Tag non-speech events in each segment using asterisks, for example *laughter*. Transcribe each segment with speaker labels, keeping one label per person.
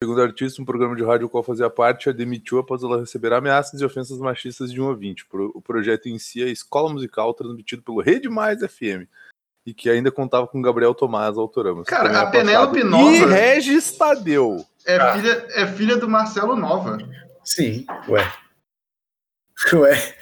Speaker 1: Segundo artista, um programa de rádio ao qual fazia parte, a demitiu após ela receber ameaças e ofensas machistas de um ouvinte. O projeto em si é Escola Musical, transmitido pelo Rede Mais FM. E que ainda contava com Gabriel Tomás Autorama.
Speaker 2: Cara, a Penélope Nova.
Speaker 1: E Regis Tadeu.
Speaker 2: É, ah. filha, é filha do Marcelo Nova.
Speaker 3: Sim, ué. Ué.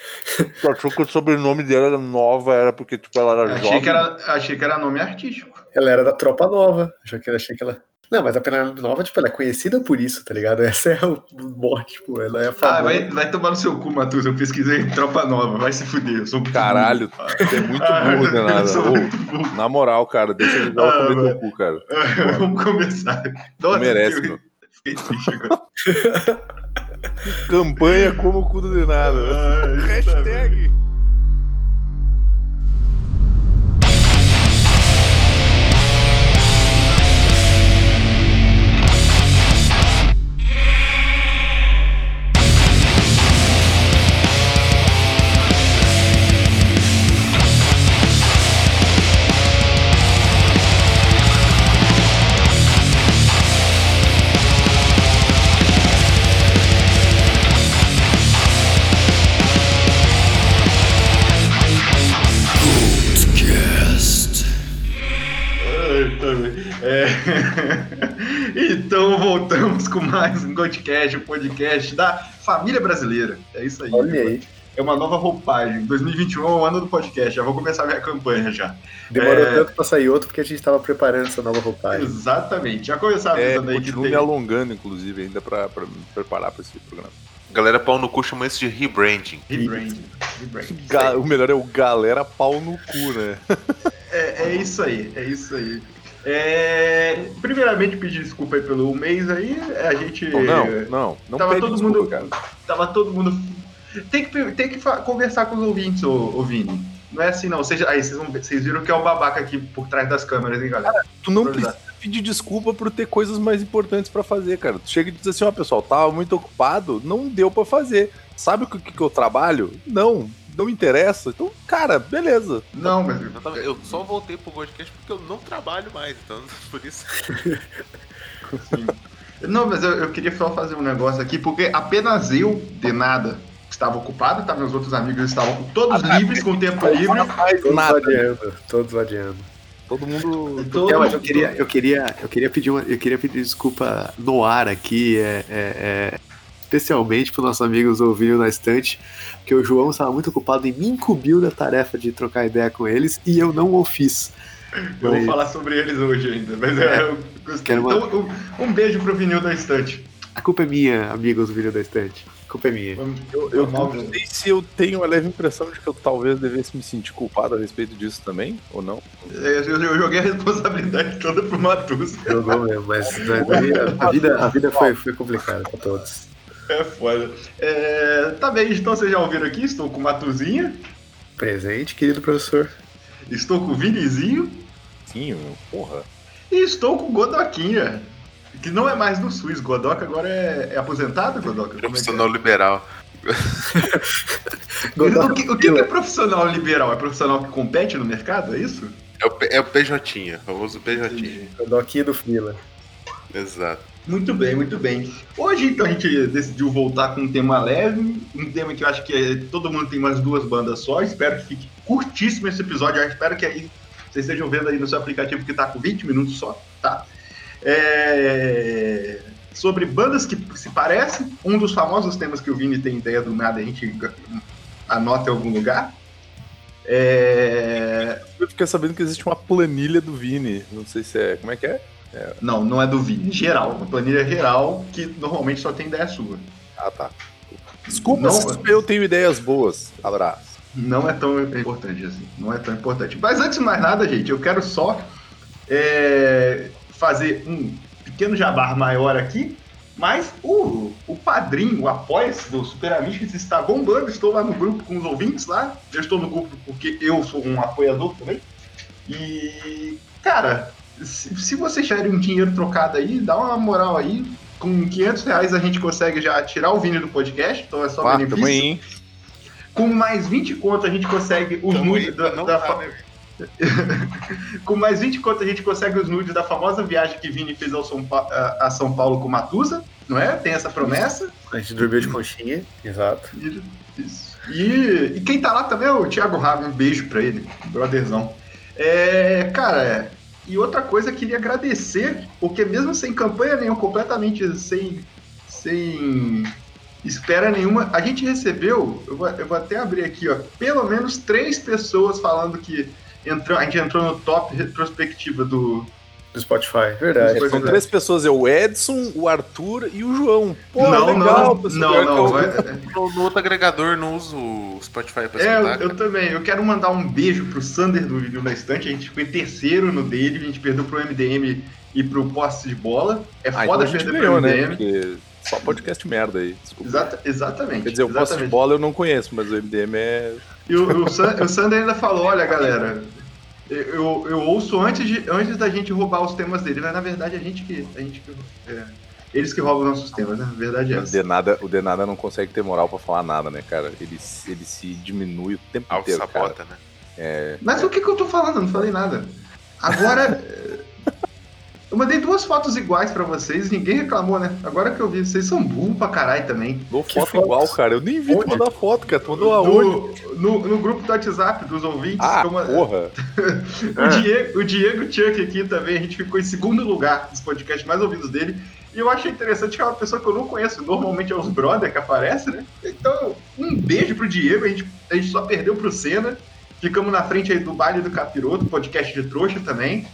Speaker 1: Tu achou que o sobrenome dela era nova, era porque tipo, ela era
Speaker 2: achei
Speaker 1: jovem?
Speaker 2: Que era, achei que era nome artístico.
Speaker 3: Ela era da tropa nova. Achei que, achei que ela. Não, mas a Penélope Nova, tipo, ela é conhecida por isso, tá ligado? *laughs* Essa é o morte, tipo, ela é famosa.
Speaker 2: Ah, vai, vai tomar no seu cu, Matheus. Eu pesquisei Tropa Nova, vai se fuder. Eu sou
Speaker 1: Caralho, é muito burro, né, nada. Oh, na moral, cara, deixa ele ah, comer teu cu, cara.
Speaker 2: Vamos começar.
Speaker 1: Nossa, merece, meu. *laughs* Campanha como o cu do nada. *laughs* Ah, Hashtag.
Speaker 2: Voltamos com mais um podcast, um podcast da família brasileira. É isso aí.
Speaker 3: Olha aí.
Speaker 2: É uma nova roupagem. 2021 é o ano do podcast. Já vou começar a minha campanha já.
Speaker 3: Demorou é... tanto pra sair outro porque a gente estava preparando essa nova roupagem.
Speaker 2: Exatamente. Já começava
Speaker 1: é, aí que tem... me alongando, inclusive, ainda pra, pra me preparar pra esse programa.
Speaker 4: Galera pau no cu chama isso de rebranding.
Speaker 2: Rebranding. rebranding.
Speaker 1: o melhor é o galera pau no cu, né?
Speaker 2: é, é isso aí, é isso aí. É, primeiramente, pedir desculpa aí pelo mês aí. A gente.
Speaker 1: Não, não, não. não
Speaker 2: tava todo
Speaker 1: desculpa,
Speaker 2: mundo. Cara. Tava todo mundo. Tem que, tem que conversar com os ouvintes, ô, ô Vini. Não é assim, não. Seja, aí vocês, vão, vocês viram que é o babaca aqui por trás das câmeras, hein, galera? Cara,
Speaker 1: tu não precisa pedir desculpa por ter coisas mais importantes para fazer, cara. Tu chega e diz assim, ó, pessoal, tava muito ocupado, não deu para fazer. Sabe o que, que eu trabalho? Não, não interessa. Então, cara, beleza.
Speaker 2: Não, mas.
Speaker 4: Eu só voltei pro podcast porque eu não trabalho mais, então *laughs* por isso. *laughs*
Speaker 2: não, mas eu, eu, queria só fazer um negócio aqui, porque apenas eu, de nada, estava ocupado, tá? Meus outros amigos estavam todos ah, livres, com tempo livre.
Speaker 3: Todos nada. adiando, todos adiando.
Speaker 1: Todo mundo.
Speaker 3: Todo... É, mas eu queria, eu queria, eu queria pedir uma, eu queria pedir desculpa no ar aqui. É, é, é especialmente para os nossos amigos ouvindo na estante, porque o João estava muito ocupado e me incumbiu da tarefa de trocar ideia com eles e eu não o fiz.
Speaker 2: Vamos falar sobre eles hoje ainda, mas é, eu gostei. Uma... Então, um, um beijo pro vinil da estante.
Speaker 3: A culpa é minha, amigos do vinil da estante. A culpa é minha.
Speaker 1: Eu, eu não sei se eu tenho a leve impressão de que eu talvez devesse me sentir culpado a respeito disso também, ou não.
Speaker 2: É, eu, eu joguei a responsabilidade toda pro Matus.
Speaker 3: Jogou mesmo, mas a, vida, a vida foi, foi complicada para todos. *laughs*
Speaker 2: É foda. É, tá bem, então vocês já ouviram aqui? Estou com o Matuzinha.
Speaker 3: Presente, querido professor.
Speaker 2: Estou com o Vinizinho.
Speaker 1: Sim, porra.
Speaker 2: E estou com o Godoquinha. Que não é mais do SUS. Godoca agora é, é aposentado, Godoca?
Speaker 4: É profissional é é? liberal. *laughs*
Speaker 2: o, que, o que, é profissional liberal? É profissional que compete no mercado? É isso?
Speaker 4: É o, é o PJ, o famoso PJ.
Speaker 3: Godoquinha do Fila.
Speaker 4: Exato.
Speaker 2: Muito bem, muito bem. Hoje, então, a gente decidiu voltar com um tema leve, um tema que eu acho que é, todo mundo tem umas duas bandas só. Espero que fique curtíssimo esse episódio. Eu espero que aí vocês estejam vendo aí no seu aplicativo que está com 20 minutos só, tá? É... Sobre bandas que se parecem, um dos famosos temas que o Vini tem ideia do nada, a gente anota em algum lugar. É...
Speaker 1: Eu fiquei sabendo que existe uma planilha do Vini. Não sei se é. Como é que é?
Speaker 2: É. Não, não é do Vini, geral. Uma planilha geral que normalmente só tem ideia sua.
Speaker 1: Ah, tá. Desculpa não, se eu tenho ideias boas. Abraço.
Speaker 2: Não é tão importante assim. Não é tão importante. Mas antes de mais nada, gente, eu quero só é, fazer um pequeno jabar maior aqui. Mas o, o padrinho, o apoia do Super Amigos está bombando. Estou lá no grupo com os ouvintes lá. Eu estou no grupo porque eu sou um apoiador também. E, cara, se, se vocês tiverem um dinheiro trocado aí, dá uma moral aí. Com 500 reais a gente consegue já tirar o Vini do podcast, então é só
Speaker 1: Quarto,
Speaker 2: benefício. Com mais 20 conto a gente consegue os números da, da,
Speaker 4: tá, né? *laughs*
Speaker 2: com mais 20 conto a gente consegue os nudes da famosa viagem que Vini fez ao São Pa- a São Paulo com Matusa, não é? Tem essa promessa.
Speaker 3: A gente dormiu de conchinha, exato.
Speaker 2: E, isso. E, e quem tá lá também é o Thiago Rabi, um beijo pra ele, brotherzão. É, cara, e outra coisa, queria agradecer, porque mesmo sem campanha nenhuma, completamente sem, sem espera nenhuma, a gente recebeu, eu vou, eu vou até abrir aqui, ó, pelo menos três pessoas falando que entrou, a gente entrou no top retrospectiva do.
Speaker 3: Do Spotify, verdade.
Speaker 2: Pois
Speaker 1: São
Speaker 2: é.
Speaker 1: três pessoas, é o Edson, o Arthur e o João. Pô,
Speaker 2: não,
Speaker 1: legal,
Speaker 2: não, não, não,
Speaker 1: eu-
Speaker 2: vai-
Speaker 4: No, no outro agregador não uso o Spotify pra
Speaker 2: É, eu,
Speaker 4: escutar.
Speaker 2: eu também. Eu quero mandar um beijo pro Sander do Vídeo na Estante. A gente ficou em terceiro no dele, a gente perdeu pro MDM e pro poste de bola. É
Speaker 1: Ah, então
Speaker 2: foda
Speaker 1: a gente
Speaker 2: perder
Speaker 1: ganhou,
Speaker 2: pro
Speaker 1: né?
Speaker 2: MDM.
Speaker 1: Porque só podcast merda aí.
Speaker 2: Exata- exatamente.
Speaker 1: Quer dizer, o posse de
Speaker 2: exatamente.
Speaker 1: bola eu não conheço, mas o MDM é.
Speaker 2: E o, o, San- o Sander ainda falou: olha, galera. Eu, eu, ouço antes, de, antes da gente roubar os temas dele, mas na verdade a gente que. A gente que é, eles que roubam nossos temas, né? A verdade é
Speaker 1: O
Speaker 2: essa.
Speaker 1: Denada, o Denada não consegue ter moral pra falar nada, né, cara? Ele, se- ele se diminui o tempo
Speaker 4: Alto
Speaker 1: inteiro, cara.
Speaker 4: sabota, né?
Speaker 1: É,
Speaker 2: Mas o que, que eu tô falando? Eu não falei nada. Agora. *laughs* eu mandei duas fotos iguais pra vocês, ninguém reclamou, né? Agora que eu vi, vocês são burros pra caralho também.
Speaker 1: dou foto
Speaker 3: fotos?
Speaker 1: igual, cara. Eu nem vi tu
Speaker 3: Onde?
Speaker 1: mandar foto, cara. Tu mandou aonde?
Speaker 2: No, no, no grupo do WhatsApp dos ouvintes,
Speaker 1: Ah,
Speaker 2: como-
Speaker 1: porra. *laughs*
Speaker 2: o, Diego, o Diego Chuck aqui também, a gente ficou em segundo lugar dos podcasts mais ouvidos dele. E eu achei interessante que é uma pessoa que eu não conheço, normalmente é os brother que aparecem, né? Então, um beijo pro Diego, a gente, a gente só perdeu pro Senna. Ficamos na frente aí do Baile do Capiroto, podcast de trouxa também.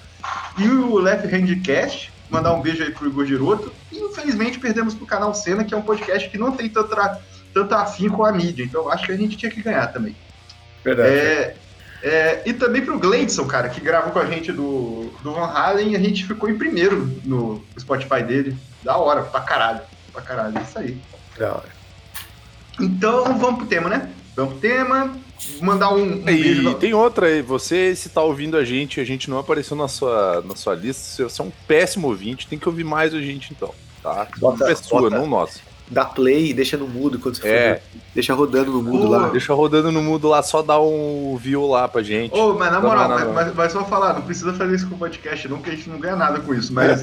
Speaker 2: E o Left Handcast, mandar um beijo aí pro Igor Giroto. E infelizmente perdemos pro canal Senna, que é um podcast que não tem tanto, tanto afim com a mídia. Então acho que a gente tinha que ganhar também.
Speaker 3: Verdade.
Speaker 2: É, é, e também pro Gleidson, cara, que gravou com a gente do, do Van Halen, a gente ficou em primeiro no Spotify dele. Da hora, pra caralho. Pra caralho, é isso aí.
Speaker 3: Da hora.
Speaker 2: Então vamos pro tema, né? Vamos pro tema. Mandar um, um beijo.
Speaker 1: E
Speaker 2: na-
Speaker 1: tem outra aí, você se tá ouvindo a gente, a gente não apareceu na sua, na sua lista, você é um péssimo ouvinte, tem que ouvir mais a gente então, tá?
Speaker 3: Bota-
Speaker 1: é sua,
Speaker 3: bota-
Speaker 1: não nossa.
Speaker 3: Dá play e deixa no mudo quando você
Speaker 1: É.
Speaker 3: for. Deixa rodando no mudo lá.
Speaker 1: Deixa rodando no mundo lá, só dá um view lá pra gente.
Speaker 2: Ô, mas na moral, mas, mas- mas só falar, não precisa fazer isso com o podcast, não, que a gente não ganha nada com isso. Mas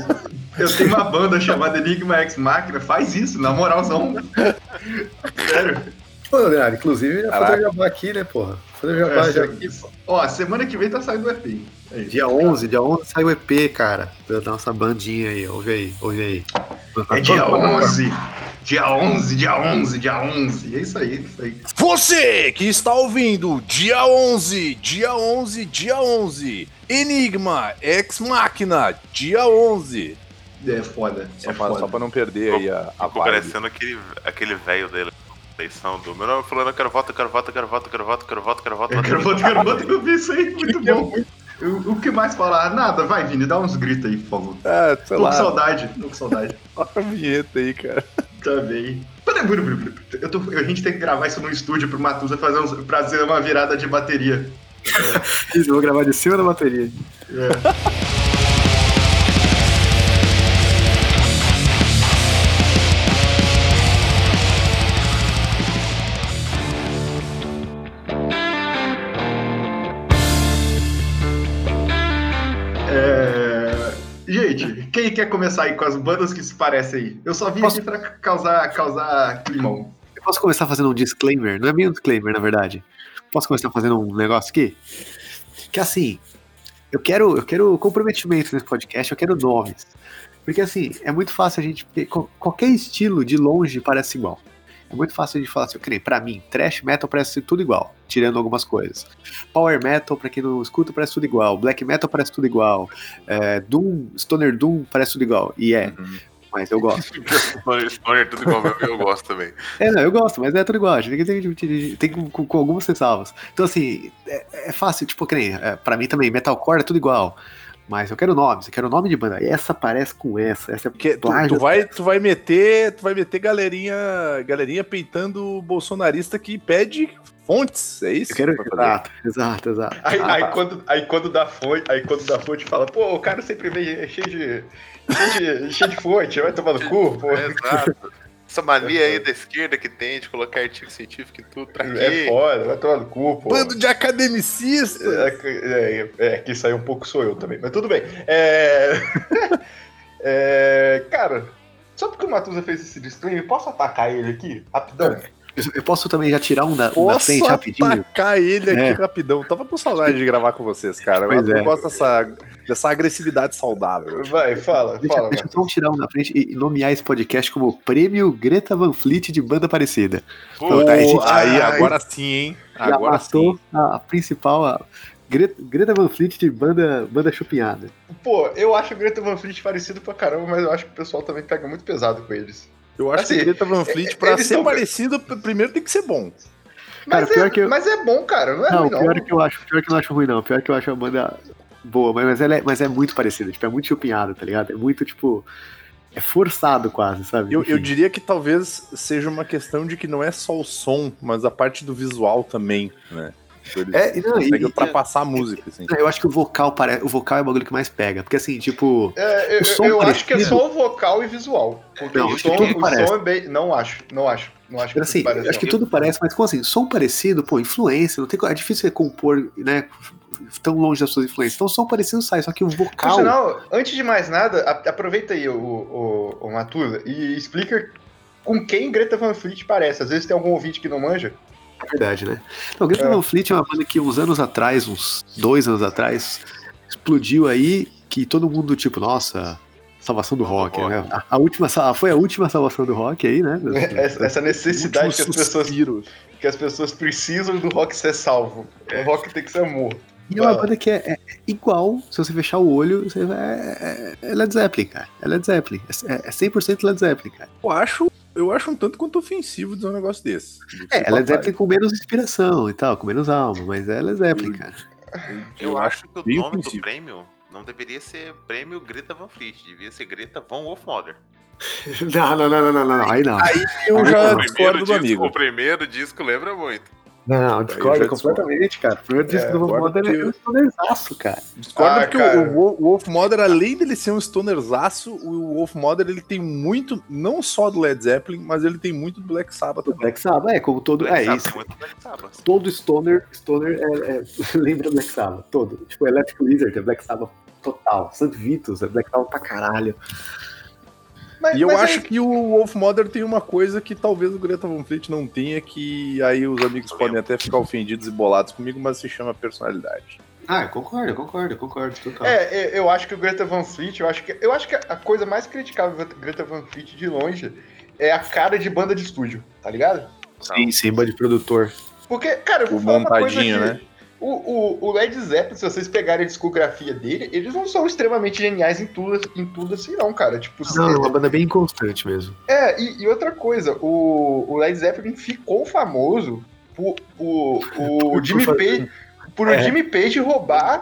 Speaker 2: eu tenho uma banda chamada Enigma X Machina, faz isso, na moralzão. *laughs* Sério.
Speaker 3: Pô, Leonardo, inclusive, já fazer jabá aqui, né, porra? Fazer jabá
Speaker 2: É,
Speaker 3: já aqui. pô.
Speaker 2: Ó, semana que vem tá saindo o EP. É isso.
Speaker 3: Dia 11, dia 11 sai o EP, cara. Da nossa bandinha aí, ouve aí, ouve aí.
Speaker 2: É dia 11. Dia 11, dia 11, dia 11. É isso aí, é isso aí.
Speaker 1: Você que está ouvindo, dia 11, dia 11, dia 11, Enigma, Ex Machina, dia 11.
Speaker 2: É foda.
Speaker 1: Só,
Speaker 2: é
Speaker 1: pra,
Speaker 2: foda.
Speaker 1: só pra não perder aí a, a
Speaker 4: Ficou parecendo aquele, aquele velho dele. Eleição do meu nome falando, eu quero voto, eu quero voto, eu quero voto, eu quero voto, eu quero voto, eu quero voto.
Speaker 2: Eu quero botar, quero botar, eu vi isso aí, muito bom. O, o que mais falar? Nada, vai, Vini, dá uns gritos aí, por favor.
Speaker 1: Ah, sei
Speaker 2: Tô com
Speaker 1: lá,
Speaker 2: saudade, tô com saudade.
Speaker 1: olha a vinheta aí, cara.
Speaker 2: Também. Eu tô, a gente tem que gravar isso no estúdio pro Matusa fazer, uns, fazer uma virada de bateria.
Speaker 3: Eu vou gravar de cima da bateria.
Speaker 2: É. quem quer começar aí com as bandas que se parecem aí? Eu só vim
Speaker 3: Posso-
Speaker 2: aqui pra causar, causar climão.
Speaker 3: Eu posso começar fazendo um disclaimer? Não é um disclaimer, na verdade. Posso começar fazendo um negócio aqui? Que assim, eu quero, eu quero comprometimento nesse podcast, eu quero nomes. Porque assim, é muito fácil a gente. Qualquer estilo de longe parece igual. É muito fácil gente falar assim, que nem pra mim, trash metal parece ser tudo igual, tirando algumas coisas. Power metal, pra quem não escuta, parece tudo igual. Black metal parece tudo igual. É, Doom, Stoner Doom parece tudo igual. E é, mas eu gosto. *laughs*
Speaker 4: Stoner, tudo igual eu gosto também.
Speaker 3: É, não, eu gosto, mas é tudo igual. Tem, que- tem, tem com, com, com algumas ressalvas. Então, assim, é, é fácil, tipo, que nem, é, pra mim também, metalcore é tudo igual. Mas eu quero nomes, eu quero nome de banda. Essa parece com essa, essa é
Speaker 1: Porque tu, tu vai, tu vai meter, tu vai meter galerinha, galerinha peitando o bolsonarista que pede fontes, é isso?
Speaker 3: Eu quero. Exato, exato, exato.
Speaker 2: Aí,
Speaker 1: Ah,
Speaker 2: aí
Speaker 1: tá.
Speaker 2: quando, aí quando dá fonte, aí quando dá fonte fala, pô, o cara sempre vem cheio de. cheio de, cheio de fonte, vai tomar no cu, pô.
Speaker 4: É, exato. Essa mania aí da esquerda que tem de colocar artigo científico e tudo, pra quê?
Speaker 2: É foda, vai tomar no cu, pô.
Speaker 1: Bando de academicistas!
Speaker 2: É, é, é, que isso aí um pouco sou eu também, mas tudo bem. É... *laughs* é, Cara, só porque o Matusa fez esse stream, posso atacar ele aqui? Rapidão?
Speaker 3: Eu- Eu posso também já tirar um da, um da
Speaker 1: Posso
Speaker 3: frente rapidinho?
Speaker 1: atacar ele aqui
Speaker 3: É.
Speaker 1: rapidão. Tava com saudade de gravar com vocês, cara.
Speaker 3: Pois
Speaker 1: eu
Speaker 3: é.
Speaker 1: gosto dessa, dessa agressividade saudável.
Speaker 2: Vai, fala,
Speaker 3: Deixa,
Speaker 2: fala.
Speaker 3: deixa eu só tirar um da frente e nomear esse podcast como Prêmio Greta Van Fleet de Banda Parecida.
Speaker 1: Pô,
Speaker 3: Tá, a gente-
Speaker 1: aí,
Speaker 2: Ai.
Speaker 1: agora sim, hein?
Speaker 3: Já
Speaker 1: Agora
Speaker 3: matou
Speaker 1: sim.
Speaker 3: a, a principal, a Greta, Greta Van Fleet de banda, banda chupinhada.
Speaker 2: Pô, eu acho o Greta Van Fleet parecido pra caramba, mas eu acho que o pessoal também pega muito pesado com eles.
Speaker 1: Eu acho
Speaker 2: Assim,
Speaker 1: que Greta Van Fleet, pra ser
Speaker 2: tão-
Speaker 1: parecido, primeiro tem que ser bom.
Speaker 3: Cara,
Speaker 2: Mas,
Speaker 3: pior
Speaker 2: é,
Speaker 3: que eu-
Speaker 2: mas é bom, cara, não é
Speaker 3: não,
Speaker 2: ruim, não.
Speaker 3: pior que eu acho, pior que eu não acho ruim, não. Pior que eu acho a banda boa, mas, mas ela é, mas é muito parecida, tipo, é muito chupinhada, tá ligado? É muito, tipo. É forçado quase, sabe?
Speaker 1: Eu, eu diria que talvez seja uma questão de que não é só o som, mas a parte do visual também, né? Eles
Speaker 3: É, e não, e-
Speaker 1: conseguem
Speaker 3: e-
Speaker 1: ultrapassar a música, assim.
Speaker 3: Eu acho que o vocal pare... o vocal é o bagulho que mais pega. Porque assim, tipo.
Speaker 2: É, eu
Speaker 3: O som
Speaker 2: eu acho que é
Speaker 3: parecido-
Speaker 2: só o vocal e visual. Porque
Speaker 3: Não,
Speaker 2: o,
Speaker 3: acho que
Speaker 2: som,
Speaker 3: tudo
Speaker 2: o
Speaker 3: parece.
Speaker 2: som é bem. Não acho, não acho. Não acho que
Speaker 3: Assim,
Speaker 2: tudo parece,
Speaker 3: acho que
Speaker 2: não.
Speaker 3: tudo parece, mas como assim, som parecido, pô, influência, não tem, é difícil você compor, né, tão longe das suas influências. Então som parecido sai, só que o vocal.
Speaker 2: sinal, antes de mais nada, aproveita aí o, o, o Matusa e explica com quem Greta Van Fleet parece. Às vezes tem algum ouvinte que não manja.
Speaker 3: É verdade, né? Então, Greta
Speaker 2: É.
Speaker 3: Van Fleet é uma banda que uns anos atrás, uns dois anos atrás, explodiu aí, que todo mundo, tipo, nossa, salvação do rock,
Speaker 4: rock.
Speaker 3: né? A, a última, sal- foi a última salvação do rock aí, né?
Speaker 2: Essa, essa necessidade que as, pessoas,
Speaker 1: suspiro.
Speaker 2: que as pessoas precisam do rock ser salvo. O rock tem que ser amor.
Speaker 3: E é uma
Speaker 2: Fala.
Speaker 3: banda que é, é igual, se você fechar o olho, você vai, é, é Led Zeppelin, cara. É Led Zeppelin. É, é 100% Led Zeppelin, cara.
Speaker 1: Eu acho, eu acho um tanto quanto ofensivo dizer um negócio desse.
Speaker 3: É, é Led Zeppelin com menos inspiração e tal, com menos alma, mas é Led Zeppelin, cara.
Speaker 4: Eu, acho que o nome do
Speaker 1: ofensivo.
Speaker 4: prêmio não deveria ser prêmio Greta Van Fleet, devia ser Greta Von Wolfmother. *laughs*
Speaker 3: Não, não, não, não, não, não, aí não.
Speaker 1: Eu
Speaker 3: Ah,
Speaker 1: já discordo do
Speaker 4: disco,
Speaker 1: amigo.
Speaker 4: O primeiro disco lembra muito.
Speaker 3: Não, discordo completamente, cara. O primeiro disco
Speaker 2: É,
Speaker 3: do Wolf Mother é
Speaker 1: que-
Speaker 3: um stonerzaço, cara.
Speaker 1: Discordo
Speaker 2: Ah,
Speaker 1: porque
Speaker 2: cara.
Speaker 1: o, o Wolf Mother, além dele ser um stonerzaço, o Wolf Mother ele tem muito, não só do Led Zeppelin, mas ele tem muito do Black Sabbath
Speaker 3: O
Speaker 1: também.
Speaker 3: Black Sabbath, é, como todo.
Speaker 4: Black
Speaker 3: É
Speaker 4: Sabbath
Speaker 3: isso.
Speaker 4: muito Black Sabbath.
Speaker 3: Todo stoner, stoner é, é, *laughs* lembra Black Sabbath, todo. Tipo, Electric Lizard é Black Sabbath total. St. Vitus é Black Sabbath pra caralho.
Speaker 2: Mas,
Speaker 1: E eu
Speaker 2: mas
Speaker 1: acho
Speaker 2: aí-
Speaker 1: que o Wolf Mother tem uma coisa que talvez o Greta Van Fleet não tenha, que aí os amigos podem até ficar ofendidos e bolados comigo, mas se chama personalidade.
Speaker 3: Ah, eu concordo, eu concordo, eu concordo, total.
Speaker 2: É, é, eu acho que o Greta Van Fleet, eu acho que, eu acho que a coisa mais criticável do Greta Van Fleet de longe é a cara de banda de estúdio, tá ligado?
Speaker 3: Sim, sim, de produtor.
Speaker 2: Porque, cara, eu vou
Speaker 1: O
Speaker 2: falar uma coisa
Speaker 1: montadinho,
Speaker 2: aqui.
Speaker 1: né?
Speaker 2: O, o, o Led Zeppelin, se vocês pegarem a discografia dele, eles não são extremamente geniais em tudo, em tudo assim, não, cara. Tipo,
Speaker 3: Não, é uma banda bem inconstante mesmo.
Speaker 2: É, e, e outra coisa, o, o Led Zeppelin ficou famoso por, por, o Jimmy Page, por o
Speaker 3: É.
Speaker 2: Jimmy Page roubar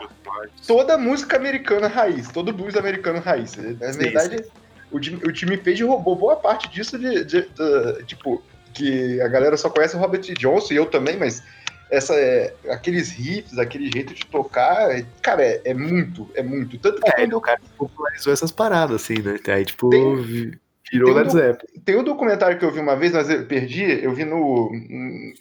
Speaker 2: toda a música americana raiz, todo o blues americano raiz. Na verdade, o Jimmy, o Jimmy Page roubou boa parte disso de, de- de- tipo, que a galera só conhece o Robert. Johnson e eu também, mas essa é, aqueles riffs, aquele jeito de tocar, é- cara, é, é muito, é muito. Tanto que
Speaker 3: É,
Speaker 2: quando-
Speaker 3: o cara popularizou essas paradas, assim, né? Aí, tipo,
Speaker 2: Tem-
Speaker 3: vi- virou Led Zeppelin.
Speaker 2: Tem um documentário que eu vi uma vez, mas eu perdi. Eu vi no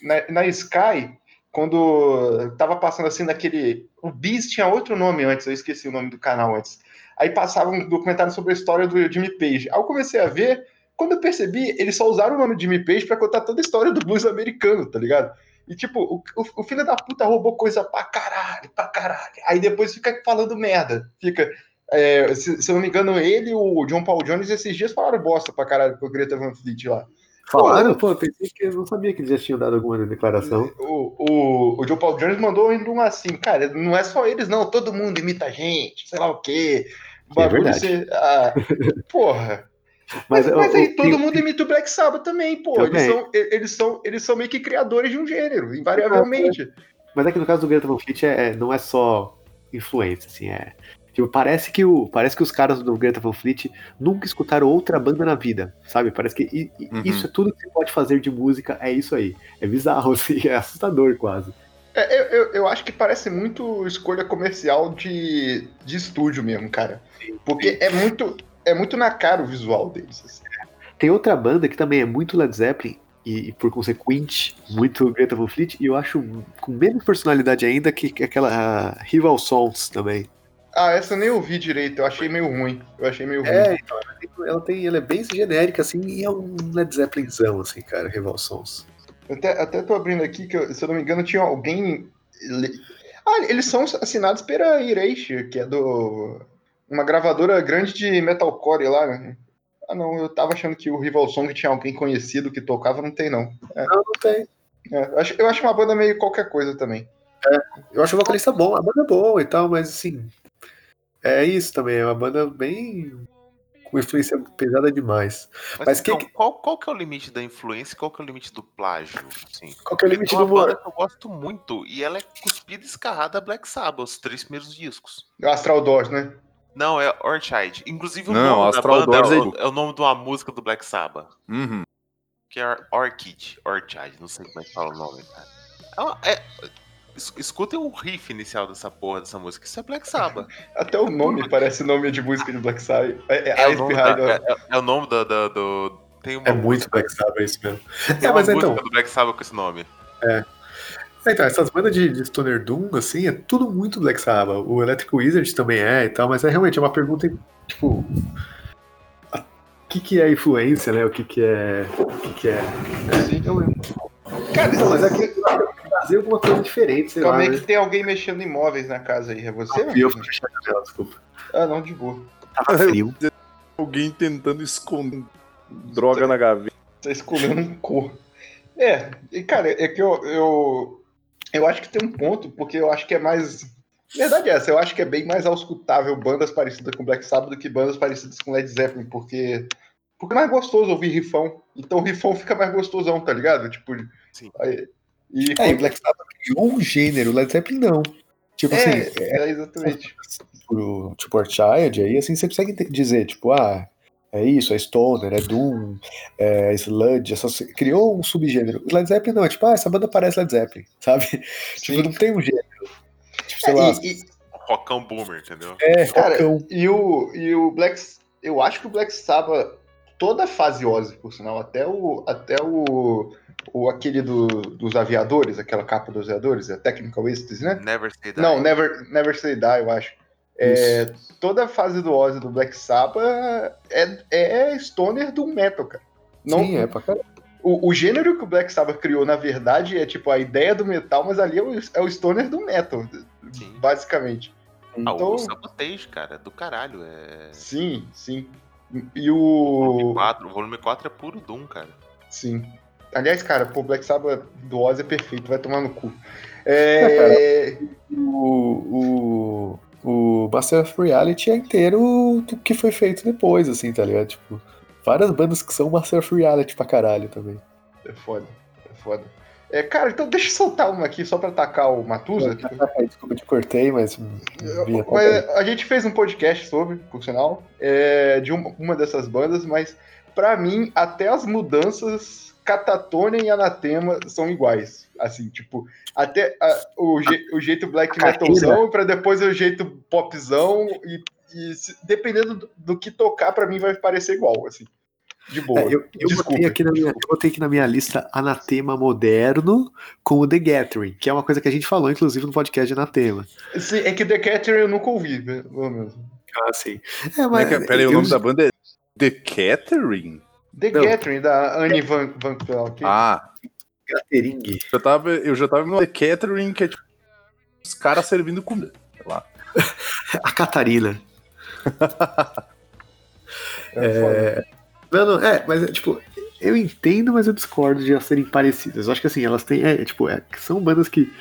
Speaker 2: na, na Sky, quando tava passando assim naquele. O Bis tinha outro nome antes, eu esqueci o nome do canal antes. Aí passava um documentário sobre a história do Jimmy Page. Aí eu comecei a ver, quando eu percebi, eles só usaram o nome de Jimmy Page pra contar toda a história do blues americano, tá ligado? E tipo, o, o- filho da puta roubou coisa pra caralho, pra caralho. Aí depois fica falando merda. Fica. é, se, se eu não me engano, ele e o John Paul Jones esses dias falaram bosta pra caralho com o Greta Van Fleet lá.
Speaker 3: Falaram, pô, eu pensei que eu não sabia que eles já tinham dado alguma declaração.
Speaker 2: O, o, o John Paul Jones mandou indo um assim, cara, não é só eles, não, todo mundo imita a gente, sei lá o quê. O
Speaker 3: É
Speaker 2: bagulho
Speaker 3: verdade.
Speaker 2: ser- ah, *laughs* porra. Mas,
Speaker 3: Mas,
Speaker 2: mas
Speaker 3: eu-
Speaker 2: aí
Speaker 3: eu-
Speaker 2: todo
Speaker 3: eu-
Speaker 2: mundo imita o Black Sabbath também, pô. Eles são, eles, são, eles são meio que criadores de um gênero, invariavelmente.
Speaker 3: Mas é que no caso do Greta Van Fleet é, é- não é só influência, assim, é. Tipo, parece que, o, parece que os caras do Greta Van Fleet nunca escutaram outra banda na vida, sabe? Parece que i- i-
Speaker 1: Uhum.
Speaker 3: isso é tudo que você pode fazer de música, é isso aí. É bizarro, *laughs* assim, é assustador quase.
Speaker 2: É, eu, eu, eu acho que parece muito escolha comercial de, de estúdio mesmo, cara. Porque é muito, é muito na cara o visual deles. assim.
Speaker 3: Tem outra banda que também é muito Led Zeppelin, e, e por consequente, muito Greta Van Fleet, e eu acho com menos personalidade ainda que, que aquela Rival Sons também.
Speaker 2: Ah, essa eu nem ouvi direito, eu achei meio ruim. Eu achei meio ruim.
Speaker 3: É, então, ela tem, ela tem- ela é bem genérica, assim, e é um Led Zeppelinzão, assim, cara, Rival Sons.
Speaker 2: Até, até tô abrindo aqui, que eu- se eu não me engano, tinha alguém. Ah, eles são assinados pela Erasure, que é do. Uma gravadora grande de metalcore lá, né? Ah, não, eu tava achando que o Rival Song tinha alguém conhecido que tocava, não tem, não.
Speaker 3: Não, não tem.
Speaker 2: É, eu, acho, eu acho uma banda meio qualquer coisa também.
Speaker 3: Eu acho o vocalista bom, a banda é boa e tal, mas assim. É isso também, é uma banda bem. com influência pesada demais.
Speaker 4: Mas,
Speaker 3: Mas que
Speaker 4: então,
Speaker 3: que-
Speaker 4: Qual, qual que é o limite da influência e qual que é o limite do plágio? Assim?
Speaker 3: Qual que é o limite
Speaker 4: Tem
Speaker 3: do
Speaker 4: uma banda
Speaker 3: humor?
Speaker 4: que eu gosto muito e ela é cuspida e escarrada Black Sabbath, os três primeiros discos.
Speaker 2: Astral Doors, né?
Speaker 4: Não, é Orchid. Inclusive o
Speaker 1: Não,
Speaker 4: nome da
Speaker 1: Astral
Speaker 4: banda
Speaker 1: Doors
Speaker 4: é,
Speaker 1: é
Speaker 4: o, é o nome de uma música do Black Sabbath.
Speaker 1: Uhum.
Speaker 4: Que é Or- Orchid. Orchid, não sei como é que fala o nome, cara. É uma- é- es- escutem o riff inicial dessa porra dessa música. Isso é Black Sabbath. *laughs*
Speaker 2: Até o nome parece nome de música de Black Sabbath. É, é,
Speaker 4: É, o nome, da-
Speaker 2: the-
Speaker 4: é- é o nome da- da- do. Tem uma
Speaker 3: É muito
Speaker 4: música-
Speaker 3: Black Sabbath, é isso mesmo.
Speaker 4: tem
Speaker 3: É,
Speaker 4: uma
Speaker 3: mas
Speaker 4: música
Speaker 3: então,
Speaker 4: do Black Sabbath com esse nome.
Speaker 3: Então, essas bandas de, de Stoner Doom, assim, é tudo muito Black Sabbath. O Electric Wizard também é e tal, mas é realmente uma pergunta, tipo. a- O que, que é influência, né? O que, que é. O que, que é.
Speaker 2: Sim.
Speaker 3: Eu lembro.
Speaker 2: Cara,
Speaker 3: Então, mas é que fazer alguma coisa diferente, sei
Speaker 2: calma
Speaker 3: lá.
Speaker 2: aí
Speaker 3: Né?
Speaker 2: que tem alguém mexendo em móveis na casa aí. É você?
Speaker 3: E eu fechar a janela, desculpa.
Speaker 2: Ah, não, de boa.
Speaker 3: Tava *laughs* frio.
Speaker 1: Alguém tentando esconder droga na gaveta.
Speaker 2: Tá escolhendo um cor. É, e cara, é que eu, eu. Eu acho que tem um ponto, porque eu acho que é mais. Verdade é essa, eu acho que é bem mais auscultável bandas parecidas com Black Sabbath do que bandas parecidas com Led Zeppelin, porque. Porque é mais gostoso ouvir rifão. Então o rifão fica mais gostosão, tá ligado? Tipo.
Speaker 4: Sim.
Speaker 2: aí- e
Speaker 3: É, e Black Sabbath criou um gênero, Led Zeppelin não. Tipo
Speaker 2: é,
Speaker 3: assim,
Speaker 2: é, exatamente.
Speaker 3: pro tipo Child, aí assim você consegue dizer, tipo, ah, é isso, é Stoner, é Doom, é Sludge, essas... criou um subgênero. Led Zeppelin não, é tipo, ah, essa banda parece Led Zeppelin, *laughs* sabe? Tipo, não tem um gênero. Tipo, sei lá,
Speaker 2: É, e- e-
Speaker 4: Rockão Boomer, entendeu?
Speaker 3: é,
Speaker 2: Cara,
Speaker 3: rockão.
Speaker 2: E o, e o Black. Eu acho que o Black Sabbath, toda a fase Ozzy, por sinal, até o. Até o. o aquele do, dos aviadores, aquela capa dos aviadores, a Technical Ecstasy, né?
Speaker 4: Never Say Die.
Speaker 2: Não, Never, Never Say Die, eu acho. É, toda a fase do Ozzy do Black Sabbath é, é stoner do metal, cara. Não,
Speaker 3: Sim, é pra caralho.
Speaker 2: o, o gênero que o Black Sabbath criou, na verdade, é tipo a ideia do metal, mas ali é o, é o stoner do metal,
Speaker 4: Sim.
Speaker 2: basicamente.
Speaker 4: Ah,
Speaker 2: Então,
Speaker 4: o Sabotage, cara, do caralho. É...
Speaker 2: sim, sim. E
Speaker 4: Volume
Speaker 2: o.
Speaker 4: 4, o volume 4 é puro Doom, cara.
Speaker 2: Sim. Aliás, cara, pô, Black Sabbath do Ozzy é perfeito, vai tomar no cu. É, *laughs*
Speaker 3: O, o, o Master of Reality é inteiro do que foi feito depois, assim, tá ligado? Tipo, várias bandas que são Master of Reality pra caralho também.
Speaker 2: é foda, é foda. É, cara, então deixa eu soltar uma aqui só pra atacar o Matusa.
Speaker 3: Desculpa, eu te cortei, mas.
Speaker 2: Mas a gente fez um podcast sobre, por sinal, é, de uma, uma dessas bandas, mas pra mim, até as mudanças Catatonia e Anatema são iguais. Assim, tipo, até a- o, je- o jeito black metalzão pra depois o jeito popzão e, e se- dependendo do, do que tocar, pra mim vai parecer igual, assim. De boa.
Speaker 3: É, eu, eu,
Speaker 2: Desculpa.
Speaker 3: botei aqui na minha, eu botei aqui na minha lista Anatema Moderno com o The Gathering, que é uma coisa que a gente falou, inclusive, no podcast de Anatema.
Speaker 2: Sim, é que The Catcher eu nunca ouvi, menos.
Speaker 3: Ah, sim. É,
Speaker 1: Como é que é? Pera aí, o
Speaker 3: eu-
Speaker 1: nome da banda é The Catering?
Speaker 2: The
Speaker 3: Não.
Speaker 2: Gathering, da Annie Van, Van Velde.
Speaker 1: Ah,
Speaker 3: Gathering.
Speaker 1: eu, tava, eu já tava no The Catering, que é tipo os caras servindo comida. *laughs*
Speaker 3: A Catarina. *laughs*
Speaker 2: É, foda.
Speaker 3: Não, não, é, mas é, tipo, eu entendo, mas eu discordo de elas serem parecidas. Eu acho que assim, elas têm, é, tipo, é, são bandas que,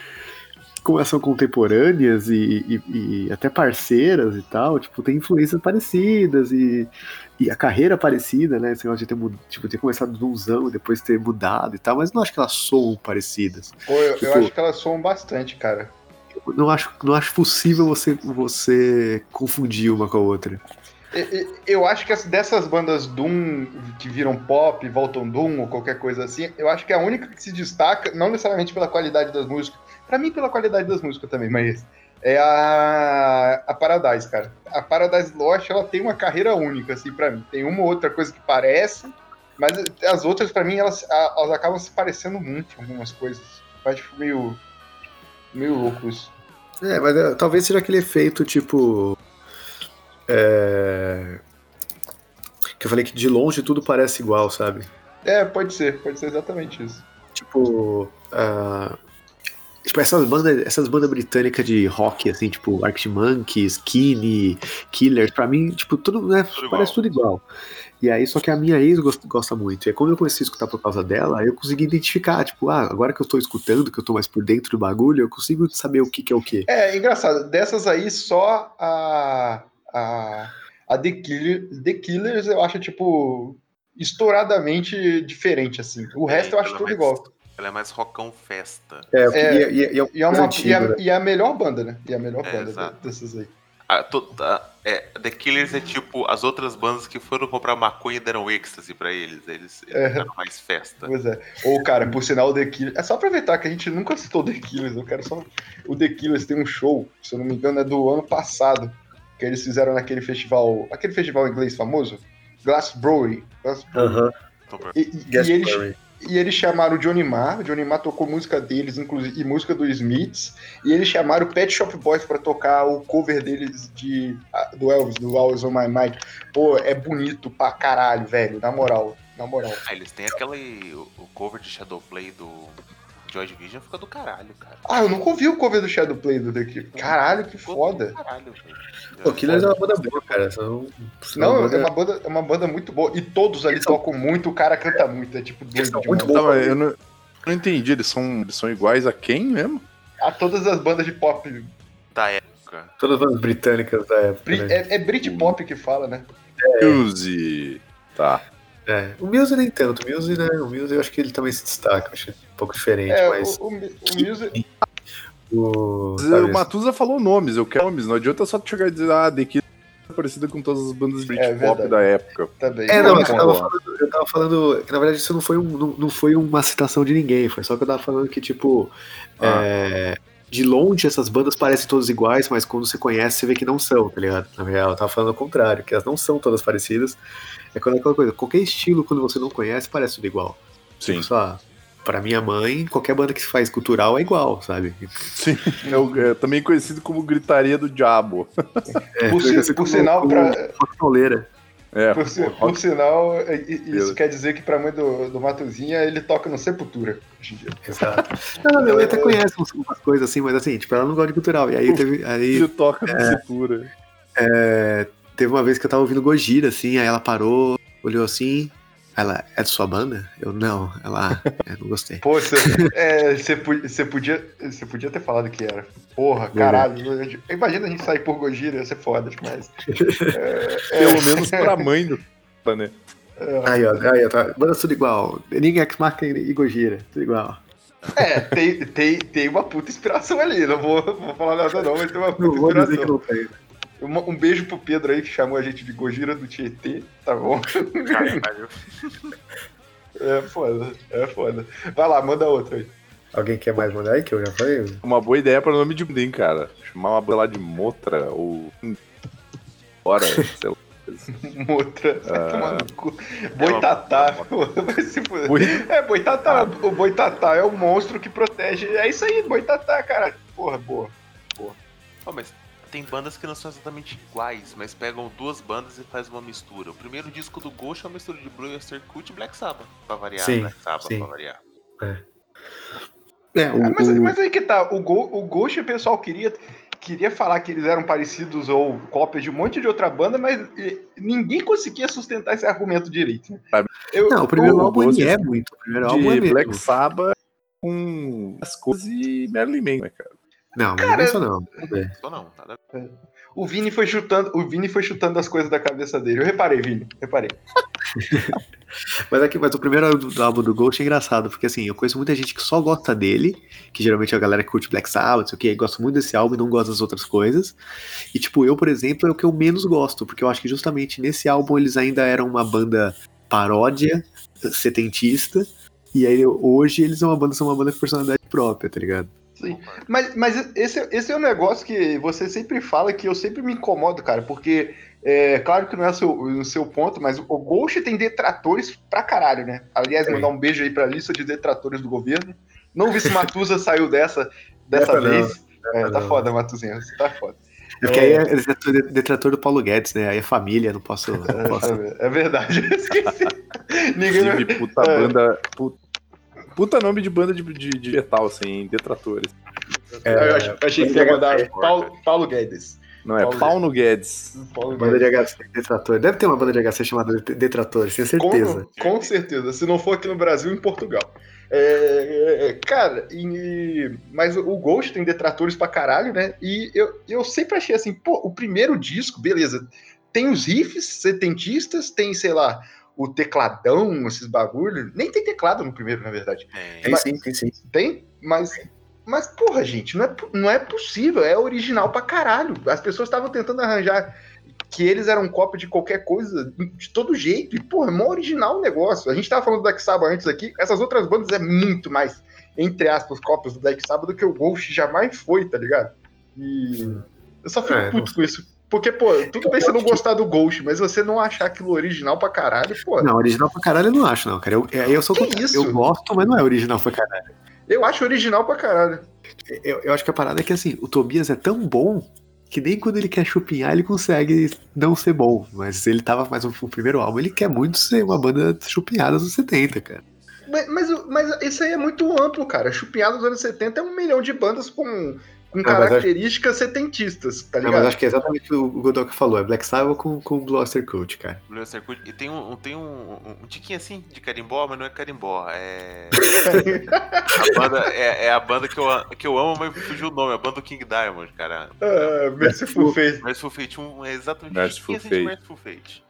Speaker 3: como elas são contemporâneas e, e- e até parceiras e tal, tipo, tem influências parecidas e, e a carreira parecida, né? Esse negócio de ter, tipo, ter começado do e depois ter mudado e tal, mas não acho que elas soam parecidas.
Speaker 2: Pô, eu, eu
Speaker 3: tipo-
Speaker 2: acho que elas soam bastante, cara.
Speaker 3: Eu não acho, não acho possível você, você confundir uma com a outra.
Speaker 2: Eu acho que as- dessas bandas Doom que viram pop, voltam Doom ou qualquer coisa assim, eu acho que é a única que se destaca, não necessariamente pela qualidade das músicas, pra mim pela qualidade das músicas também, mas é a, a Paradise, cara. A Paradise Lost, ela tem uma carreira única, assim, pra mim. Tem uma ou outra coisa que parece, Mas as outras, pra mim, elas, elas acabam se parecendo muito em algumas coisas. Eu acho meio. meio louco isso.
Speaker 3: É, mas é, talvez seja aquele efeito tipo. É... Que eu falei que de longe tudo parece igual, sabe?
Speaker 2: É, pode ser, pode ser exatamente isso.
Speaker 3: Tipo. ah, Tipo, essas bandas, essas bandas britânicas de rock, assim, tipo Arctic Monkeys, Skinny, Killers, pra mim, tipo, tudo, né,
Speaker 4: Tudo
Speaker 3: parece
Speaker 4: igual.
Speaker 3: tudo igual. E aí, só que a minha ex gosta, muito. E aí, quando eu comecei a escutar por causa dela, eu consegui identificar, tipo, ah, agora que eu tô escutando, que eu tô mais por dentro do bagulho, eu consigo saber o que que é o que.
Speaker 2: É, engraçado, dessas aí, só a. a, a The, Killer, The Killers eu acho, tipo, estouradamente diferente, assim. O
Speaker 4: É,
Speaker 2: resto eu acho tudo igual.
Speaker 4: Ela é mais rockão festa.
Speaker 3: É,
Speaker 2: É,
Speaker 3: e, e, e, é
Speaker 2: E é, uma, e, é,
Speaker 3: antigo, né?
Speaker 2: e é a melhor banda, né? E a melhor
Speaker 4: É,
Speaker 2: banda
Speaker 4: exato.
Speaker 2: dessas aí.
Speaker 4: A, to- a- é, The Killers é tipo as outras bandas que foram comprar maconha e deram êxtase pra eles. Eles, eles
Speaker 2: É.
Speaker 4: deram mais festa.
Speaker 2: Pois é. Ou, cara, por sinal, o The Killers. É só aproveitar que a gente nunca citou o The Killers. Eu quero só. O The Killers tem um show, se eu não me engano, é do ano passado. Que eles fizeram naquele festival. Aquele festival inglês famoso? Glass Brewery. Glass
Speaker 3: Aham.
Speaker 4: Então,
Speaker 2: E, e- e eles,
Speaker 3: Brewery.
Speaker 2: E eles chamaram o Johnny Marr, o Johnny Marr tocou música deles, inclusive, e música do Smiths, e eles chamaram o Pet Shop Boys pra tocar o cover deles de, do Elvis, do Always On My Mind. Pô, é bonito pra caralho, velho, na moral, na moral.
Speaker 4: Ah, eles têm aquele. O cover de Shadowplay do Joy Division fica do caralho, cara.
Speaker 2: Ah, eu nunca ouvi o cover do Shadow Play do The Killers. Caralho, que foda.
Speaker 4: Do caralho, velho.
Speaker 3: Pô, Killers é uma banda boa, cara. São, são
Speaker 2: Não, é uma, banda, é uma banda muito boa. E todos ali tocam muito, o cara canta muito. É tipo doido
Speaker 3: são muito
Speaker 1: mas eu não, eu não entendi, eles são, eles são iguais a quem mesmo?
Speaker 2: A todas as bandas de pop.
Speaker 4: Da época.
Speaker 3: Todas as bandas britânicas da época.
Speaker 2: Bri-
Speaker 3: né?
Speaker 2: É, é Britpop que fala, né?
Speaker 1: Muse. Tá.
Speaker 3: É. O Muse nem tanto. O Muse, né? O Muse eu acho que ele também se destaca. Acho um pouco diferente,
Speaker 2: É,
Speaker 3: mas.
Speaker 2: o, o, o Music.
Speaker 3: O,
Speaker 1: Mas
Speaker 3: sabe,
Speaker 1: O Matusa falou nomes, eu quero nomes. Não adianta só tu chegar e dizer, ah, The Killers é parecida com todas as bandas Britpop
Speaker 2: verdade.
Speaker 1: da época.
Speaker 2: Também.
Speaker 3: É, não, eu tava, falando, eu tava falando que na verdade isso não foi, um, não, não foi uma citação de ninguém, foi só que eu tava falando que, tipo,
Speaker 1: Ah.
Speaker 3: é, de longe essas bandas parecem todas iguais, mas quando você conhece, você vê que não são, tá ligado? Na real, eu tava falando ao contrário, que elas não são todas parecidas. É quando é aquela coisa, qualquer estilo, quando você não conhece, parece tudo igual.
Speaker 1: Sim.
Speaker 3: Tipo, só, pra minha mãe, qualquer banda que se faz cultural é igual, sabe?
Speaker 1: Sim. É, o- é também conhecido como Gritaria do Diabo. *laughs*
Speaker 3: É,
Speaker 2: Por, si- por
Speaker 3: como
Speaker 2: sinal, pra.
Speaker 1: É,
Speaker 2: por,
Speaker 1: rock-
Speaker 2: por sinal, é- isso
Speaker 1: Beleza.
Speaker 2: quer dizer que pra mãe do, do Matuzinha ele toca no Sepultura hoje em dia.
Speaker 3: Exato. Não, minha mãe até conhece umas, coisas assim, mas assim, tipo, ela não gosta de cultural. E aí teve. Aí,
Speaker 1: ele toca na cintura.
Speaker 3: É, teve uma vez que eu tava ouvindo Gojira, assim, aí ela parou, olhou assim, ela, é de sua banda? Eu, não. Ela, é, não gostei.
Speaker 2: Pô, você é, podia, você podia ter falado que era. Porra, caralho. Imagina a gente sair por Gojira, ia ser foda demais. *laughs* É,
Speaker 1: Pelo menos pra mãe do né?
Speaker 3: Aí, ó, aí, ó, tá, banda tudo igual. Ninguém X marca e Gojira, tudo igual.
Speaker 2: É, tem, tem, tem uma puta inspiração ali. Não vou, vou falar nada não, mas tem uma
Speaker 3: Não
Speaker 2: puta
Speaker 3: vou dizer que
Speaker 2: inspiração.
Speaker 3: não tem.
Speaker 2: Um, um beijo pro Pedro aí, que chamou a gente de Gojira do Tietê, tá bom?
Speaker 4: Caralho.
Speaker 2: É foda, é foda. Vai lá, manda outra aí.
Speaker 3: Alguém quer mais mandar aí, que eu já falei?
Speaker 1: Uma boa ideia para o nome de bem, cara. Chamar uma banda lá de Motra ou. Bora, sei lá. *laughs*
Speaker 2: Outra.
Speaker 1: Ah.
Speaker 2: Tomar no cu. Boitatá. Fuder.
Speaker 1: Boi-
Speaker 2: É, Boitatá. O Boitatá é o monstro que protege. É isso aí, Boitatá, cara. Porra, boa.
Speaker 4: Ó, mas tem bandas que não são exatamente iguais, mas pegam duas bandas e faz uma mistura. O primeiro disco do Ghost é uma mistura de Blue Cult e Black Sabbath. Pra variar,
Speaker 3: Sim,
Speaker 4: Black Sabbath
Speaker 3: sim.
Speaker 4: pra variar.
Speaker 3: É, o,
Speaker 2: Ah, mas,
Speaker 3: o-
Speaker 2: mas aí que tá. O, Go, o Ghost, o pessoal queria, queria falar que eles eram parecidos ou cópias de um monte de outra banda, mas ninguém conseguia sustentar esse argumento direito. né? Eu,
Speaker 3: Não, o primeiro
Speaker 1: o
Speaker 3: álbum é muito. O primeiro álbum é mesmo.
Speaker 1: Black Sabbath com as coisas e Marilyn Manson, né, cara?
Speaker 3: Não,
Speaker 2: Cara,
Speaker 3: não é isso não.
Speaker 4: Só não, nada a ver.
Speaker 2: O Vini foi chutando, o Vini foi chutando as coisas da cabeça dele. Eu reparei, Vini, reparei. *laughs*
Speaker 3: Mas aqui, mas o primeiro álbum do- Ghost é engraçado, porque assim, eu conheço muita gente que só gosta dele, que geralmente é a galera que curte Black Sabbath, sei o que, gosta muito desse álbum e não gosta das outras coisas. E tipo, eu, por exemplo, é o que eu menos gosto, porque eu acho que justamente nesse álbum eles ainda eram uma banda paródia, setentista, e aí hoje eles são uma banda, são uma banda com personalidade própria, tá ligado?
Speaker 2: Sim. Mas, mas esse, esse é um negócio que você sempre fala que eu sempre me incomodo, cara, porque É, claro que não é o seu, o seu ponto, mas o Ghost tem detratores pra caralho, né? Aliás, mandar um beijo aí pra lista de detratores do governo. Não vi se Matusa *laughs* saiu dessa, dessa
Speaker 3: Essa não,
Speaker 2: vez. É, tá
Speaker 3: não.
Speaker 2: foda, Matuzinha. Você tá foda.
Speaker 3: É porque aí é detrator, detrator do Paulo Guedes, né? Aí é família, não posso. Não posso.
Speaker 2: É, é verdade, eu esqueci. *laughs* Ninguém
Speaker 1: Inclusive, puta
Speaker 2: É.
Speaker 1: banda. Puta, puta nome de banda de, de, de metal, assim, detratores.
Speaker 3: É,
Speaker 2: eu eu achei que você ia mandar Paulo, Paulo Guedes.
Speaker 1: Não, é
Speaker 2: Paulo-
Speaker 1: Guedes.
Speaker 2: Paulo
Speaker 3: Banda
Speaker 2: Guedes.
Speaker 3: de HC Detrator. Deve ter uma banda de HC chamada Det- Detratores, tenho certeza.
Speaker 2: Com, com certeza. Se não for aqui no Brasil, em Portugal. É, é, cara, e- mas o Ghost tem detratores pra caralho, né? E eu, eu sempre achei assim, pô, o primeiro disco, beleza, tem os riffs setentistas, tem, sei lá, o tecladão, esses bagulho. Nem tem teclado no primeiro, na verdade.
Speaker 4: É,
Speaker 3: Tem sim, tem sim.
Speaker 2: Tem, mas. Mas, porra, gente, não é, não é possível. É original pra caralho. As pessoas estavam tentando arranjar que eles eram cópia de qualquer coisa, de todo jeito. E, porra, é mó original o negócio. A gente tava falando do Black Sabbath antes aqui. Essas outras bandas é muito mais, entre aspas, cópias do Black Sabbath do que o Ghost jamais foi, tá ligado? E eu só fico
Speaker 3: É,
Speaker 2: puto com isso. Porque, pô, tudo bem você não gostar do Ghost, mas você não achar aquilo original pra caralho, pô.
Speaker 3: Não, original pra caralho eu não acho, não, cara. Eu, é, eu sou
Speaker 2: Que isso?
Speaker 3: Eu gosto, mas não é original pra caralho.
Speaker 2: Eu acho original pra caralho.
Speaker 3: Eu, eu acho que a parada é que assim, o Tobias é tão bom que nem quando ele quer chupinhar, ele consegue não ser bom. Mas ele tava mais o primeiro álbum, ele quer muito ser uma banda chupinhada dos 70, cara.
Speaker 2: Mas, mas, mas isso aí é muito amplo, cara. Chupinhado dos anos 70 é um milhão de bandas com, com
Speaker 3: mas acho-
Speaker 2: características setentistas, tá
Speaker 3: Não,
Speaker 2: ligado?
Speaker 3: mas acho que é exatamente o que o Godoka falou, é Black Sabbath com, com Blue Oyster Cult, cara.
Speaker 4: Blue Oyster Cult. E tem um, tem um, um, um tiquinho assim de carimbó, mas não é carimbó. É. *laughs* a banda, é, é a banda que eu, que eu amo, mas fugiu o nome. A banda do King Diamond, cara.
Speaker 2: Ah, Merciful Fate.
Speaker 4: Merciful Fate 1 é exatamente
Speaker 1: Merciful
Speaker 4: um tiquinho assim de
Speaker 1: Fate.
Speaker 4: Merciful Fate.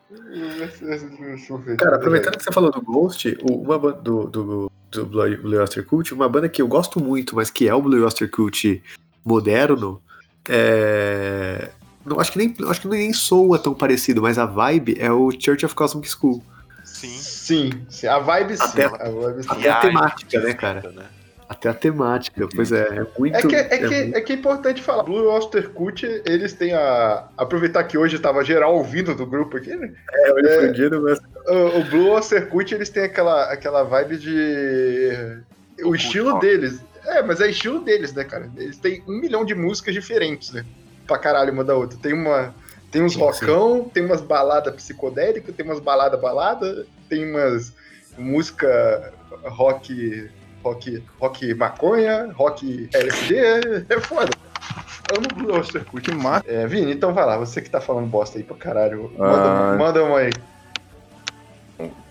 Speaker 3: Cara, aproveitando que você falou do Ghost, uma banda do, do, do Blue Blue Oyster Cult, uma banda que eu gosto muito, mas que é o Blue Oyster Cult moderno, é... Não, acho que nem acho que nem soa tão parecido, mas a vibe é o Church of Cosmic School.
Speaker 4: Sim.
Speaker 2: Sim, sim, a vibe sim.
Speaker 3: Até-
Speaker 2: a vibe sim.
Speaker 3: até a temática, né, cara?
Speaker 4: Né?
Speaker 3: Até a temática, pois é, é muito.
Speaker 2: É que é, que,
Speaker 3: muito-
Speaker 2: é que é importante falar. Blue Oyster Cult, eles têm a. Aproveitar que hoje tava geral ouvindo do grupo aqui, né?
Speaker 3: é, eu
Speaker 2: é-
Speaker 3: mas
Speaker 2: O, o Blue Oyster Cult, eles têm aquela, aquela vibe de. O
Speaker 4: Do
Speaker 2: estilo deles. É, mas é estilo deles, né, cara? Eles têm um milhão de músicas diferentes, né? Pra caralho uma da outra. Tem uma. Tem uns
Speaker 3: Sim,
Speaker 2: rockão, tem umas baladas psicodélicas, tem umas balada balada, tem umas música rock. rock. rock maconha, rock LSD. É foda. Amo Blue Oyster Cult.
Speaker 1: Que massa.
Speaker 2: É, Vini, então vai lá, você que tá falando bosta aí pra caralho. Manda,
Speaker 1: Ah.
Speaker 2: manda uma aí.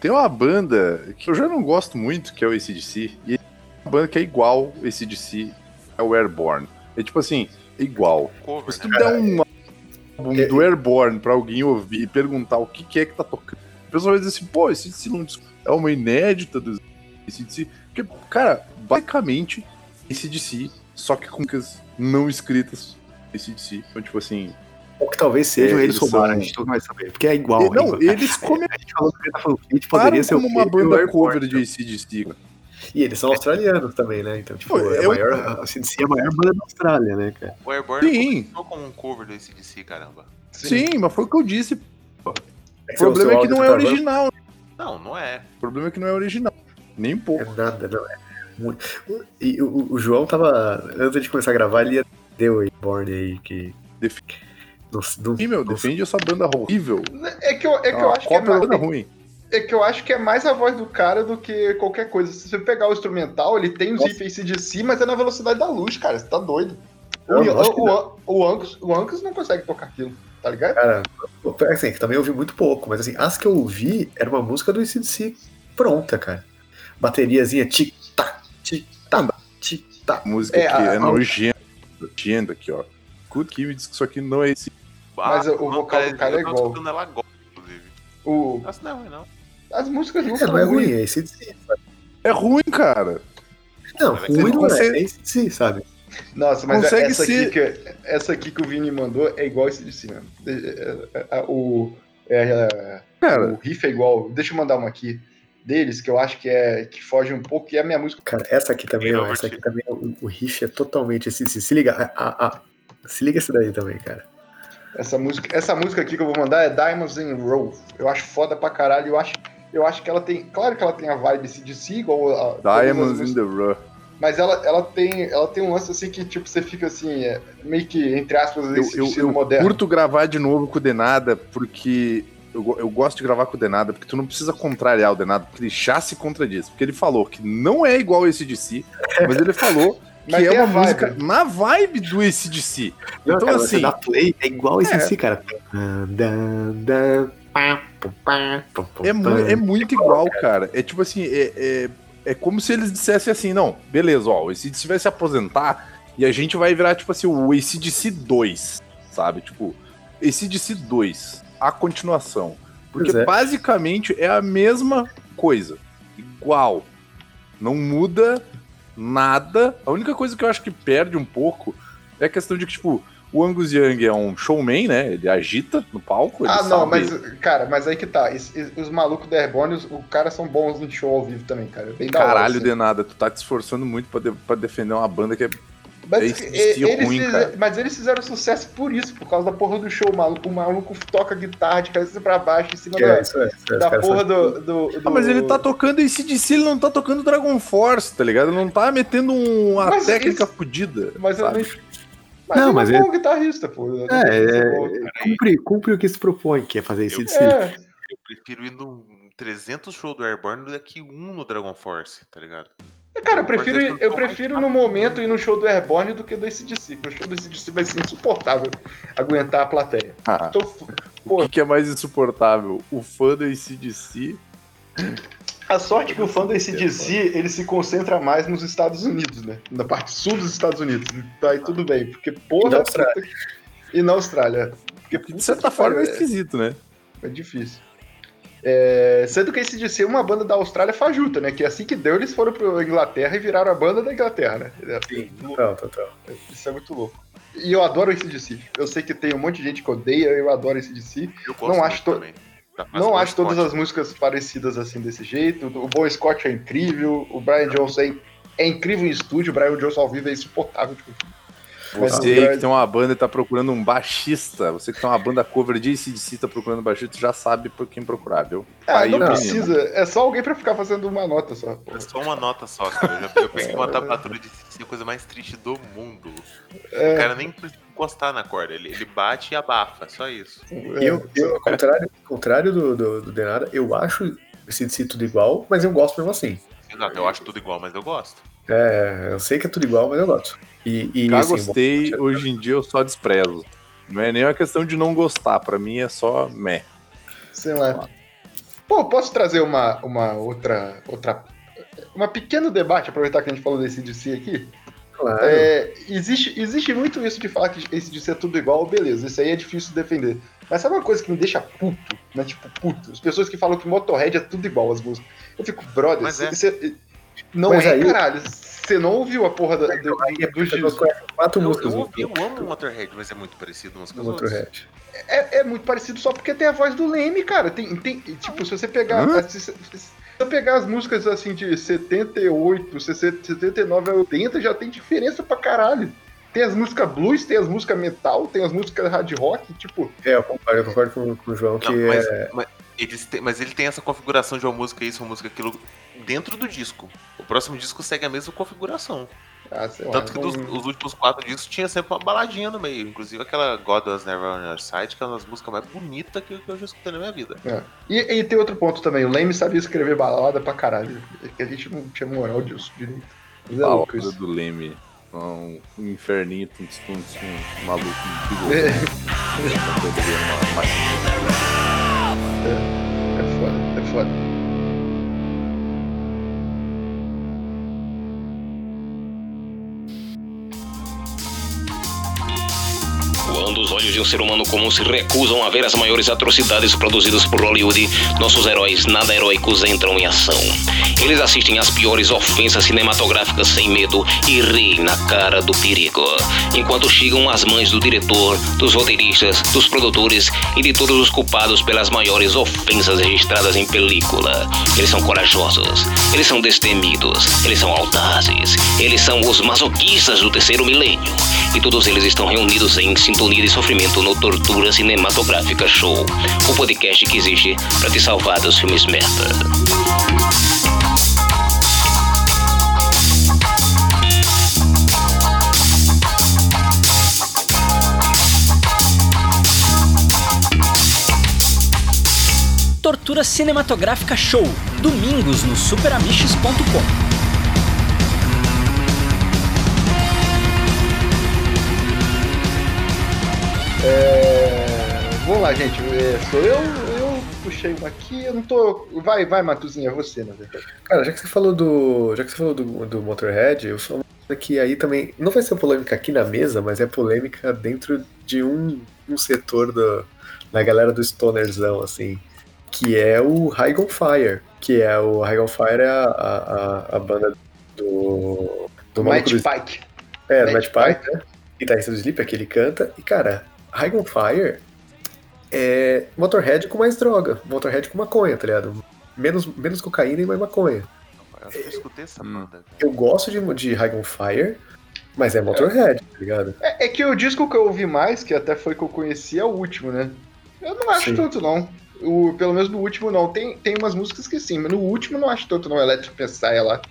Speaker 1: Tem uma banda que eu já não gosto muito, que é o ACDC. E banda que é igual o ACDC, é o Airborne. É tipo assim, é igual.
Speaker 4: Cover,
Speaker 1: Se tu
Speaker 4: né?
Speaker 1: der um álbum do Airborne pra alguém ouvir e perguntar o que, que é que tá tocando, a pessoa vai dizer assim, pô, esse DC não é uma inédita do ACDC. Porque, cara, basicamente, esse DC, só que com músicas não escritas esse DC. Então, tipo assim.
Speaker 3: ou que talvez sejam
Speaker 1: É,
Speaker 3: eles
Speaker 1: são-
Speaker 3: a gente não vai saber. Porque é igual.
Speaker 1: não,
Speaker 3: igual.
Speaker 1: eles *laughs*
Speaker 3: A gente falou que ele tá falando
Speaker 1: começaram
Speaker 3: poderia ser o
Speaker 1: como uma banda
Speaker 3: Airborne,
Speaker 1: cover de ACDC.
Speaker 3: E eles são australianos também, né? Então, tipo,
Speaker 1: Pô,
Speaker 3: é
Speaker 1: eu-
Speaker 3: maior, a CDC é a maior banda da Austrália, né, cara?
Speaker 4: O Airborne
Speaker 1: Sim.
Speaker 4: começou como um cover do ACDC, caramba.
Speaker 1: Sim, mas foi o que eu disse. O
Speaker 3: seu-
Speaker 1: problema é que não é
Speaker 3: áudio tá
Speaker 1: original.
Speaker 4: Não, não é.
Speaker 1: O problema é que não é original. Nem um pouco.
Speaker 3: É nada, não é. Muito. E o, o João tava. Antes de começar a gravar, ele ia ter o Airborne aí que.
Speaker 1: Def-
Speaker 3: Não, não,
Speaker 1: Sim, meu,
Speaker 3: não-
Speaker 1: defende essa banda horrível.
Speaker 2: É que eu, é que eu
Speaker 1: uma
Speaker 2: acho que é, mais,
Speaker 1: banda ruim.
Speaker 2: É que eu acho que é mais a voz do cara do que qualquer coisa. Se você pegar o instrumental, ele tem os riffs de si, mas é na velocidade da luz, cara. Você tá doido. O,
Speaker 3: eu
Speaker 2: o, o, o, Angus, o Angus não consegue tocar aquilo, tá ligado?
Speaker 3: Cara, assim, que também ouvi muito pouco, mas assim, as que eu ouvi era uma música do ACDC pronta, cara. Bateriazinha tic-tac, tic-tac, tic-tac.
Speaker 1: Música
Speaker 2: É,
Speaker 1: que
Speaker 2: a-
Speaker 1: é
Speaker 2: a-
Speaker 1: nojenta. Nojenta aqui, ó. Escuta que me diz que isso aqui não é esse.
Speaker 2: Mas o
Speaker 4: não,
Speaker 2: vocal do cara é igual.
Speaker 4: ela agora.
Speaker 2: O,
Speaker 4: Nossa, não é ruim, não.
Speaker 2: as músicas não
Speaker 3: É,
Speaker 2: são
Speaker 3: não é ruim, é ACDC.
Speaker 1: É ruim, cara.
Speaker 3: Não,
Speaker 4: Mas
Speaker 3: ruim não é,
Speaker 1: consegue-
Speaker 3: é ACDC, sabe?
Speaker 2: Nossa, mas
Speaker 1: Consegue
Speaker 2: essa,
Speaker 1: ser-
Speaker 2: aqui que, essa aqui que o Vini mandou é igual esse de cima. É, é, é, O, é,
Speaker 1: Cara,
Speaker 2: o riff é igual. Deixa eu mandar uma aqui deles, que eu acho que é que foge um pouco, que é a minha música.
Speaker 3: Cara, essa aqui também, ó, essa aqui também, o, o riff é totalmente ACDC. Se liga, a, a- a- se liga essa daí também, cara.
Speaker 2: Essa música, essa música aqui que eu vou mandar é Diamonds in Row. Eu acho foda pra caralho. Eu acho, eu acho que ela tem. Claro que ela tem a vibe CDC, igual a.
Speaker 1: Diamonds in the Rough.
Speaker 2: Mas ela, ela, tem, ela tem um lance assim que, tipo, você fica assim, é, meio que, entre aspas,
Speaker 1: Eu,
Speaker 2: esse
Speaker 1: eu, eu
Speaker 2: moderno.
Speaker 1: curto gravar de novo com o Denada, porque eu, eu gosto de gravar com o Denada, porque tu não precisa contrariar o Denada, porque ele já se contradiz. Porque ele falou que não é igual esse DC, mas ele falou que
Speaker 2: Mas
Speaker 1: é
Speaker 2: tem
Speaker 1: uma
Speaker 2: a vibe.
Speaker 1: música na vibe do ACDC.
Speaker 3: Não,
Speaker 1: Então,
Speaker 3: cara,
Speaker 1: assim-
Speaker 3: você dá play, é igual esse
Speaker 1: É.
Speaker 3: assim, cara.
Speaker 1: É, mu- é muito igual, cara. É tipo assim, é, é, é como se eles dissessem assim, não, beleza, ó, o ACDC vai se aposentar e a gente vai virar, tipo assim, o ACDC 2, sabe? Tipo, ACDC 2, a continuação. Porque
Speaker 3: é.
Speaker 1: basicamente é a mesma coisa. Igual. Não muda nada. A única coisa que eu acho que perde um pouco é a questão de que, tipo, o Angus Young é um showman, né? Ele agita no palco.
Speaker 2: Ah, não, mas, cara, mas aí que tá. Esse- os malucos da Airborne, os, os caras são bons em show ao vivo também, cara. É Bem da hora,
Speaker 1: Caralho,
Speaker 2: assim.
Speaker 1: de nada, tu tá te esforçando muito pra, de- pra defender uma banda que é.
Speaker 2: Mas,
Speaker 1: esse
Speaker 2: e-
Speaker 1: estilo
Speaker 2: eles
Speaker 1: ruim,
Speaker 2: fize-
Speaker 1: cara.
Speaker 2: mas eles fizeram sucesso por isso, por causa da porra do show. O maluco, o maluco toca guitarra de cabeça pra baixo em cima
Speaker 3: É,
Speaker 2: da,
Speaker 3: isso é, isso é,
Speaker 2: da porra do, do, do-
Speaker 1: Ah, mas ele tá tocando esse DC, ele não tá tocando Dragon Force, tá ligado? Ele não tá metendo um- uma
Speaker 2: Mas
Speaker 1: técnica
Speaker 2: isso-
Speaker 1: fodida.
Speaker 2: Mas eu
Speaker 1: sabe?
Speaker 2: nem. Mas
Speaker 3: Não,
Speaker 2: ele
Speaker 3: mas
Speaker 2: é um
Speaker 3: ele-
Speaker 2: guitarrista, pô.
Speaker 3: É, é, cumpre, cumpre o que se propõe, que é fazer esse DC.
Speaker 2: É,
Speaker 4: Eu prefiro ir num 300 show do Airborne do que um no Dragon Force, tá ligado?
Speaker 2: Cara, eu prefiro,
Speaker 4: é
Speaker 2: eu prefiro no momento ir no show do Airborne do que do ACDC. porque O show do ACDC vai ser insuportável aguentar a plateia.
Speaker 1: Ah,
Speaker 2: Então,
Speaker 1: o que, que é mais insuportável? O fã do ACDC.
Speaker 2: a sorte é que o fã do ACDC, ele se concentra mais nos Estados Unidos, né? Na parte sul dos Estados Unidos. Tá aí tudo bem, porque porra...
Speaker 3: E na Austrália.
Speaker 2: puta- E na Austrália. Porque,
Speaker 1: De certa forma é esquisito, né?
Speaker 2: É difícil. É, sendo que esse DC é uma banda da Austrália fajuta, né? Que assim que deu, eles foram pra Inglaterra e viraram a banda da Inglaterra, né?
Speaker 3: Sim, total, total.
Speaker 2: Isso é muito louco. E eu adoro esse DC. Eu sei que tem um monte de gente que odeia, eu adoro esse DC.
Speaker 4: Eu gosto
Speaker 2: Não acho to-
Speaker 4: também. Fase
Speaker 2: Não acho todas
Speaker 4: Scott.
Speaker 2: as músicas parecidas assim desse jeito. O Bon Scott é incrível, o Brian Johnson é, é incrível em estúdio, o Brian Johnson ao vivo é insuportável. Tipo, Mas
Speaker 1: Você
Speaker 2: o
Speaker 1: aí que tem uma banda e tá procurando um baixista, você que tem uma banda cover de ACDC e tá procurando baixista, já sabe por quem procurar, viu?
Speaker 2: ah,
Speaker 1: Aí
Speaker 2: não
Speaker 1: o menino.
Speaker 2: precisa, é só alguém pra ficar fazendo uma nota só. pô.
Speaker 4: É só uma nota só, cara. Eu, já, eu peguei uma tablatura de ser a coisa mais triste do mundo. O
Speaker 2: É,
Speaker 4: cara nem precisa encostar na corda, ele, ele bate e abafa, só isso.
Speaker 2: é,
Speaker 3: Eu, eu, ao contrário, ao contrário do, do, do Denada, eu acho esse DC tudo igual, mas eu gosto mesmo assim.
Speaker 4: Exato, eu acho tudo igual, mas eu gosto.
Speaker 3: É, eu sei que é tudo igual, mas eu gosto. E, e
Speaker 1: Já
Speaker 3: assim,
Speaker 1: gostei,
Speaker 3: bom,
Speaker 1: hoje em dia eu só desprezo. Não é nem uma questão de não gostar, pra mim é só meh.
Speaker 2: sei lá. Pô, posso trazer uma, uma outra, outra. Uma pequeno debate, aproveitar que a gente falou desse DC aqui.
Speaker 3: claro.
Speaker 2: É, existe, existe muito isso de falar que esse DC é tudo igual, beleza, isso aí é difícil de defender. Mas sabe uma coisa que me deixa puto, né? Tipo, puto. As pessoas que falam que Motorhead é tudo igual as músicas. Eu fico, brother,
Speaker 4: Mas é.
Speaker 2: Não
Speaker 3: Mas
Speaker 2: é,
Speaker 3: aí-
Speaker 2: caralho. Você não ouviu a porra do, do, do, dos
Speaker 3: Eu
Speaker 2: discos.
Speaker 3: quatro músicas
Speaker 4: eu, ouvi- eu amo o Motorhead, mas é muito parecido umas com
Speaker 3: do
Speaker 4: as outras.
Speaker 3: Motorhead.
Speaker 2: É, é muito parecido só porque tem a voz do Leme, cara. Tem, tem, tipo, se você pegar.
Speaker 1: Hã?
Speaker 2: Se, se- se você pegar as músicas assim de 78, 79 a 80, já tem diferença pra caralho. Tem as músicas blues, tem as músicas metal, tem as músicas hard rock, tipo.
Speaker 3: É, eu concordo, eu concordo com, com o João que
Speaker 4: Não, mas,
Speaker 3: é.
Speaker 4: mas, eles têm- mas ele tem essa configuração de uma música isso, uma música aquilo dentro do disco. O próximo disco segue a mesma configuração.
Speaker 2: Ah, sei lá.
Speaker 4: Tanto que dos, os últimos quatro discos tinha sempre uma baladinha no meio. Inclusive aquela God Was Never on Your Side, que é uma das músicas mais bonitas que, eu já escutei na minha vida.
Speaker 2: É. E, e tem outro ponto também, o Leme sabia escrever balada pra caralho. É que A gente não tinha moral disso direito. Mas é louco
Speaker 1: Balada
Speaker 2: isso.
Speaker 1: do Leme. Um, um inferninho, tum, tum, um maluco, um
Speaker 2: É.
Speaker 1: Uma- uma-
Speaker 2: é foda, é foda.
Speaker 5: Os olhos de um ser humano comum se recusam a ver as maiores atrocidades produzidas por Hollywood, nossos heróis nada heróicos entram em ação. Eles assistem às piores ofensas cinematográficas sem medo e riem na cara do perigo. Enquanto chegam as mães do diretor, dos roteiristas, dos produtores e de todos os culpados pelas maiores ofensas registradas em película. Eles são corajosos, eles são destemidos, eles são audazes, eles são os masoquistas do terceiro milênio. E todos eles estão reunidos em sintonia de sofrimento sofrimento no Tortura Cinematográfica Show, o podcast que existe para te salvar dos filmes merda.
Speaker 6: Tortura Cinematográfica Show, domingos no superamiches.com.
Speaker 2: É, Vamos lá, gente. É, sou eu, eu puxei uma aqui, eu não tô. Vai, vai, Matuzinha, é você, na verdade.
Speaker 3: Cara, já que você falou do. Já que você falou do, do Motorhead, eu falo que aí também. Não vai ser polêmica aqui na mesa, mas é polêmica dentro de um, um setor do, da galera do Stonerzão, assim. Que é o High on Fire. Que é o High on Fire é a, a, a- banda do. Do
Speaker 2: Matt Pike.
Speaker 3: É, do
Speaker 2: Matt
Speaker 3: Pike, né? Guitarrista do Sleep, é que ele canta. E, cara, High on Fire é Motorhead com mais droga. Motorhead com maconha, tá ligado? Menos, menos cocaína e mais maconha.
Speaker 4: Eu acho que eu escutei essa
Speaker 1: Hum.
Speaker 4: banda.
Speaker 3: Eu gosto de, de High on Fire, mas é Motorhead, tá ligado?
Speaker 2: É, é que o disco que eu ouvi mais, que até foi que eu conheci, é o último, né? Eu não acho
Speaker 3: Sim.
Speaker 2: tanto, não. O, pelo menos no último, não. Tem, tem umas músicas que sim, mas no último eu não acho tanto, não. Electric Messiah lá.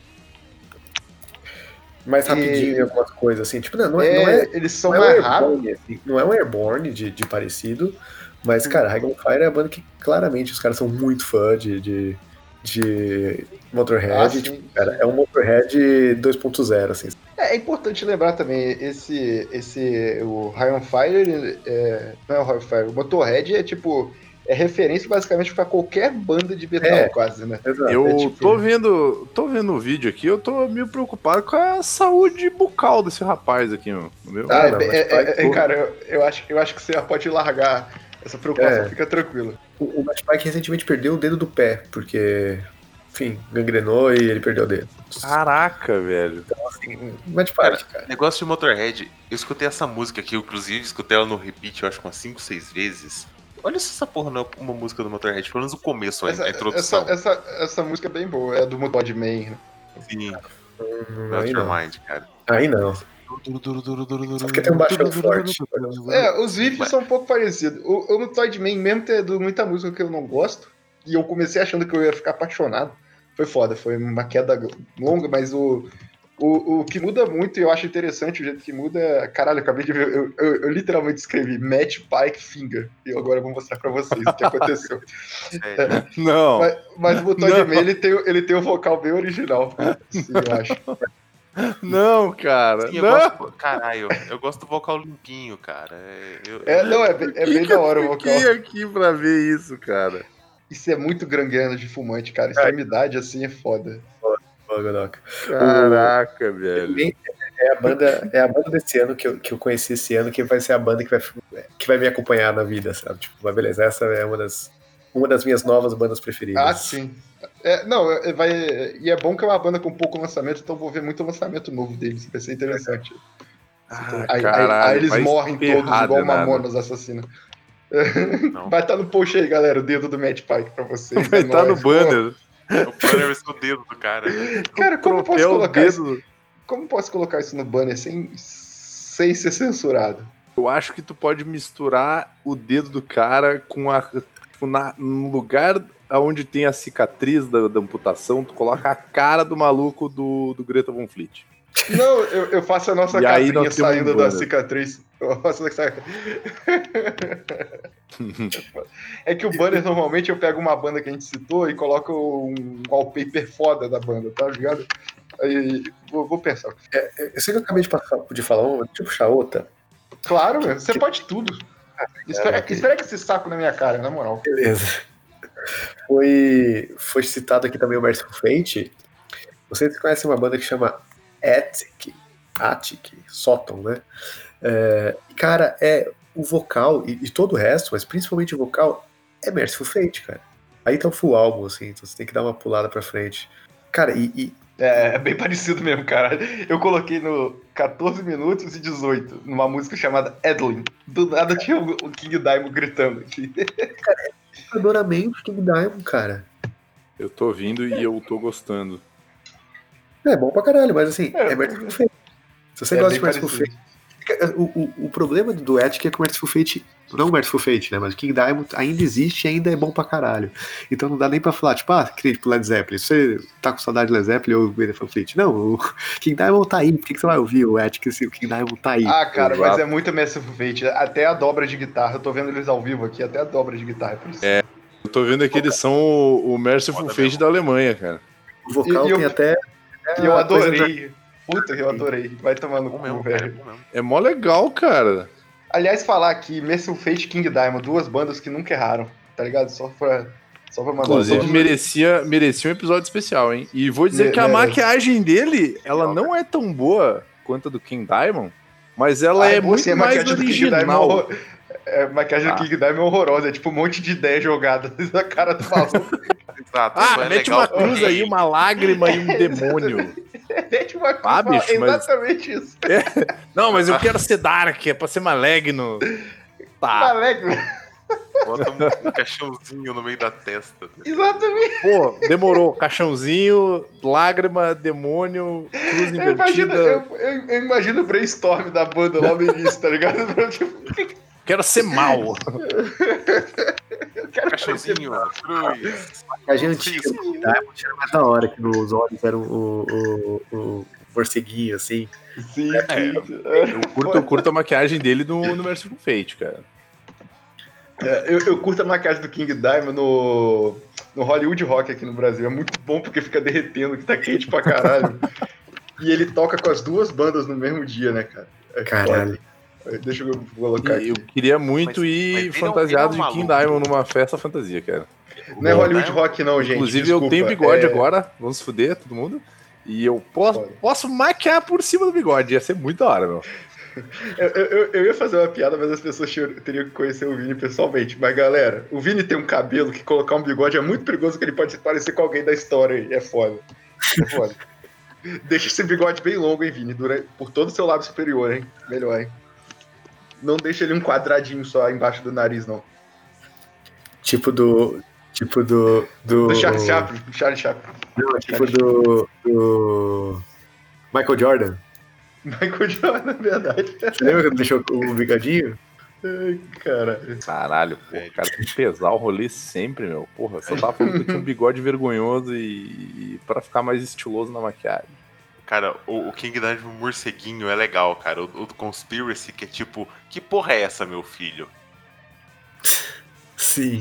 Speaker 3: Mais
Speaker 2: E-
Speaker 3: rapidinho em algumas coisas, assim. Tipo, não, não é,
Speaker 2: É,
Speaker 3: não é,
Speaker 2: eles são
Speaker 3: é
Speaker 2: mais
Speaker 3: um
Speaker 2: rápidos.
Speaker 3: Assim, não é um Airborne de, de parecido, mas,
Speaker 2: Hum.
Speaker 3: cara, High on Fire é a banda que claramente os caras são muito fã de, de, de Motorhead.
Speaker 2: Ah,
Speaker 3: tipo, cara, é um Motorhead 2.0, assim.
Speaker 2: É, é importante lembrar também, esse, esse, o High on Fire, é, não é o High on Fire, o Motorhead é tipo, é referência basicamente pra qualquer banda de metal,
Speaker 3: É.
Speaker 2: quase, né?
Speaker 1: Eu
Speaker 2: é tipo-
Speaker 1: tô vendo, tô vendo o vídeo aqui, eu tô meio preocupado com a saúde bucal desse rapaz aqui, meu. meu.
Speaker 2: Ah,
Speaker 3: não,
Speaker 2: é- é- é- cara, eu, eu acho, eu acho que você pode largar essa preocupação,
Speaker 3: É.
Speaker 2: fica tranquilo.
Speaker 3: O, o Matt Pike recentemente perdeu o dedo do pé, porque, enfim, gangrenou e ele perdeu o dedo.
Speaker 1: Caraca, velho.
Speaker 3: O Matt Pike, cara.
Speaker 4: Negócio de Motorhead, eu escutei essa música aqui, eu, inclusive escutei ela no repeat, eu acho, umas 5, 6 vezes. Olha se essa porra não é uma música do Motorhead, pelo menos o começo, a,
Speaker 2: Essa,
Speaker 4: a introdução.
Speaker 2: essa, essa, essa música é bem boa, é do Motorhead Man. né?
Speaker 4: Sim,
Speaker 3: Hum, Aí não.
Speaker 4: Mastermind, cara.
Speaker 3: Aí não. Só porque tem um baixão forte.
Speaker 2: É, os riffs
Speaker 4: Mas-
Speaker 2: são um pouco parecidos. O, o Metroid Man, mesmo tendo muita música que eu não gosto, e eu comecei achando que eu ia ficar apaixonado, foi foda, foi uma queda longa, mas o, o, o que muda muito, e eu acho interessante o jeito que muda, é- caralho, eu acabei de ver, eu, eu- eu literalmente escrevi Match Pike Finger, e agora eu vou mostrar pra vocês o que aconteceu. *laughs*
Speaker 4: Sério.
Speaker 1: Não.
Speaker 2: mas, mas o Metroid
Speaker 1: Não.
Speaker 2: Man, ele tem, o- ele tem o vocal bem original, *laughs* assim, eu acho.
Speaker 1: Não, cara.
Speaker 4: Sim, eu
Speaker 1: não.
Speaker 4: gosto, caralho, eu gosto do vocal limpinho, cara. É, eu-
Speaker 2: É, não, é, bem- é bem da hora o vocal.
Speaker 1: Fiquei aqui pra ver isso, cara.
Speaker 2: Isso é muito gangrena de fumante, cara. Extremidade assim é foda.
Speaker 3: Godoka.
Speaker 1: Caraca, velho.
Speaker 3: Também É a banda, é a banda desse ano que eu, que eu conheci esse ano que vai ser a banda que vai, que vai me acompanhar na vida, sabe? Tipo, mas beleza, essa é uma das, uma das minhas novas bandas preferidas.
Speaker 2: Ah, sim. É, não, é, vai, e é bom que é uma banda com pouco lançamento, então vou ver muito lançamento novo deles. Vai ser interessante.
Speaker 1: Ah,
Speaker 2: aí, aí-
Speaker 1: caralho,
Speaker 2: aí eles
Speaker 1: vai
Speaker 2: morrem todos igual
Speaker 1: danado.
Speaker 2: Mamonas assassino.
Speaker 4: Não. *laughs*
Speaker 2: Vai estar no post aí, galera, o dedo do Matt Pike pra vocês.
Speaker 1: Vai
Speaker 2: é
Speaker 1: estar no
Speaker 2: nóis.
Speaker 1: banner.
Speaker 4: O banner vai ser o dedo do cara.
Speaker 2: Cara, como eu posso colocar isso? Como posso colocar isso no banner sem, sem ser censurado?
Speaker 1: Eu acho que tu pode misturar o dedo do cara com a. Tipo, na, no lugar onde tem a cicatriz da, da amputação, tu coloca a cara do maluco do, do Greta Von Fleet.
Speaker 2: Não, eu, eu faço a nossa
Speaker 1: E temos
Speaker 2: saindo
Speaker 1: um
Speaker 2: da cicatriz. Eu faço essa- *laughs* é que o banner, normalmente, eu pego uma banda que a gente citou e coloco um wallpaper foda da banda, tá ligado? Aí, vou, vou pensar.
Speaker 3: Eu sei que eu acabei de, passar, de falar uma, deixa eu puxar outra.
Speaker 2: Claro, meu, você pode tudo. Espera,
Speaker 3: ok.
Speaker 2: espera que esse saco na minha cara, na moral.
Speaker 3: Beleza. Foi, foi citado aqui também o Merciful Fate. Vocês conhecem uma banda que chama Attic, Attic, Sóton, né? É, cara, é o vocal e, e todo o resto, mas principalmente o vocal, é Merciful Fate, cara. Aí tá o full álbum, assim, então você tem que dar uma pulada pra frente. Cara, e, e
Speaker 2: É, é bem parecido mesmo, cara. Eu coloquei no 14 minutos e 18, numa música chamada Edlin. Do nada tinha o o King Diamond gritando aqui.
Speaker 3: adoramente King Diamond, cara.
Speaker 1: Eu tô ouvindo e eu tô gostando.
Speaker 3: É bom pra caralho, mas assim,
Speaker 2: É,
Speaker 3: é, Merciful Fate. Se você
Speaker 2: É
Speaker 3: gosta de Merciful. Fate, O, o, o problema do Duet é que o Merciful Fate, não o Merciful Fate, né? Mas o King Diamond ainda existe e ainda é bom pra caralho. Então não dá nem pra falar, tipo, ah, tipo Led Zeppelin. Você tá com saudade de Led Zeppelin ou Merciful Fate? Não, o King Diamond tá aí. Por que, que você vai ouvir o Ethic se o King Diamond tá aí?
Speaker 2: Ah, cara, mas é muito Merciful Fate. Até a dobra de guitarra, eu tô vendo eles ao vivo aqui, até a dobra de guitarra. por isso.
Speaker 1: É. Eu tô vendo aqui, eles são o, o Merciful Fate
Speaker 4: mesmo.
Speaker 1: da Alemanha, cara.
Speaker 3: O vocal
Speaker 2: E- e eu-
Speaker 3: tem até.
Speaker 2: E eu adorei. Puta, eu adorei. Vai tomar no
Speaker 4: Bom
Speaker 2: cu,
Speaker 4: mesmo,
Speaker 2: velho.
Speaker 1: É mó legal, cara.
Speaker 2: Aliás, falar aqui, Merciful Fate e King Diamond, duas bandas que nunca erraram, tá ligado? Só pra, só pra mandar
Speaker 1: Inclusive,
Speaker 2: um
Speaker 1: merecia, merecia um episódio especial, hein? E vou dizer
Speaker 2: Me-
Speaker 1: que a
Speaker 2: merece.
Speaker 1: maquiagem dele, ela não é tão boa quanto a do King Diamond, mas ela
Speaker 2: Ah,
Speaker 1: é
Speaker 2: boa,
Speaker 1: muito
Speaker 2: sim,
Speaker 1: mais
Speaker 2: maquiagem do King Diamond é
Speaker 1: original.
Speaker 2: É, a maquiagem
Speaker 1: Ah.
Speaker 2: do King Diamond é horrorosa, é tipo um monte de ideia jogada *laughs* na cara do maluco.
Speaker 4: Exato.
Speaker 1: Ah,
Speaker 4: só é
Speaker 1: mete
Speaker 4: legal
Speaker 1: uma cruz aí, uma lágrima e um *laughs* demônio.
Speaker 2: é tipo uma
Speaker 1: Ah, bicho,
Speaker 2: é
Speaker 1: mas-
Speaker 2: exatamente isso.
Speaker 1: Não, mas eu quero ser Dark, é pra ser maligno. Tá.
Speaker 2: Moleque,
Speaker 4: Bota um caixãozinho no meio da testa.
Speaker 2: exatamente.
Speaker 1: Pô, demorou. Caixãozinho, lágrima, demônio, cruz
Speaker 2: Eu imagino,
Speaker 1: invertida.
Speaker 2: eu, eu- eu imagino o brainstorm da banda lá no início, tá ligado? *laughs*
Speaker 1: Quero ser mal.
Speaker 2: eu *laughs* quero
Speaker 4: Caixãozinho, cruz.
Speaker 3: A gente antiga do King Diamond era mais da hora, que nos olhos era o, o, o, o morceguinho, assim.
Speaker 2: Sim,
Speaker 1: É,
Speaker 2: sim.
Speaker 1: Eu curto, eu curto a maquiagem dele no, no Merciful Fate, cara.
Speaker 2: É, eu, eu curto a maquiagem do King Diamond no, no Hollywood Rock aqui no Brasil. É muito bom porque fica derretendo, que tá quente pra caralho. *laughs* e ele toca com as duas bandas no mesmo dia, né, cara? É
Speaker 3: Caralho.
Speaker 2: foda. Deixa eu colocar
Speaker 1: E eu
Speaker 2: aqui.
Speaker 1: queria muito
Speaker 4: Mas- mas
Speaker 1: ir
Speaker 4: um-
Speaker 1: fantasiado de King. Diamond numa festa fantasia, cara.
Speaker 2: Não é Hollywood? Rock, não, gente.
Speaker 1: Inclusive,
Speaker 2: desculpa.
Speaker 1: eu tenho bigode
Speaker 2: É,
Speaker 1: agora, vamos se fuder, todo mundo. E eu posso, posso maquiar por cima do bigode, ia ser muito da hora, meu. *laughs*
Speaker 2: Eu, eu, eu ia fazer uma piada, mas as pessoas teriam que conhecer o Vini pessoalmente. Mas, galera, o Vini tem um cabelo que colocar um bigode é muito perigoso, que ele pode parecer com alguém da história aí. É foda. É foda. *laughs* Deixa esse bigode bem longo, hein, Vini? Dura, por todo o seu lábio superior, hein? Melhor, hein? Não deixa ele um quadradinho só embaixo do nariz, não.
Speaker 3: Tipo do. Tipo do. Do,
Speaker 2: Do Charles Chaplin. do Charles Chaplin.
Speaker 3: Não, tipo do. Do. Michael Jordan. *laughs*
Speaker 2: Michael Jordan, é verdade.
Speaker 3: Você lembra quando deixou o bigodinho?
Speaker 2: Ai, cara.
Speaker 1: Caralho, pô, o cara tem que pesar o rolê sempre, meu. Porra, só tava falando que eu tinha um *laughs* bigode vergonhoso e, e pra ficar mais estiloso na maquiagem.
Speaker 4: Cara, o, o King Diamond morceguinho é legal, cara. O, o do Conspiracy, que é tipo, que porra é essa, meu filho?
Speaker 3: Sim.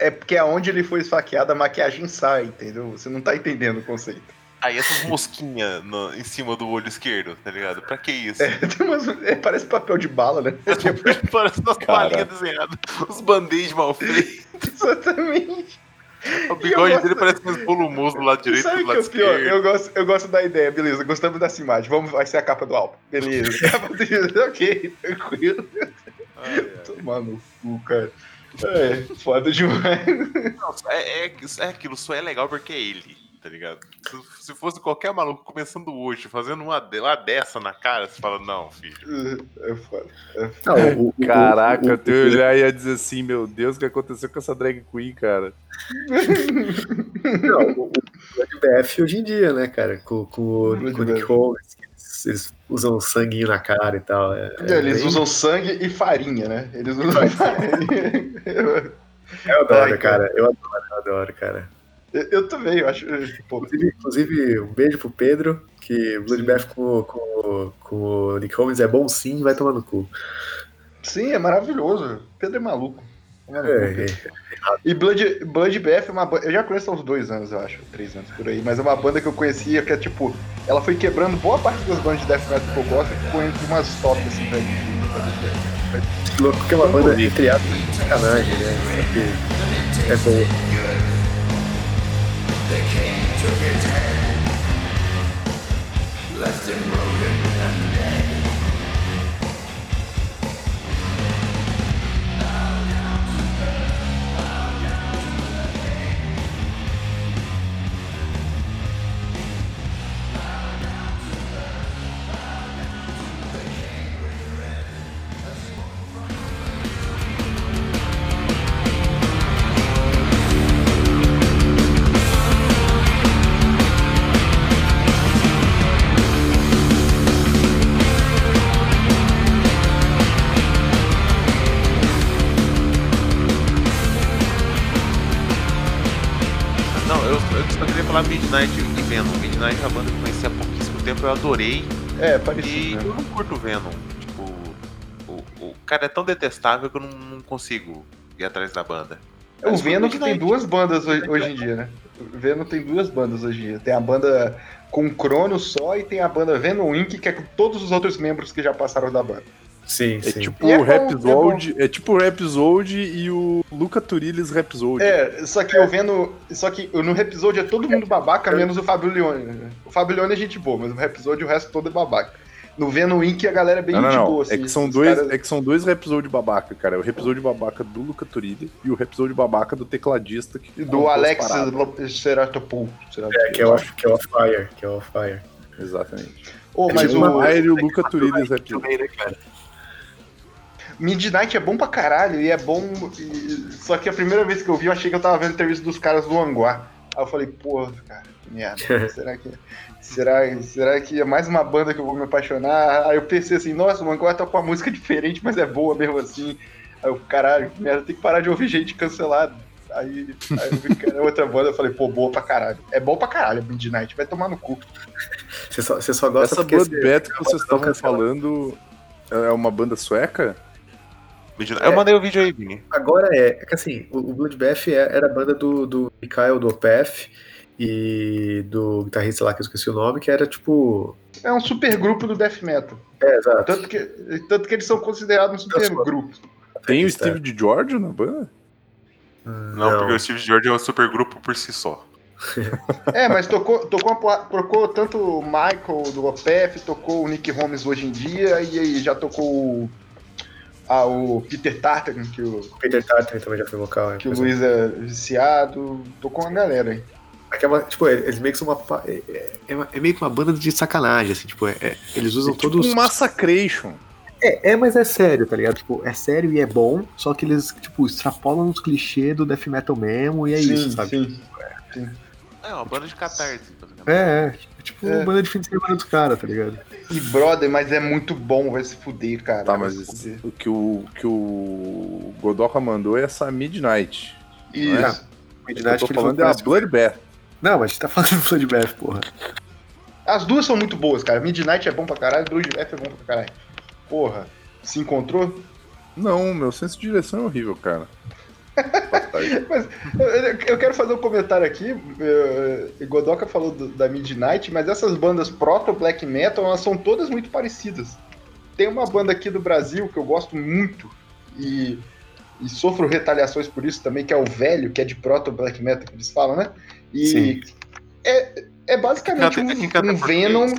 Speaker 2: É porque aonde ele foi esfaqueado, a maquiagem sai, entendeu? Você não tá entendendo o conceito.
Speaker 4: Aí essas mosquinhas no- em cima do olho esquerdo, tá ligado? Pra que isso?
Speaker 2: É, tem umas- é, parece papel de bala, né? *laughs*
Speaker 4: Parece umas
Speaker 1: Cara.
Speaker 4: balinhas desenhadas, os band-aids mal feitos.
Speaker 2: Exatamente.
Speaker 4: O *laughs* bigode
Speaker 2: gosto-
Speaker 4: dele parece uns volumosos do lado direito
Speaker 2: Sabe
Speaker 4: do
Speaker 2: que é
Speaker 4: lado
Speaker 2: pior?
Speaker 4: esquerdo.
Speaker 2: Eu gosto, eu gosto da ideia, beleza. Gostamos dessa imagem. Vamos, vai ser a capa do álbum. Beleza. *laughs* *laughs* Ok, tranquilo.
Speaker 4: Ai, ai.
Speaker 2: Tomar no cu, cara. É, foda demais.
Speaker 4: Não, é, é, é aquilo, só é legal porque é ele, tá ligado? Se, se fosse qualquer maluco começando hoje, fazendo uma, uma dessa na cara, você fala, não, filho.
Speaker 2: É foda.
Speaker 3: Não, o- o-
Speaker 1: Caraca,
Speaker 3: o-
Speaker 1: eu tenho olhar e ia dizer assim, meu Deus, o que aconteceu com essa drag queen, cara?
Speaker 3: Não, o, o BF hoje em dia, né, cara? Com, com, o- o Nick. Holmes, eles, eles usam sanguinho na cara e tal. É, é
Speaker 2: Eles
Speaker 3: bem-
Speaker 2: usam sangue e farinha, né? Eles usam farinha. *laughs*
Speaker 3: Eu adoro,
Speaker 2: Ai,
Speaker 3: cara. Eu adoro, eu adoro, cara.
Speaker 2: Eu, eu também, eu acho.
Speaker 3: Inclusive, inclusive, um beijo pro Pedro, que Bloodbath com, com, com o Nick Holmes é bom sim, vai tomar no cu.
Speaker 2: sim, é maravilhoso. Pedro é maluco. É maluco.
Speaker 3: É, é.
Speaker 2: E Blood, Blood BF é uma banda. Eu já conheço há uns dois anos, eu acho. Três anos por aí. Mas é uma banda que eu conhecia que é tipo. Ela foi quebrando boa parte das bandas de death metal que eu gosto e ficou entre umas top assim pra mim.
Speaker 3: Louco que é uma banda de sacanagem, né? The king took his
Speaker 4: head. left him rolling. Venom. Midnight é uma banda que eu conheci há pouquíssimo tempo, eu adorei.
Speaker 2: É,
Speaker 4: E
Speaker 2: parecido.
Speaker 4: eu
Speaker 2: Né?
Speaker 4: não curto o Venom. Tipo, o, o cara é tão detestável que eu não, não consigo ir atrás da banda.
Speaker 2: O
Speaker 4: Mas
Speaker 2: Venom que tem duas bandas hoje, hoje em dia, né? O Venom tem duas bandas hoje em dia. Tem a banda com Cronos só e tem a banda Venom Inc., que é com todos os outros membros que já passaram da banda.
Speaker 3: Sim,
Speaker 1: É
Speaker 3: sim.
Speaker 1: tipo
Speaker 2: E é
Speaker 1: o
Speaker 2: é
Speaker 1: Rhapsody, é, tipo o Rhapsody e o Luca Turillis Rhapsody.
Speaker 2: É, só que eu vendo. Só que no episódio é todo mundo babaca, menos o Fábio Leone. né? O Fábio Leone é gente boa, mas no episódio o resto todo é babaca. No Venom Inc. a galera é bem
Speaker 1: Não, não, não.
Speaker 2: boa.
Speaker 1: é,
Speaker 2: assim,
Speaker 1: que são dois,
Speaker 2: caras-
Speaker 1: é que são dois Rhapsody babaca, cara. É o Rhapsody babaca do Luca Turilli e o Rhapsody babaca do tecladista que
Speaker 2: Do
Speaker 1: compôs
Speaker 2: Alex Ceratopul.
Speaker 3: É, que é o, que é o Fire, que é o Fire.
Speaker 1: Exatamente. É
Speaker 2: mas
Speaker 1: tipo
Speaker 2: o
Speaker 1: Fire e o Luca Rhapsody.
Speaker 3: Também, né, cara?
Speaker 2: Midnight é bom pra caralho e é bom. e- Só que a primeira vez que eu vi, eu achei que eu tava vendo entrevista dos caras do Anguá. Aí eu falei, porra, cara, que merda. *laughs* será que. Será, será que é mais uma banda que eu vou me apaixonar? Aí eu pensei assim, nossa, o Anguá tá com uma música diferente, mas é boa mesmo assim. Aí eu, caralho, que merda, tem que parar de ouvir gente cancelada. Aí, aí eu vi que era outra banda, eu falei, pô, boa pra caralho. É bom pra caralho, Midnight, vai tomar no cu.
Speaker 3: Você só, você só gosta
Speaker 1: Essa Bloodbath
Speaker 3: você-
Speaker 1: que vocês estavam falando é uma banda sueca?
Speaker 4: Midnight- Eu mandei o vídeo aí, Vini.
Speaker 3: Agora é, é que assim, o, o Bloodbath é- era a banda do, do Mikhail do Opeth e do guitarrista lá que eu esqueci o nome, que era tipo.
Speaker 2: É um super grupo do Death Metal.
Speaker 3: É, exato.
Speaker 2: Tanto que, tanto que eles são considerados um super grupo.
Speaker 1: Tem o. Steve de George na banda?
Speaker 4: Não, porque o Steve George é um supergrupo por si só. *laughs*
Speaker 2: É, mas tocou, tocou, uma tocou tanto o Michael do Opeth, tocou o Nick Holmes hoje em dia, e aí já tocou o, ah, o Peter Tartarin, que o,
Speaker 3: O Peter Tartar também já foi vocal. né,
Speaker 2: que o
Speaker 3: exemplo.
Speaker 2: Luiz é viciado, tocou uma galera aí.
Speaker 3: É uma- tipo, eles meio que são uma. É, é, uma- é meio que uma banda de sacanagem, assim, tipo, é- é- eles usam
Speaker 1: É tipo
Speaker 3: todos.
Speaker 1: um Massacration.
Speaker 3: É, é, mas é sério, tá ligado? Tipo, é sério e é bom, só que eles, tipo, extrapolam os clichês do death metal mesmo, e é isso, sabe?
Speaker 2: sim.
Speaker 4: É uma banda de catarse. Basicamente.
Speaker 3: É, é. Tipo,
Speaker 2: É.
Speaker 3: banda de fim de semana dos caras, tá ligado?
Speaker 2: E brother, mas é muito bom, vai se fuder, cara.
Speaker 1: Tá, mas
Speaker 2: se
Speaker 1: esse-
Speaker 2: fuder.
Speaker 1: o que o, que o Godoka mandou é essa Midnight.
Speaker 2: Isso.
Speaker 1: não é?
Speaker 3: O
Speaker 1: O que eu tô falando é a Bloodbath.
Speaker 3: Não, mas a gente tá falando do Bloodbath, porra.
Speaker 2: As duas são muito boas, cara. Midnight é bom pra caralho, Bloodbath é bom pra caralho. Porra, se encontrou?
Speaker 1: Não, meu senso de direção é horrível, cara. *laughs*
Speaker 2: Mas eu, quero fazer um comentário aqui. eh, Godoka falou do- da Midnight, mas essas bandas proto black metal, elas são todas muito parecidas. Tem uma banda aqui do Brasil que eu gosto muito e, e sofro retaliações por isso também, que é o Velho, que é de proto black metal que eles falam, né? E
Speaker 3: Sim.
Speaker 2: é, é basicamente um, um? Venom.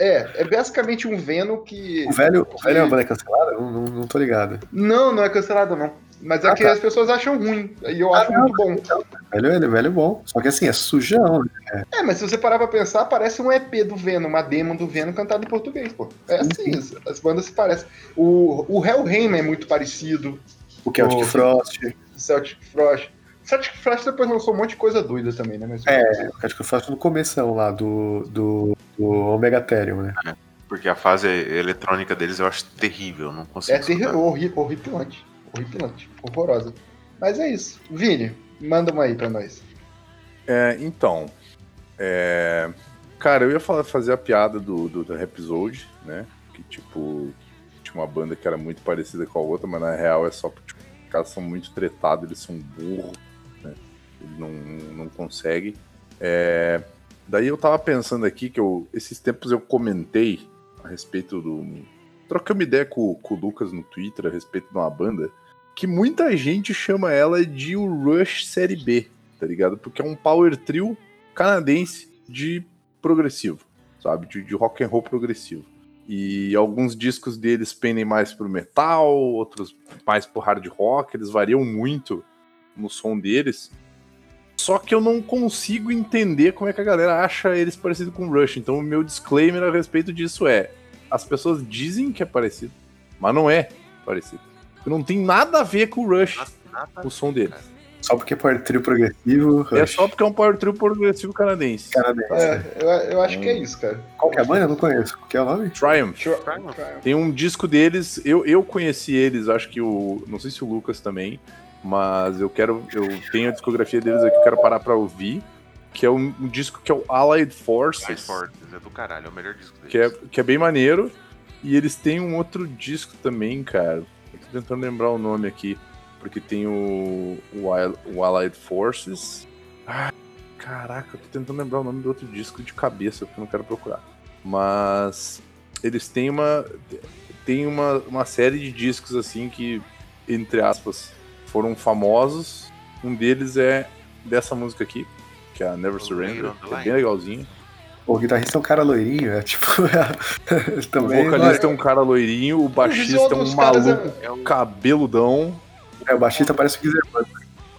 Speaker 2: É, é basicamente um Venom que.
Speaker 3: O velho, o velho é uma banda cancelada? Não, não, não tô ligado.
Speaker 2: Não, não é cancelado, não. Mas é
Speaker 3: Ah,
Speaker 2: que
Speaker 3: tá.
Speaker 2: as pessoas acham ruim. E eu acho
Speaker 3: não.
Speaker 2: muito bom.
Speaker 3: O velho, ele, velho é bom. Só que assim, é sujão, né?
Speaker 2: É, mas se você parar pra pensar, parece um EP do Venom, uma demo do Venom cantada em português, pô. É assim, as, as bandas se parecem. O, o Hellheim é muito parecido,
Speaker 3: O Celtic
Speaker 2: O-
Speaker 3: Frost.
Speaker 2: o Celtic Frost. Celtic Frost depois lançou um monte de coisa doida também, né? Mas,
Speaker 3: É, o Celtic Frost no começo lá do, do, do Omega Therium, né?
Speaker 4: Porque a fase eletrônica deles eu acho terrível, não consigo.
Speaker 2: é horri- horripilante. Horripilante. Horrorosa. Mas é isso. Vini, manda uma aí pra nós.
Speaker 1: É, então, é, cara, eu ia falar, fazer a piada do, do, do episode, né? Que tipo, tinha uma banda que era muito parecida com a outra, mas na real é só porque tipo, os caras são muito tretados, eles são burros, né? Eles não, não conseguem. É, daí eu tava pensando aqui que eu, esses tempos eu comentei a respeito do. Troquei uma ideia com, com o Lucas no Twitter a respeito de uma banda que muita gente chama ela de o Rush Série B, tá ligado? Porque é um power trio canadense de progressivo, sabe? De, de rock and roll progressivo. E alguns discos deles pendem mais pro metal, outros mais pro hard rock, eles variam muito no som deles. Só que eu não consigo entender como é que a galera acha eles parecidos com o Rush. Então o meu disclaimer a respeito disso é: as pessoas dizem que é parecido, mas não é parecido. Não tem nada a ver com o Rush,
Speaker 4: Nada-
Speaker 1: o som deles.
Speaker 3: Só porque é power trio progressivo.
Speaker 1: É
Speaker 3: Rush.
Speaker 1: só porque é um power trio progressivo canadense.
Speaker 3: Canadense.
Speaker 2: É, eu, eu acho que é isso, cara.
Speaker 3: Qual que é a banda? Eu não conheço. Qual que é o nome?
Speaker 1: Triumph.
Speaker 4: Triumph.
Speaker 1: Tem um disco deles, eu, eu conheci eles, acho que o. Não sei se o Lucas também, mas eu quero. Eu tenho a discografia deles aqui, eu quero parar pra ouvir. Que é um, um disco que é o Allied Forces,
Speaker 4: Mais fortes, é do caralho, é o melhor disco deles.
Speaker 1: que é, que é bem maneiro. E eles têm um outro disco também, cara. Eu tô tentando lembrar o nome aqui. Porque tem o, o, o Allied Forces. Ah, caraca, eu tô tentando lembrar o nome do outro disco de cabeça, porque eu não quero procurar. Mas eles têm uma. Tem uma, uma série de discos assim que, entre aspas, foram famosos. Um deles é dessa música aqui, que é a Never
Speaker 4: O
Speaker 1: Surrender. Que É
Speaker 4: Line.
Speaker 1: bem legalzinho.
Speaker 3: O guitarrista é um cara loirinho, é tipo. *laughs*
Speaker 1: O
Speaker 3: também.
Speaker 1: vocalista é um cara loirinho, o baixista é um
Speaker 2: caras
Speaker 1: maluco
Speaker 2: é-
Speaker 4: É um
Speaker 1: cabeludão.
Speaker 3: É, o baixista parece o Guilherme.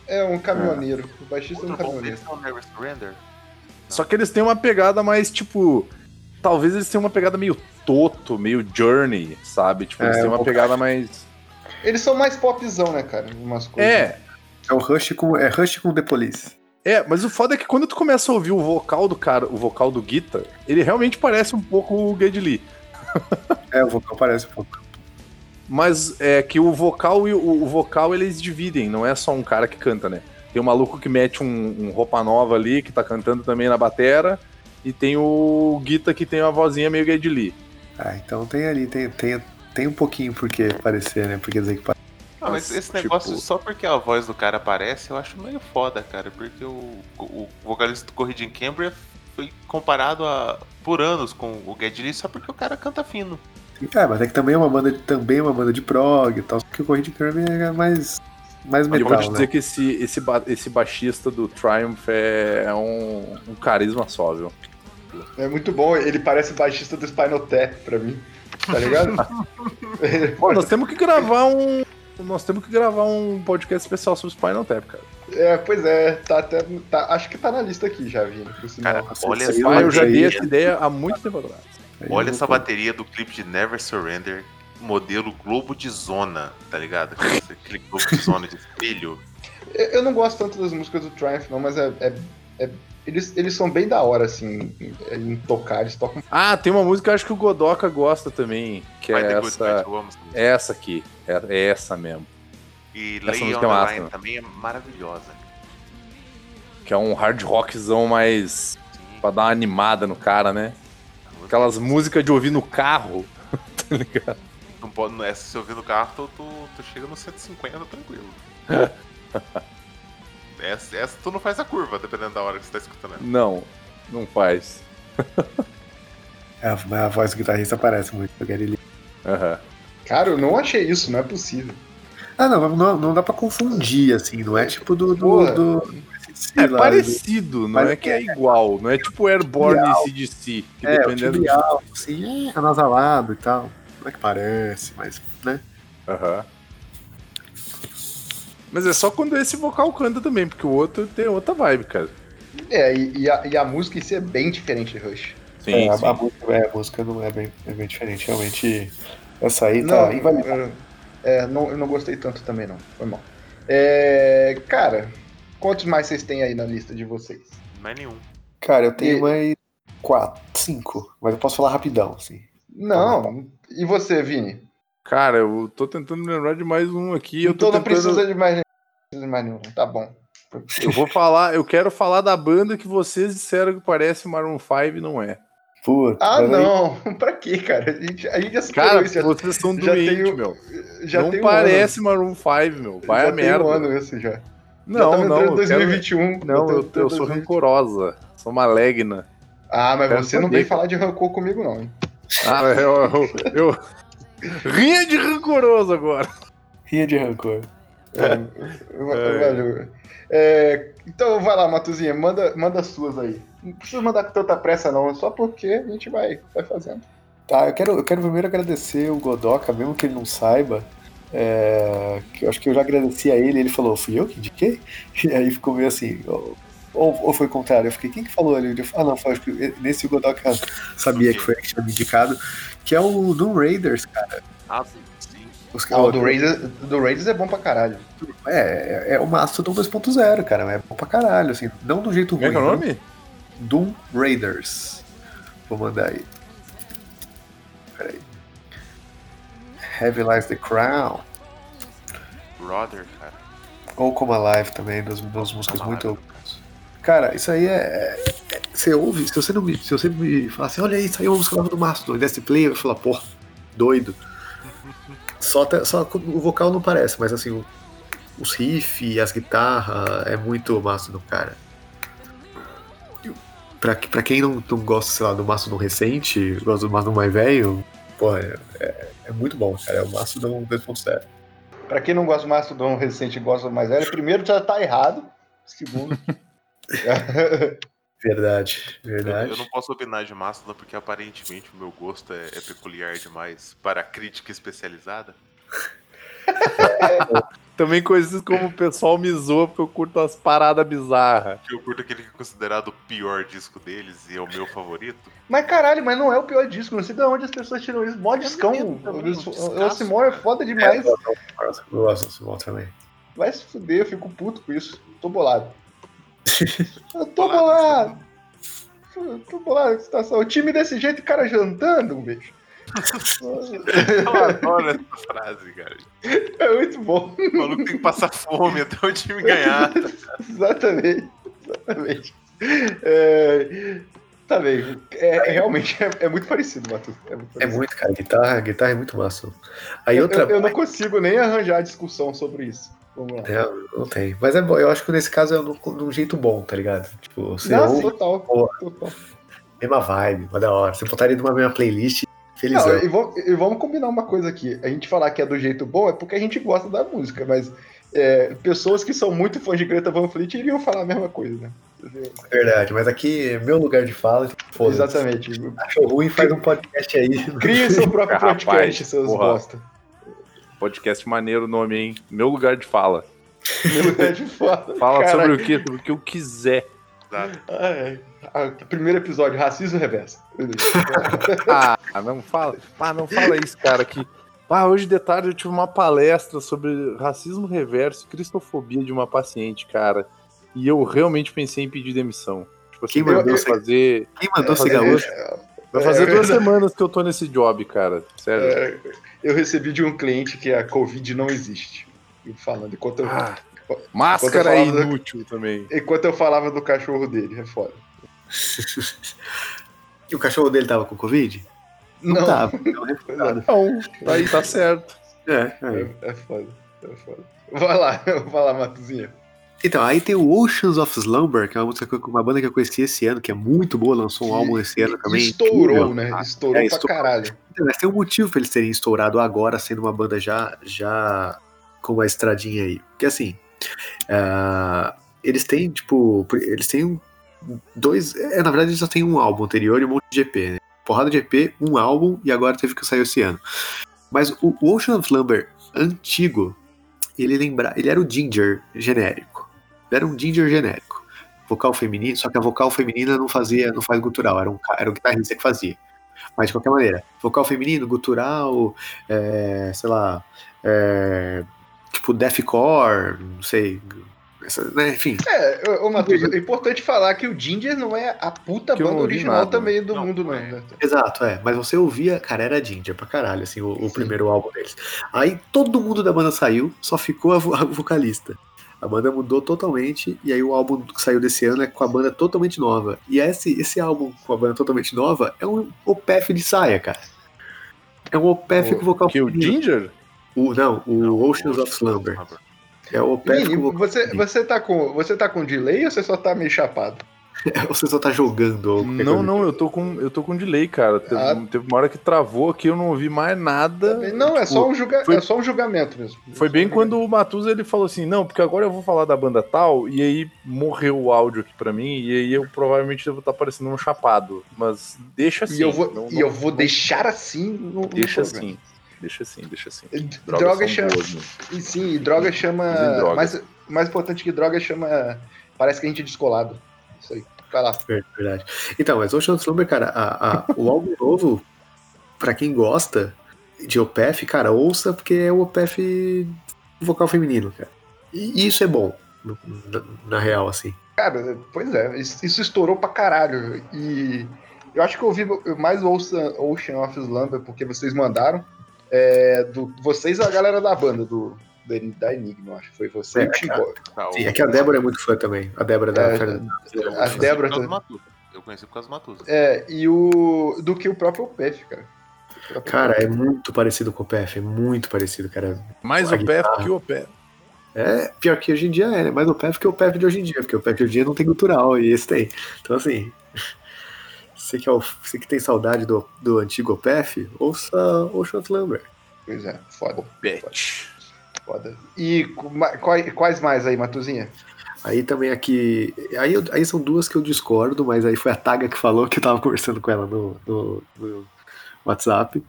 Speaker 2: É um caminhoneiro. O baixista é um
Speaker 4: outro
Speaker 2: caminhoneiro.
Speaker 4: é o Never Surrender.
Speaker 1: Só que eles têm uma pegada mais, tipo. Talvez eles tenham uma pegada meio toto, meio journey, sabe? Tipo, eles
Speaker 3: É,
Speaker 1: têm
Speaker 3: um
Speaker 1: uma pegada mais.
Speaker 2: Eles são mais popzão, né, cara? Umas coisas.
Speaker 1: É,
Speaker 3: É o Rush com, é Rush com The Police.
Speaker 1: É, mas o foda é que quando tu começa a ouvir o vocal do cara, o vocal do Guitar, ele realmente parece um pouco o Geddy Lee. *laughs*
Speaker 3: É, o vocal parece um pouco.
Speaker 1: Mas é que o vocal e o, o vocal eles dividem, não é só um cara que canta, né? Tem um maluco que mete um, um roupa nova ali, que tá cantando também na batera, e tem o Guita que tem uma vozinha meio Geddy Lee.
Speaker 3: Ah, então tem ali, tem, tem, tem um pouquinho por que parecer, né? Porque dizer que parece.
Speaker 4: Ah, mas esse negócio,
Speaker 1: tipo-
Speaker 4: só porque a voz do cara aparece, eu acho meio foda, cara. Porque o, o vocalista do Corrida em Cambria foi comparado a, por anos com o Geddy Lee só porque o cara canta fino.
Speaker 3: É, mas é que também é uma banda de, também é uma banda de prog e tal, só que o Corrida Kirby é mais, mais
Speaker 1: E eu
Speaker 3: metal,
Speaker 1: vou te
Speaker 3: né?
Speaker 1: dizer que esse, esse, ba- esse baixista do Triumph é, é um, um carisma só, viu?
Speaker 2: É muito bom. Ele parece baixista do Spinal Tap pra mim. Tá ligado? *laughs* *laughs*
Speaker 1: Pô, nós temos que gravar um. Nós temos que gravar um podcast especial sobre Spinal Tap, cara.
Speaker 2: é, pois é. Tá até, tá, acho que tá na lista aqui já, Vini.
Speaker 4: Cara, olha essa
Speaker 1: Ah, eu já dei
Speaker 3: bateria.
Speaker 1: essa ideia há muito tempo atrás.
Speaker 4: Olha essa bateria do clipe de Never Surrender, modelo Globo de Zona, tá ligado? Aquele, Globo de Zona de espelho. *laughs*
Speaker 2: Eu eu não gosto tanto das músicas do Triumph, não, mas é. é- é- eles, eles são bem da hora, assim, em, em tocar. Eles tocam.
Speaker 1: Ah, tem uma música que eu acho que o Godoka gosta também, que
Speaker 4: By
Speaker 1: é
Speaker 4: the Good
Speaker 1: essa,
Speaker 4: essa
Speaker 1: é essa aqui. É, é essa mesmo.
Speaker 4: E
Speaker 1: essa
Speaker 4: Lay on
Speaker 1: música
Speaker 4: the
Speaker 1: é massa,
Speaker 4: Line
Speaker 1: né?
Speaker 4: também é maravilhosa.
Speaker 1: Que é um hard rockzão mais.
Speaker 4: Sim,
Speaker 1: pra dar uma animada no cara, né? Aquelas músicas de ouvir no carro. *laughs* tá ligado?
Speaker 4: Não pode, não é, se você ouvir no carro, tu, tu, tu chega no 150 tranquilo. *laughs* essa, essa tu não faz a curva, dependendo da hora que você tá escutando ela.
Speaker 1: Não, não faz. *laughs*
Speaker 3: É, a, a voz do guitarrista parece muito do Gary Lee.
Speaker 1: Aham.
Speaker 2: Cara, eu não achei isso, não é possível.
Speaker 3: Ah, não, não, não dá pra confundir, assim, não é tipo do. do,
Speaker 2: Porra.
Speaker 3: do
Speaker 1: É
Speaker 3: lá,
Speaker 1: parecido, não
Speaker 3: Mas
Speaker 1: é que é igual. Não é tipo Airborne
Speaker 3: Trial.
Speaker 1: e CDC. Que
Speaker 3: É, o
Speaker 1: dependendo.
Speaker 3: timbre alto, assim, é anasalado e tal. Não é que parece, mas, né?
Speaker 1: Aham. Mas é só quando esse vocal canta também, porque o outro tem outra vibe, cara.
Speaker 2: É, e, e a, e a música em si é bem diferente de Rush.
Speaker 1: Sim,
Speaker 3: É, a,
Speaker 1: sim.
Speaker 3: a música, é, a música não é bem, é bem diferente, realmente. Essa aí
Speaker 2: Não,
Speaker 3: tá invalidada.
Speaker 2: eu- é, não, eu não gostei tanto também, não. Foi mal. É, cara, quantos mais vocês têm aí na lista de vocês?
Speaker 4: Mais nenhum.
Speaker 3: Cara, eu tenho
Speaker 2: E-
Speaker 3: mais quatro, cinco, mas eu posso falar rapidão, assim.
Speaker 2: Não. E você, Vini?
Speaker 1: Cara, eu tô tentando me lembrar de mais um aqui. Eu tô
Speaker 2: então não
Speaker 1: tentando...
Speaker 2: precisa de mais, não precisa de mais nenhum. Tá bom.
Speaker 1: Eu vou falar, eu quero falar da banda que vocês disseram que parece Maroon 5 e não é.
Speaker 3: Puta,
Speaker 2: Ah,
Speaker 3: mas aí-
Speaker 2: não. *laughs* pra quê, cara? A gente, a gente já
Speaker 1: Cara,
Speaker 2: isso. Já,
Speaker 1: vocês são
Speaker 2: já
Speaker 1: doentes,
Speaker 2: tenho-
Speaker 1: meu.
Speaker 2: já
Speaker 1: não
Speaker 2: tem um
Speaker 1: parece Maroon 5, meu. Vai
Speaker 2: já
Speaker 1: a
Speaker 2: tem
Speaker 1: merda.
Speaker 2: um ano isso já. já
Speaker 1: Não,
Speaker 2: estamos
Speaker 1: não.
Speaker 2: entrando em
Speaker 1: Eu quero...
Speaker 2: 2021.
Speaker 1: Não,
Speaker 2: tô
Speaker 1: eu,
Speaker 2: entrando
Speaker 1: eu sou
Speaker 2: 2021.
Speaker 1: rancorosa. Sou maligna.
Speaker 2: Ah, mas
Speaker 1: Quero
Speaker 2: você não vem falar de rancor comigo, não, hein?
Speaker 1: Ah, eu, eu, eu... Rinha de rancoroso agora.
Speaker 3: Rinha de rancor.
Speaker 2: É, Valeu. É, então vai lá, Matuzinha, manda, manda as suas aí. Não precisa mandar com tanta pressa, não, é só porque a gente vai, vai fazendo.
Speaker 3: Tá, eu quero, eu quero primeiro agradecer o Godoka, mesmo que ele não saiba. é, que eu acho que eu já agradeci a ele, ele falou, fui eu que indiquei? *laughs* E aí ficou meio assim, ou, ou, ou foi o contrário? Eu fiquei, quem que falou ali? Eu falei, ah, não, foi, acho que nesse o Godoka sabia que foi que tinha me indicado, que é o Doom Raiders, cara.
Speaker 4: Ah, sim.
Speaker 3: Os,
Speaker 2: Ah, o do Raiders, do Raiders é bom pra caralho.
Speaker 3: É, é, é o Mastodon 2.0, cara, é bom pra caralho, assim, não do jeito
Speaker 1: Como é
Speaker 3: ruim.
Speaker 1: que é o nome?
Speaker 3: Doom Raiders. Vou mandar aí. Peraí. Heavy Lies the Crown.
Speaker 4: Brother, cara.
Speaker 3: Ou Como Alive também, duas, duas músicas muito. Cara, isso aí é. Você ouve, se você não me. Se você me falar assim, olha aí, saiu uma música nova do Mastodon, e desse play, eu falo, pô, doido. Só, só o vocal não parece, mas assim, o- os riffs, as guitarras, é muito Mastodon, cara. Pra, pra quem não, não gosta, sei lá, do Mastodon recente, gosta do Mastodon mais velho, pô, é, é, é muito bom, cara. É o Mastodon 2.0.
Speaker 2: Pra quem não gosta do Mastodon recente e gosta do mais velho, primeiro já tá errado. Segundo. *laughs* *laughs*
Speaker 3: Verdade,
Speaker 4: Eu,
Speaker 3: verdade.
Speaker 4: eu não posso opinar de Mastodon porque aparentemente o meu gosto é, é peculiar demais para a crítica especializada. *laughs*
Speaker 1: Também conhecido como o pessoal me zoa porque eu curto as paradas bizarras.
Speaker 4: Eu curto aquele que é considerado o pior disco deles e é o meu favorito.
Speaker 2: mas caralho, mas não é o pior disco. Não sei de onde as pessoas tiram isso. Mó discão.
Speaker 4: também, um
Speaker 2: O Simon é foda demais.
Speaker 3: Eu gosto do Simon também.
Speaker 2: Vai se fuder, eu fico puto com isso. Tô bolado. Eu tô
Speaker 4: Bolado,
Speaker 2: bolado. Eu Tô bolado com a situação. O time desse jeito, o cara jantando, um bicho.
Speaker 4: Eu adoro essa frase, cara.
Speaker 2: É muito bom.
Speaker 4: O maluco tem que passar fome até o time ganhar.
Speaker 2: Exatamente. Exatamente. É, tá bem. É, é, realmente é, é muito parecido, Matheus. É muito
Speaker 3: É
Speaker 2: parecido.
Speaker 3: muito, cara. Guitarra, guitarra é muito massa. Aí
Speaker 2: Eu,
Speaker 3: outra.
Speaker 2: eu- eu não consigo nem arranjar discussão sobre isso. Vamos lá.
Speaker 3: É, não tem. Mas é bom, eu acho que nesse caso é de um jeito bom, tá ligado? Tipo, você
Speaker 2: Não,
Speaker 3: ouve,
Speaker 2: total. Total.
Speaker 3: mesma vibe, mas da hora. Você botaria numa mesma playlist, felizão.
Speaker 2: Não, e, vamos, e vamos combinar uma coisa aqui. A gente falar que é do jeito bom é porque a gente gosta da música, mas é, pessoas que são muito fãs de Greta Van Fleet iriam falar a mesma coisa, né?
Speaker 3: Verdade, mas aqui é meu lugar de fala, foda-se.
Speaker 2: Exatamente.
Speaker 3: Achou ruim, faz um podcast aí.
Speaker 2: Crie seu próprio *laughs*
Speaker 1: Rapaz,
Speaker 2: podcast, seus
Speaker 1: porra.
Speaker 2: bosta.
Speaker 1: Podcast maneiro o nome, hein? Meu lugar de fala. *laughs*
Speaker 2: Meu lugar de fala.
Speaker 1: Fala
Speaker 2: Caralho.
Speaker 1: sobre o que? Sobre o que eu quiser.
Speaker 2: Ai, ai. Ah, primeiro episódio, racismo reverso. *laughs*
Speaker 1: Ah, não fala. Ah, não fala isso, cara. Que. Ah, hoje de tarde eu tive uma palestra sobre racismo reverso e cristofobia de uma paciente, cara. E eu realmente pensei em pedir demissão. Tipo assim,
Speaker 3: Quem mandou
Speaker 1: fazer.
Speaker 3: Quem mandou
Speaker 1: É,
Speaker 3: esse gaúcho?
Speaker 1: Vai fazer
Speaker 2: É,
Speaker 1: duas
Speaker 2: é,
Speaker 1: semanas que eu tô nesse job, cara. Sério.
Speaker 2: É, eu recebi de um cliente que a Covid não existe. Falando, enquanto eu,
Speaker 1: Ah,
Speaker 2: enquanto
Speaker 1: Máscara é
Speaker 2: eu falava-
Speaker 1: inútil também.
Speaker 2: enquanto eu falava do cachorro dele, é foda.
Speaker 3: E o cachorro dele tava com Covid?
Speaker 2: Não,
Speaker 3: tava. Não, *laughs* refutado.
Speaker 1: Não, aí tá certo.
Speaker 3: É, aí.
Speaker 2: É, é foda, é foda. Vai lá, *laughs* vai lá, Matuzinha.
Speaker 3: Então, aí tem o Oceans of Slumber, que é uma música uma banda que eu conheci esse ano, que é muito boa, lançou um álbum esse ano também.
Speaker 2: Estourou,
Speaker 3: incrível.
Speaker 2: né?
Speaker 3: Ah,
Speaker 2: Estourou
Speaker 3: é,
Speaker 2: pra
Speaker 3: estourou.
Speaker 2: caralho.
Speaker 3: Então, Mas tem um motivo pra eles terem estourado agora, sendo uma banda já, já com uma estradinha aí. Porque assim, ah, eles têm, tipo, eles têm dois. É, na verdade, eles só têm um álbum anterior e um monte de EP, né? Porrada de EP, um álbum e agora teve que sair esse ano. Mas o, o Ocean of Slumber antigo, ele lembra, ele era o Ginger genérico. Era um Ginger genérico. Vocal feminino, só que a vocal feminina não fazia, não faz gutural, era um, era um guitarrista que fazia. Mas de qualquer maneira, vocal feminino, gutural, é, sei lá, é, tipo deathcore, não sei, essa, né, enfim.
Speaker 2: É, ô, Matheus, é importante falar que o Ginger não é a puta
Speaker 1: Que
Speaker 2: banda original
Speaker 1: nada.
Speaker 2: também do
Speaker 4: Não,
Speaker 2: mundo,
Speaker 4: não é.
Speaker 2: né?
Speaker 3: Exato, é. Mas você ouvia, cara, era Ginger pra caralho, assim, o, o primeiro álbum deles. Aí todo mundo da banda saiu, só ficou a, a vocalista. A banda mudou totalmente, e aí o álbum que saiu desse ano é com a banda totalmente nova. E esse, esse álbum com a banda totalmente nova é um OPF de saia, cara. É um OPF com vocal
Speaker 1: Que o. Ginger?
Speaker 3: O- não, o
Speaker 4: Não,
Speaker 3: Oceans
Speaker 4: o
Speaker 3: of Slumber. É o OPF vocal
Speaker 2: você, você, tá com, você tá com delay ou você só tá meio chapado? *laughs*
Speaker 3: Você só tá jogando.
Speaker 1: Não, não, eu tô com, eu tô com delay, cara. Teve,
Speaker 2: Ah.
Speaker 1: teve uma hora que travou aqui, eu não ouvi mais nada.
Speaker 2: Não, é,
Speaker 1: Tipo,
Speaker 2: só um julga,
Speaker 1: foi-
Speaker 2: é só um julgamento mesmo.
Speaker 1: Foi bem quando o Matusa ele falou assim, não, porque agora eu vou falar da banda tal, e aí morreu o áudio aqui pra mim, e aí eu provavelmente devo estar parecendo um chapado. Mas deixa assim.
Speaker 2: E eu vou,
Speaker 1: não-
Speaker 2: e eu
Speaker 1: não-
Speaker 2: vou
Speaker 1: não-
Speaker 2: deixar assim no, no
Speaker 1: Deixa
Speaker 2: programa.
Speaker 1: assim. Deixa assim, deixa assim.
Speaker 2: Droga,
Speaker 1: Drogas
Speaker 2: chama.
Speaker 1: né?
Speaker 2: E sim, e droga chama.
Speaker 1: Usem drogas.
Speaker 2: Mais, mais importante que droga chama. Parece que a gente é descolado. Isso aí. Vai lá.
Speaker 3: É verdade. Então, mas Ocean of Slumber, cara, a- a- o álbum *laughs* novo, pra quem gosta de OPF, cara, ouça porque é o OPF vocal feminino, cara. E isso é bom, no- na, na real, assim.
Speaker 2: Cara, pois é, isso, isso estourou pra caralho. E eu acho que eu ouvi mais Ocean, Ocean of Slumber porque vocês mandaram. É, do, vocês e a galera da banda, do, da, da Enigma, eu acho. Foi você
Speaker 3: É,
Speaker 2: e o.
Speaker 4: Tá,
Speaker 3: Sim,
Speaker 4: o-
Speaker 3: é que a Débora é muito fã também. A Débora da
Speaker 2: É,
Speaker 3: Fernanda.
Speaker 2: a
Speaker 4: conheci
Speaker 2: Débora
Speaker 4: por causa do Matusa. Eu conheci por causa do Matusa.
Speaker 2: É, e o. Do que o próprio PF, cara. O próprio
Speaker 3: Cara, é muito parecido com o PF, é muito parecido, cara.
Speaker 1: Mais
Speaker 3: A
Speaker 1: o
Speaker 3: guitarra.
Speaker 1: que o pé.
Speaker 3: É pior que hoje em dia é, né? Mais o PF que o PF de hoje em dia, porque o PF de hoje em dia não tem cultural e esse tem. Então, assim, *laughs* você que, é o, você que tem saudade do, do antigo PF, ouça Ocean Slumber.
Speaker 2: Pois é, foda,
Speaker 1: Pet.
Speaker 2: foda. E co- ma- quais, mais aí, Matuzinha?
Speaker 3: Aí também aqui. Aí, eu- aí são duas que eu discordo, mas aí foi a Taga que falou que eu tava conversando com ela no, no- no WhatsApp.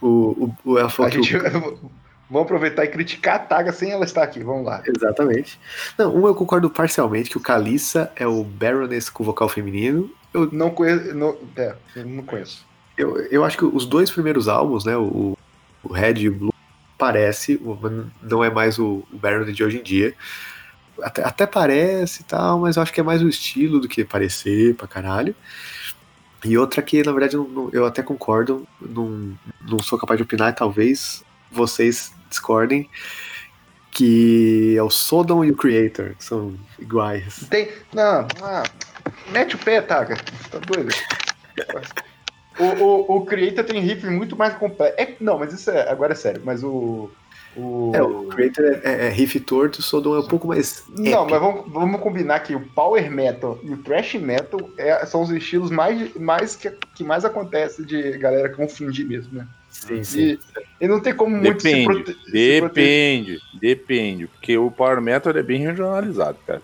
Speaker 3: O, o, o, ela falou
Speaker 2: A
Speaker 3: que o-
Speaker 2: gente. *laughs* Vamos aproveitar e criticar a Taga sem ela estar aqui. Vamos lá.
Speaker 3: Exatamente. Não, um eu concordo parcialmente, que o Kalissa é o Baroness com vocal feminino. Eu,
Speaker 2: Não conheço. Não, é, eu não conheço.
Speaker 3: eu, eu acho que os dois primeiros álbuns, né, o, o Red e o Blue, parece, não é mais o, o Baroness de hoje em dia. Até, até parece e tal, mas eu acho que é mais o estilo do que parecer pra caralho. E outra que, na verdade, eu, não- eu até concordo, não, não sou capaz de opinar, talvez vocês discordem, que é o Sodom e o Creator, que são iguais.
Speaker 2: Tem. Não, ah, mete o pé, Taga. Tá doido? O, o, o Creator tem riff muito mais completo. É, não, mas isso é. Agora é sério. Mas o. O...
Speaker 3: É, o Creator é, é, é riff torto, o Sodom é um pouco mais.
Speaker 2: Não,
Speaker 3: épico.
Speaker 2: mas vamos, vamos combinar que o Power Metal e o Thrash Metal é- são os estilos mais, mais que, que mais acontece de galera confundir mesmo, né?
Speaker 3: Sim, sim.
Speaker 2: E, e não tem como muito se,
Speaker 1: Depende,
Speaker 2: se
Speaker 1: depende, depende. Porque o Power Metal é bem regionalizado, cara.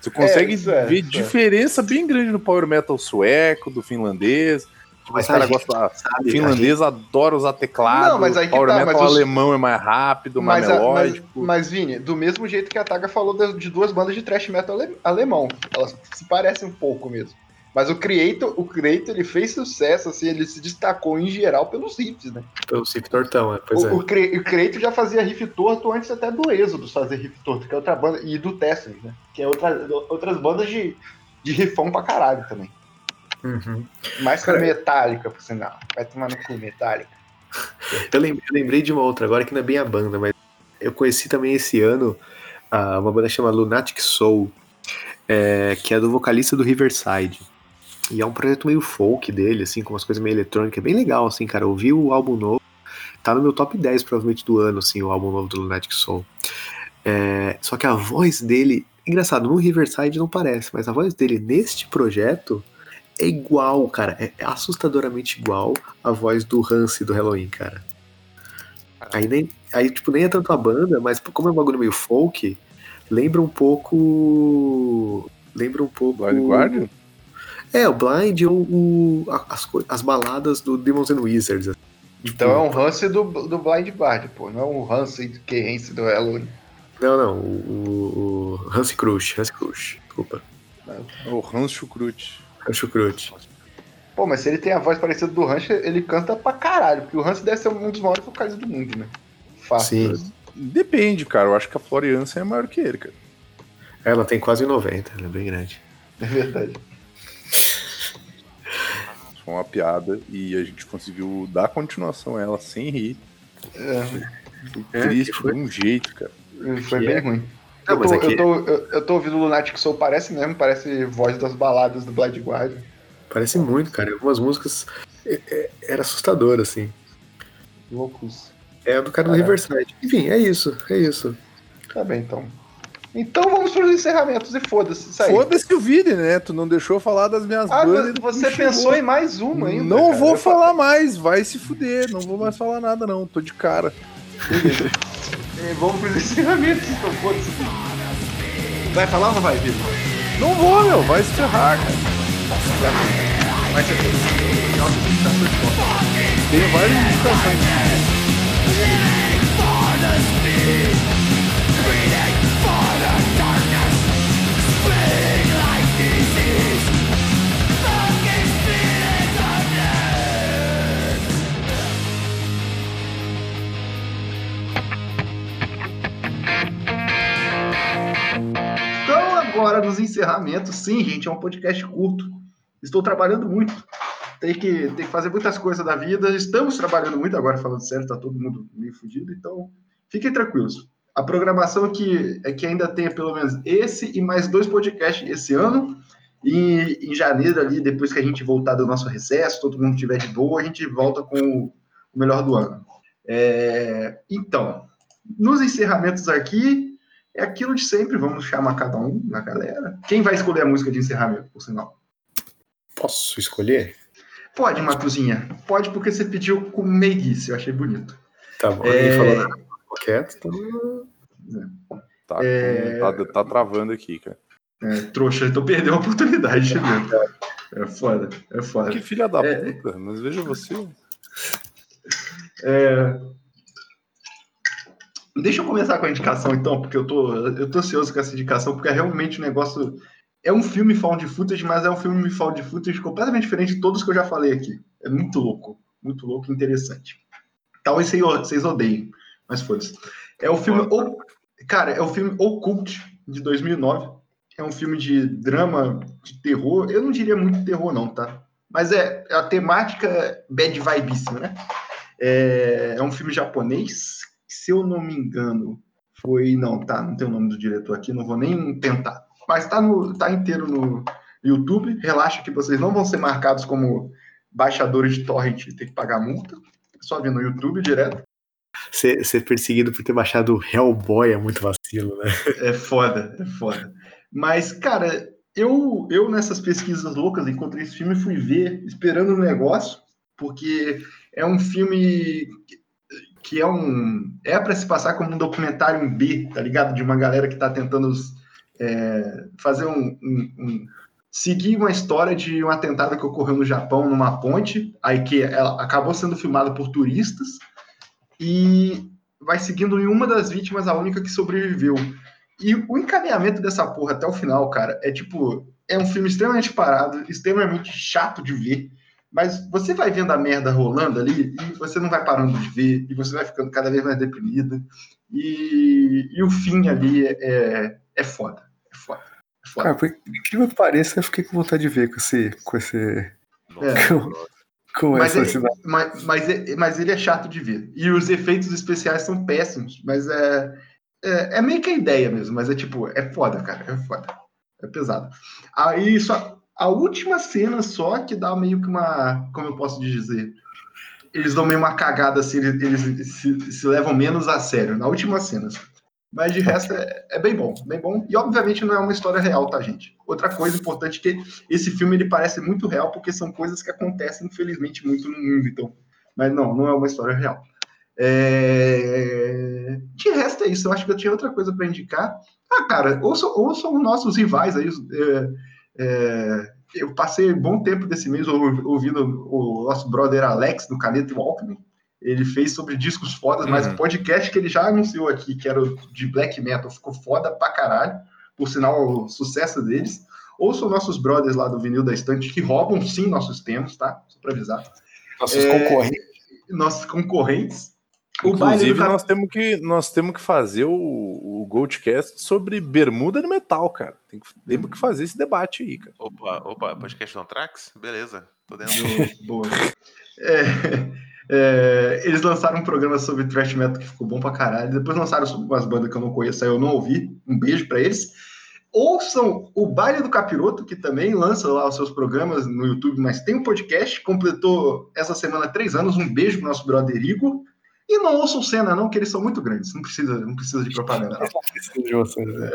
Speaker 1: Você consegue
Speaker 2: isso é,
Speaker 1: ver
Speaker 2: isso é.
Speaker 1: diferença bem grande no Power Metal sueco, do finlandês. Tipo,
Speaker 3: Mas
Speaker 1: os caras
Speaker 3: a gente
Speaker 1: gostam.
Speaker 3: Sabe,
Speaker 1: O finlandês adora usar teclado.
Speaker 2: Não, mas aí que
Speaker 1: Power
Speaker 2: tá,
Speaker 1: Metal
Speaker 2: mas os-
Speaker 1: alemão é mais rápido, mais
Speaker 2: Mas, a- mas,
Speaker 1: melódico.
Speaker 2: mas, Vini, do mesmo jeito que a Taga falou de, de duas bandas de thrash metal ale- alemão. Elas se parecem um pouco mesmo. Mas o Creator, o Creator, ele fez sucesso, assim, ele se destacou em geral pelos riffs, né?
Speaker 3: Pelo riff tortão, é, pois
Speaker 2: o,
Speaker 3: é.
Speaker 2: o, Cre- o Creator já fazia riff torto antes até do Êxodo fazer riff torto, que é outra banda, e do Testament, né? Que é outra, outras bandas de, de riffão pra caralho também.
Speaker 3: Uhum.
Speaker 2: Mais que
Speaker 3: Cara,
Speaker 2: Metallica, por sinal. Vai tomar no cu, Metallica.
Speaker 3: Eu lem- eu lembrei de uma outra agora que não é bem a banda, mas eu conheci também esse ano ah, uma banda chamada Lunatic Soul, é, que é do vocalista do Riverside. E é um projeto meio folk dele, assim, com umas coisas meio eletrônicas, é bem legal, assim, cara. Eu ouvi o álbum novo, tá no meu top 10 provavelmente do ano, assim, o álbum novo do Lunatic Soul. É, só que a voz dele, engraçado, no Riverside não parece, mas a voz dele neste projeto é igual, cara, é assustadoramente igual à voz do Hansi do Halloween, cara. Aí, nem, aí, tipo, nem é tanto a banda, mas como é um bagulho meio folk, lembra um pouco. Lembra um pouco.
Speaker 1: Blind Guardian?
Speaker 3: É, o Blind ou o, a- as, as baladas do Demons and Wizards. assim.
Speaker 2: Então é um Hansi do, do Blind Bard, pô. Não é um Hansi que Hansi do Halloween.
Speaker 3: Não, não, o, o Hansi Krush, Hansi Krush, desculpa.
Speaker 1: O Hans Schukrut.
Speaker 3: Hansi Krush.
Speaker 2: Pô, mas se ele tem a voz parecida do Hansi, ele canta pra caralho. Porque o Hansi deve ser um dos maiores vocalistas do mundo, né? Fácil.
Speaker 3: Sim,
Speaker 1: Depende, cara. Eu acho que a Floriança é maior que ele, cara.
Speaker 3: ela tem quase 90, ela é bem grande.
Speaker 2: É verdade.
Speaker 1: Foi uma piada e a gente conseguiu dar continuação a ela sem rir.
Speaker 2: É,
Speaker 3: É,
Speaker 1: Triste
Speaker 3: foi?
Speaker 1: de um jeito, cara.
Speaker 2: foi
Speaker 3: Que
Speaker 2: bem
Speaker 3: é?
Speaker 2: ruim.
Speaker 3: Não,
Speaker 2: eu,
Speaker 3: mas
Speaker 2: tô,
Speaker 3: aqui-
Speaker 2: eu, tô, eu, eu tô ouvindo o Lunatic Soul, parece mesmo, parece voz das baladas do Blind Guardian.
Speaker 3: Parece muito, cara. Algumas músicas é, é, era assustador, assim.
Speaker 2: Loucos.
Speaker 3: É do cara do
Speaker 2: Caraca.
Speaker 3: Riverside. Enfim, é isso, é isso.
Speaker 2: Tá bem, então. Então vamos pros encerramentos e foda-se.
Speaker 1: Foda-se o vídeo, né? Tu não deixou falar das minhas
Speaker 2: Ah,
Speaker 1: bandas.
Speaker 2: você pensou
Speaker 1: chegou.
Speaker 2: em mais uma ainda.
Speaker 1: Não
Speaker 2: cara.
Speaker 1: vou falar mais, vai se fuder. Não vou mais falar nada, não. Tô de cara.
Speaker 2: É, Vamos pros encerramentos, então foda-se. Vai falar ou não vai, Vitor?
Speaker 1: Não vou, meu. Vai se ferrar, cara.
Speaker 2: Vai ser
Speaker 1: Tem várias indicações.
Speaker 2: Agora nos encerramentos, sim, gente, é um podcast curto. Estou trabalhando muito. Tem que, tem que fazer muitas coisas da vida. Estamos trabalhando muito agora, falando sério, tá todo mundo meio fudido, então fiquem tranquilos. A programação que é que ainda tenha pelo menos esse e mais dois podcasts esse ano. E em janeiro, ali, depois que a gente voltar do nosso recesso, todo mundo estiver de boa, a gente volta com o melhor do ano. É, então, nos encerramentos aqui, é aquilo de sempre, vamos chamar cada um na galera. Quem vai escolher a música de encerramento, por sinal?
Speaker 3: Posso escolher?
Speaker 2: Pode, Matuzinha. Pode, porque você pediu com meiguice, eu achei bonito.
Speaker 3: Tá bom,
Speaker 2: É.
Speaker 3: falou. Ficou quieto, então...
Speaker 1: Tá,
Speaker 2: É.
Speaker 1: tá, tá travando aqui, cara.
Speaker 2: É, trouxa, então perdeu a oportunidade. *laughs* É foda, é foda.
Speaker 1: Que filha da
Speaker 2: É.
Speaker 1: puta, mas veja você.
Speaker 2: É, Deixa eu começar com a indicação, então, porque eu tô, eu tô ansioso com essa indicação, porque é realmente um negócio. É um filme found footage, mas é um filme found footage completamente diferente de todos que eu já falei aqui. É muito louco, muito louco e interessante. Talvez vocês- odeiem, mas foda-se. É o filme. O- Cara, é o filme Occult, de 2009. É um filme de drama, de terror. Eu não diria muito terror, não, tá? Mas é a temática bad vibíssima, né? É, é um filme japonês, se eu não me engano, foi. Não, tá, não tem o nome do diretor aqui, não vou nem tentar. Mas tá, no, tá inteiro no YouTube. Relaxa que vocês não vão ser marcados como baixadores de torrent e ter que pagar multa. É só ver no YouTube direto.
Speaker 3: Ser, ser perseguido por ter baixado Hellboy é muito vacilo, né?
Speaker 2: É foda, é foda. Mas, cara, eu, eu nessas pesquisas loucas encontrei esse filme e fui ver, esperando um negócio, porque é um filme que- é um. É para se passar como um documentário em B, tá ligado? De uma galera que tá tentando é, fazer um, um- um- seguir uma história de um atentado que ocorreu no Japão, numa ponte, aí que ela acabou sendo filmada por turistas, e vai seguindo em uma das vítimas, a única que sobreviveu. E o encaminhamento dessa porra até o final, cara, é tipo. É um filme extremamente parado, extremamente chato de ver. Mas você vai vendo a merda rolando ali e você não vai parando de ver, e você vai ficando cada vez mais deprimido. E, e o fim ali é, é, é foda. É foda. É foda.
Speaker 3: Cara, por incrível que pareça, eu fiquei com vontade de ver com esse. com esse.
Speaker 2: É.
Speaker 3: com
Speaker 2: Mas,
Speaker 3: essa
Speaker 2: ele, mas, mas, é- mas ele é chato de ver. E os efeitos especiais são péssimos. Mas é, é, é meio que a ideia mesmo. Mas é tipo, é foda, cara. É foda. É pesado. Aí só. A última cena só que dá meio que uma. Como eu posso dizer? Eles dão meio uma cagada assim, eles, eles se, se levam menos a sério. Na última cena. Mas de resto é, é bem bom, bem bom. E obviamente não é uma história real, tá, gente? Outra coisa importante é que esse filme ele parece muito real porque são coisas que acontecem, infelizmente, muito no mundo. Então, mas não, não é uma história real. É... De resto é isso. Eu acho que eu tinha outra coisa para indicar. Ah, cara, ouçam, ouçam os nossos rivais aí. é, é, Eu passei bom tempo desse mês ouv- ouvindo o nosso brother Alex do Caneta Walkman. Ele fez sobre discos fodas, mas
Speaker 1: Uhum.
Speaker 2: o podcast que ele já anunciou aqui, que era o de black metal, ficou foda pra caralho. Por sinal, o sucesso deles. Ouçam nossos brothers lá do Vinil da Estante, que roubam sim nossos temas, tá? Só pra avisar.
Speaker 3: Nossos
Speaker 2: É,
Speaker 3: concorrentes.
Speaker 2: Nossos concorrentes.
Speaker 1: Inclusive,
Speaker 2: do
Speaker 1: nós temos que, nós temos que fazer o, o Goldcast sobre bermuda de metal, cara. Tem que, temos que fazer esse debate aí, cara.
Speaker 4: Opa, opa, podcast não Trax? Beleza, tô dentro.
Speaker 2: Boa. É, é, eles lançaram um programa sobre thrash metal que ficou bom pra caralho. Depois lançaram sobre umas bandas que eu não conheço, aí eu não ouvi. Um beijo pra eles. Ouçam o Baile do Capiroto, que também lança lá os seus programas no YouTube, mas tem um podcast. Completou essa semana três anos. Um beijo pro nosso brother Igor. E não ouçam o Senna, não, que eles são muito grandes. Não precisa, não precisa de propaganda. não. *laughs*
Speaker 3: De vocês, né?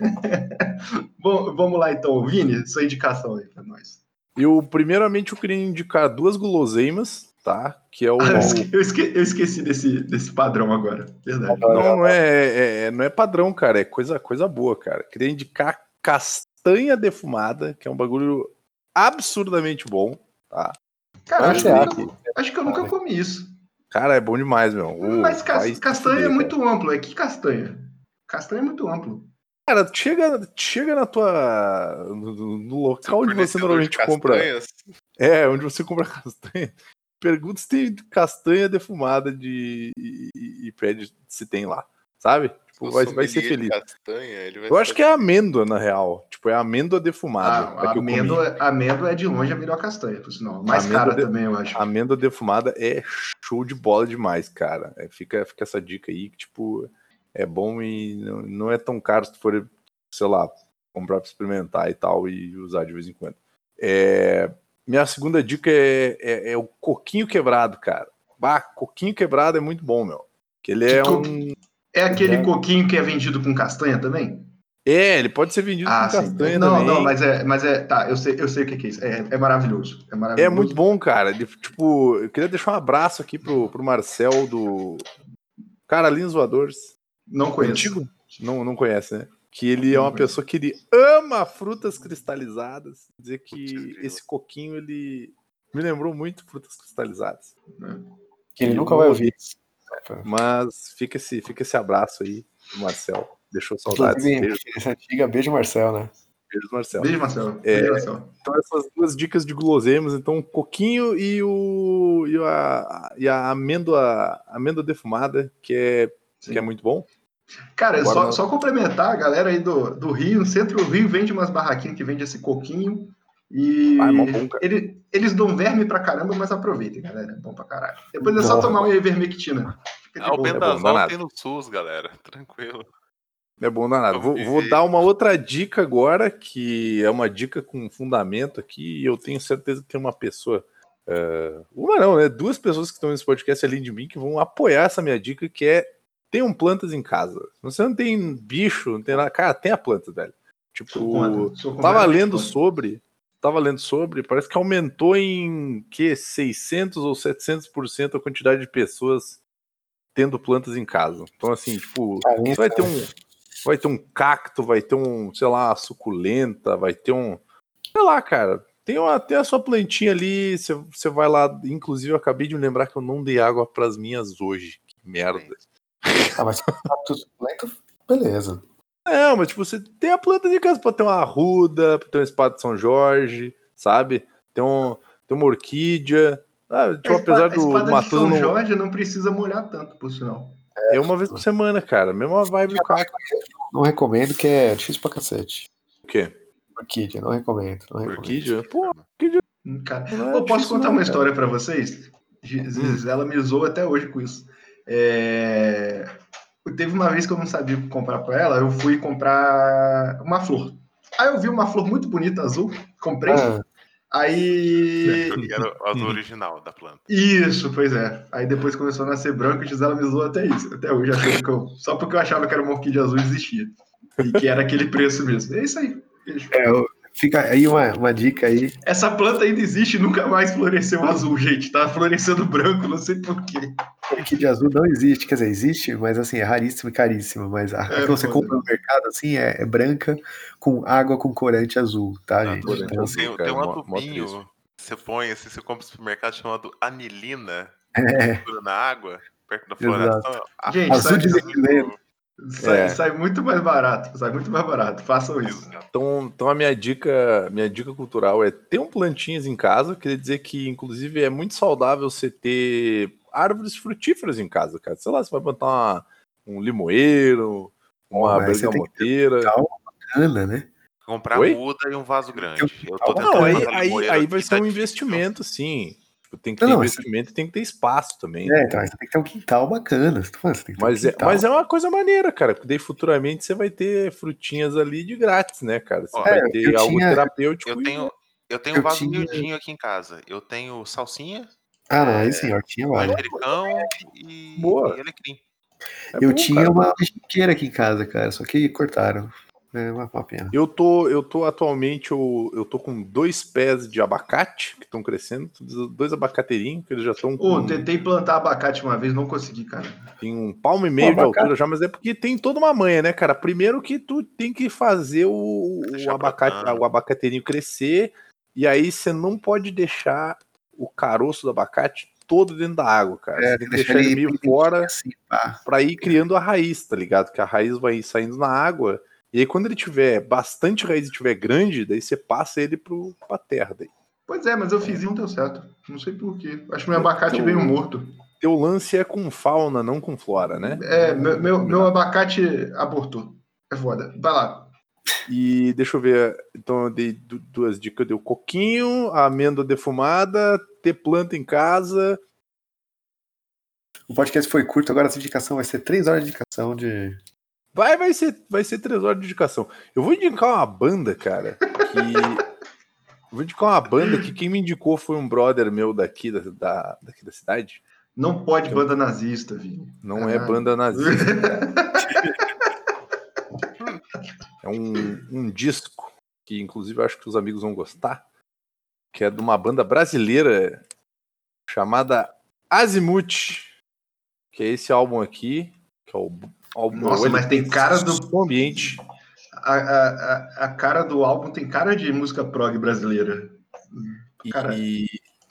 Speaker 3: *laughs*
Speaker 2: Bom, vamos lá então, Vini, sua indicação aí pra nós.
Speaker 1: Eu, primeiramente, eu queria indicar duas guloseimas, tá? Que é o.
Speaker 2: Ah, *laughs* eu, esque- eu esque- eu esqueci desse, desse padrão agora. Verdade.
Speaker 1: Não, não é, é- é- não é padrão, cara. É coisa, coisa boa, cara. Queria indicar castanha defumada, que é um bagulho absurdamente bom, tá?
Speaker 2: Cara, acho que, eu
Speaker 3: é?
Speaker 2: acho que eu nunca comi isso.
Speaker 1: Cara, é bom demais, meu. Ô,
Speaker 2: Mas
Speaker 1: se
Speaker 2: castanha é
Speaker 1: cara.
Speaker 2: muito amplo. É que castanha? Castanha é muito amplo.
Speaker 1: Cara, chega, chega na tua. no, no- local onde você normalmente compra.
Speaker 4: castanhas.
Speaker 1: É, onde você compra *laughs* castanha. Pergunta se tem castanha defumada de. E, e- e pede se tem lá. Sabe? Tipo, vai, vai ser feliz.
Speaker 4: Castanha, ele vai
Speaker 1: Eu acho que é amêndoa, na real. Tipo, é amêndoa defumada.
Speaker 2: Ah,
Speaker 1: a que eu comi.
Speaker 2: amêndoa, amêndoa é de longe a melhor castanha, por sinal. Mais
Speaker 1: Amêndoa
Speaker 2: cara
Speaker 1: de-
Speaker 2: também, eu acho.
Speaker 1: Amêndoa defumada é show de bola demais, cara. É, fica, fica essa dica aí que, tipo. é bom e não, não é tão caro se tu for, sei lá, comprar pra experimentar e tal e usar de vez em quando. É, minha segunda dica é, é, é o coquinho quebrado, cara. Bah, coquinho quebrado é muito bom, meu. Que ele é um.
Speaker 2: É aquele
Speaker 1: É.
Speaker 2: coquinho que é vendido com castanha também?
Speaker 1: É, ele pode ser vendido
Speaker 2: Ah,
Speaker 1: com
Speaker 2: sim.
Speaker 1: castanha
Speaker 2: Não,
Speaker 1: também.
Speaker 2: não, mas é, mas é. Tá, eu sei, eu sei o que é isso. É, é maravilhoso. É maravilhoso.
Speaker 1: É muito bom, cara. Ele, tipo, eu queria deixar um abraço aqui pro, pro Marcel do Caralhinhos Voadores.
Speaker 2: Não conheço.
Speaker 1: Antigo? Não, não conhece, né? Que ele é
Speaker 2: Não
Speaker 1: uma
Speaker 2: conheço.
Speaker 1: pessoa que ele ama frutas cristalizadas. Dizer que
Speaker 4: Putz,
Speaker 1: esse coquinho, ele me lembrou muito frutas cristalizadas.
Speaker 3: Que ele nunca vai ouvir.
Speaker 1: Mas fica esse, fica esse abraço aí, Marcel. Deixou saudades. Beijo, *laughs*
Speaker 3: antiga beijo, Marcel, né?
Speaker 1: beijo, Marcel.
Speaker 2: Beijo, Marcelo.
Speaker 1: É.
Speaker 2: Beijo, Marcelo.
Speaker 1: Então essas duas dicas de guloseimas, então o coquinho e o e a, e a amêndoa, amêndoa defumada, que é,
Speaker 2: Sim.
Speaker 1: que é muito bom.
Speaker 2: Cara,
Speaker 1: Agora
Speaker 2: só,
Speaker 1: não.
Speaker 2: só complementar a galera aí do, do Rio. No centro do Rio vende umas barraquinhas que vende esse coquinho. E
Speaker 1: Ah, é mó bom, cara.
Speaker 2: ele- eles dão verme pra caramba, mas aproveitem, galera. É bom pra caralho. Depois é só tomar uma ivermectina. Fica
Speaker 4: Ah, o Bendazol
Speaker 1: danado.
Speaker 4: tem no SUS, galera. Tranquilo.
Speaker 1: É bom danado. Vou, vou dar uma outra dica agora, que é uma dica com fundamento aqui, e eu tenho certeza que tem uma pessoa. eh, uma não, né? Duas pessoas que estão nesse podcast além de mim que vão apoiar essa minha dica, que é tenham plantas em casa. Você não tem bicho, não tem nada. Cara, tenha plantas, velho.
Speaker 2: Sou
Speaker 1: Tipo,
Speaker 2: sou
Speaker 1: Tava lendo sobre, tava lendo sobre, parece que aumentou em que 600 ou 700% a quantidade de pessoas tendo plantas em casa. Então assim, tipo, você vai ter um vai ter um cacto, vai ter um, sei lá, suculenta, vai ter um, sei lá, cara. Tem, uma, tem a sua plantinha ali, você, vai lá, inclusive eu acabei de me lembrar que eu não dei água pras minhas hoje. Que merda.
Speaker 3: Ah, mas se tá tudo lento, beleza.
Speaker 1: Não, mas tipo, você tem a planta de casa, pode ter uma arruda, pode ter um espada de São Jorge, sabe? Tem, um, tem uma orquídea. Ah, tipo,
Speaker 2: A
Speaker 1: apesar do
Speaker 2: a espada de São. Jorge não precisa molhar tanto, por sinal.
Speaker 1: É uma vez por semana, cara. Mesma vibe do cacto.
Speaker 3: Não recomendo, que é difícil pra cacete.
Speaker 1: O quê?
Speaker 3: Orquídea, não recomendo. Não recomendo.
Speaker 1: Orquídea? Pô,
Speaker 2: Hum, Cara,
Speaker 1: Não é
Speaker 2: eu posso contar
Speaker 1: não,
Speaker 2: uma
Speaker 1: cara.
Speaker 2: história pra vocês? Gi- Gisela me zoou até hoje com isso. É, Teve uma vez que eu não sabia o que comprar pra ela, eu fui comprar uma flor. Aí eu vi uma flor muito bonita, azul, comprei.
Speaker 3: Ah,
Speaker 2: Aí.
Speaker 4: Que era o azul original da planta.
Speaker 2: Isso, pois é. Aí depois começou a nascer branco e Gisela me zoou até isso. Até hoje, achando que eu... só porque eu achava que era uma orquídea azul existia. E que era aquele preço mesmo. É isso aí. Beijo.
Speaker 3: é, eu- fica aí uma, uma dica aí.
Speaker 2: Essa planta ainda existe e nunca mais floresceu azul, gente. Tá florescendo branco, não sei porquê. *laughs*
Speaker 3: Orquídea azul não existe, quer dizer, existe, mas assim, é raríssimo e caríssimo. Mas a, a
Speaker 2: É,
Speaker 3: que você compra no mercado, assim, é, é branca com água com corante azul, tá, gente?
Speaker 1: corante
Speaker 3: Então, assim,
Speaker 4: Tem,
Speaker 1: cara,
Speaker 4: tem um adubinho você põe, assim, você compra no supermercado chamado anilina, *laughs*
Speaker 3: é,
Speaker 4: na água, perto da floresta. Ah,
Speaker 2: Gente,
Speaker 3: Azul de
Speaker 4: azul.
Speaker 3: veneno.
Speaker 2: Sai,
Speaker 1: É.
Speaker 2: sai muito mais barato. Sai muito mais barato. Façam isso.
Speaker 1: Então, então a minha dica, minha dica cultural é ter um plantinhas em casa. Queria dizer que, inclusive, é muito saudável você ter árvores frutíferas em casa, cara. Sei lá, você vai botar uma- um limoeiro, uma
Speaker 3: que
Speaker 1: bergamoteira.
Speaker 3: bacana, né?
Speaker 4: Comprar
Speaker 1: Oi?
Speaker 4: muda e um vaso grande. Eu
Speaker 3: Não,
Speaker 4: tô tentando
Speaker 1: Não, aí, aí,
Speaker 4: limoeiro
Speaker 1: aí vai
Speaker 4: tá
Speaker 1: ser um
Speaker 4: difícil.
Speaker 1: investimento, sim. Tipo, Tem que ter
Speaker 3: Não,
Speaker 1: investimento e tem que ter espaço também. né?
Speaker 3: É, então, aí você tem que ter um quintal bacana. Você tá falando, você tem que ter
Speaker 1: Mas
Speaker 3: um
Speaker 1: é,
Speaker 3: quintal.
Speaker 1: mas é uma coisa maneira, cara. Porque daí futuramente você vai ter frutinhas ali de grátis, né, cara? Você
Speaker 4: Ó,
Speaker 1: vai
Speaker 3: é,
Speaker 1: ter
Speaker 3: eu
Speaker 1: algo
Speaker 3: tinha-
Speaker 1: terapêutico.
Speaker 4: Eu
Speaker 1: e-
Speaker 4: tenho, eu tenho
Speaker 3: Eu
Speaker 4: um vaso
Speaker 3: tinha-
Speaker 4: miudinho aqui em casa. Eu tenho salsinha,
Speaker 3: Ah, não, aí sim, hortinha vale.
Speaker 4: manjericão e,
Speaker 1: Boa.
Speaker 4: e alecrim.
Speaker 1: é
Speaker 3: Eu
Speaker 1: bom,
Speaker 3: tinha
Speaker 1: cara.
Speaker 3: uma chiqueira aqui em casa, cara, só que cortaram. É uma, uma pena.
Speaker 1: Eu tô, eu tô atualmente, eu, eu tô com dois pés de abacate que estão crescendo, dois abacateirinhos, que eles já estão com
Speaker 2: tentei plantar abacate uma vez, não consegui, cara.
Speaker 1: tem um palmo e meio de altura já, mas é porque tem toda uma manha, né, cara? Primeiro que tu tem que fazer o, o abacate, o abacateirinho crescer, e aí você não pode deixar o caroço do abacate todo dentro da água, cara.
Speaker 3: É,
Speaker 1: tem que deixar ele meio fora
Speaker 3: assim, pá.
Speaker 1: para ir criando a raiz, tá ligado? Que a raiz vai saindo na água. E aí, quando ele tiver bastante raiz e tiver grande, daí você passa ele pro, pra terra. Daí.
Speaker 2: Pois é, mas eu fiz e não deu certo. Não sei porquê. Acho que meu abacate
Speaker 1: Então-
Speaker 2: veio morto.
Speaker 1: Teu lance é com fauna, não com flora, né?
Speaker 2: É, meu, meu, meu abacate abortou. É foda. Vai lá.
Speaker 1: E deixa eu ver. Então eu dei du- duas dicas. Eu dei o coquinho, a amêndoa defumada, ter planta em casa.
Speaker 3: O podcast foi curto, agora essa indicação vai ser três horas de indicação de.
Speaker 1: Vai, vai ser, vai ser três horas de indicação. Eu vou indicar uma banda, cara, que. Eu *laughs* vou indicar uma banda que quem me indicou foi um brother meu daqui da, da, daqui da cidade.
Speaker 2: Não pode banda nazista, Vini.
Speaker 1: Não é
Speaker 2: Caralho.
Speaker 1: banda nazista. *laughs* É um, um disco que, inclusive, acho que os amigos vão gostar, que é de uma banda brasileira chamada Azimuth, que é esse álbum aqui, que é o álbum
Speaker 2: Nossa, mas tem cara do-
Speaker 1: ambiente.
Speaker 2: A, a, a, a cara do álbum tem cara de música prog brasileira. Cara.
Speaker 1: E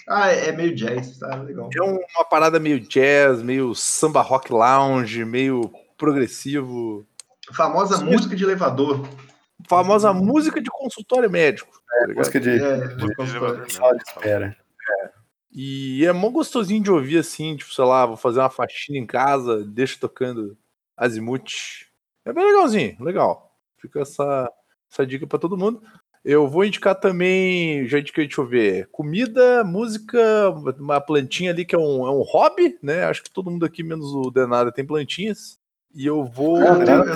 Speaker 2: Ah, é, é meio jazz, tá legal.
Speaker 1: é uma parada meio jazz, meio samba rock lounge, meio progressivo.
Speaker 2: Famosa
Speaker 1: Sim.
Speaker 2: música de elevador.
Speaker 1: Famosa música de consultório médico. tá ligado?
Speaker 3: Música de
Speaker 2: É,
Speaker 4: Música de elevador mesmo.
Speaker 3: sala de espera.
Speaker 1: E é mó gostosinho de ouvir assim, tipo, sei lá, vou fazer uma faxina em casa, deixo tocando Azimuth. É bem legalzinho, legal. Fica essa, essa dica pra todo mundo. Eu vou indicar também, já indiquei, deixa eu ver, comida, música, uma plantinha ali que é um, é um hobby, né? Acho que todo mundo aqui, menos o Denada, tem plantinhas. E eu vou.
Speaker 2: Eu tenho-
Speaker 3: Não,
Speaker 2: eu- Eu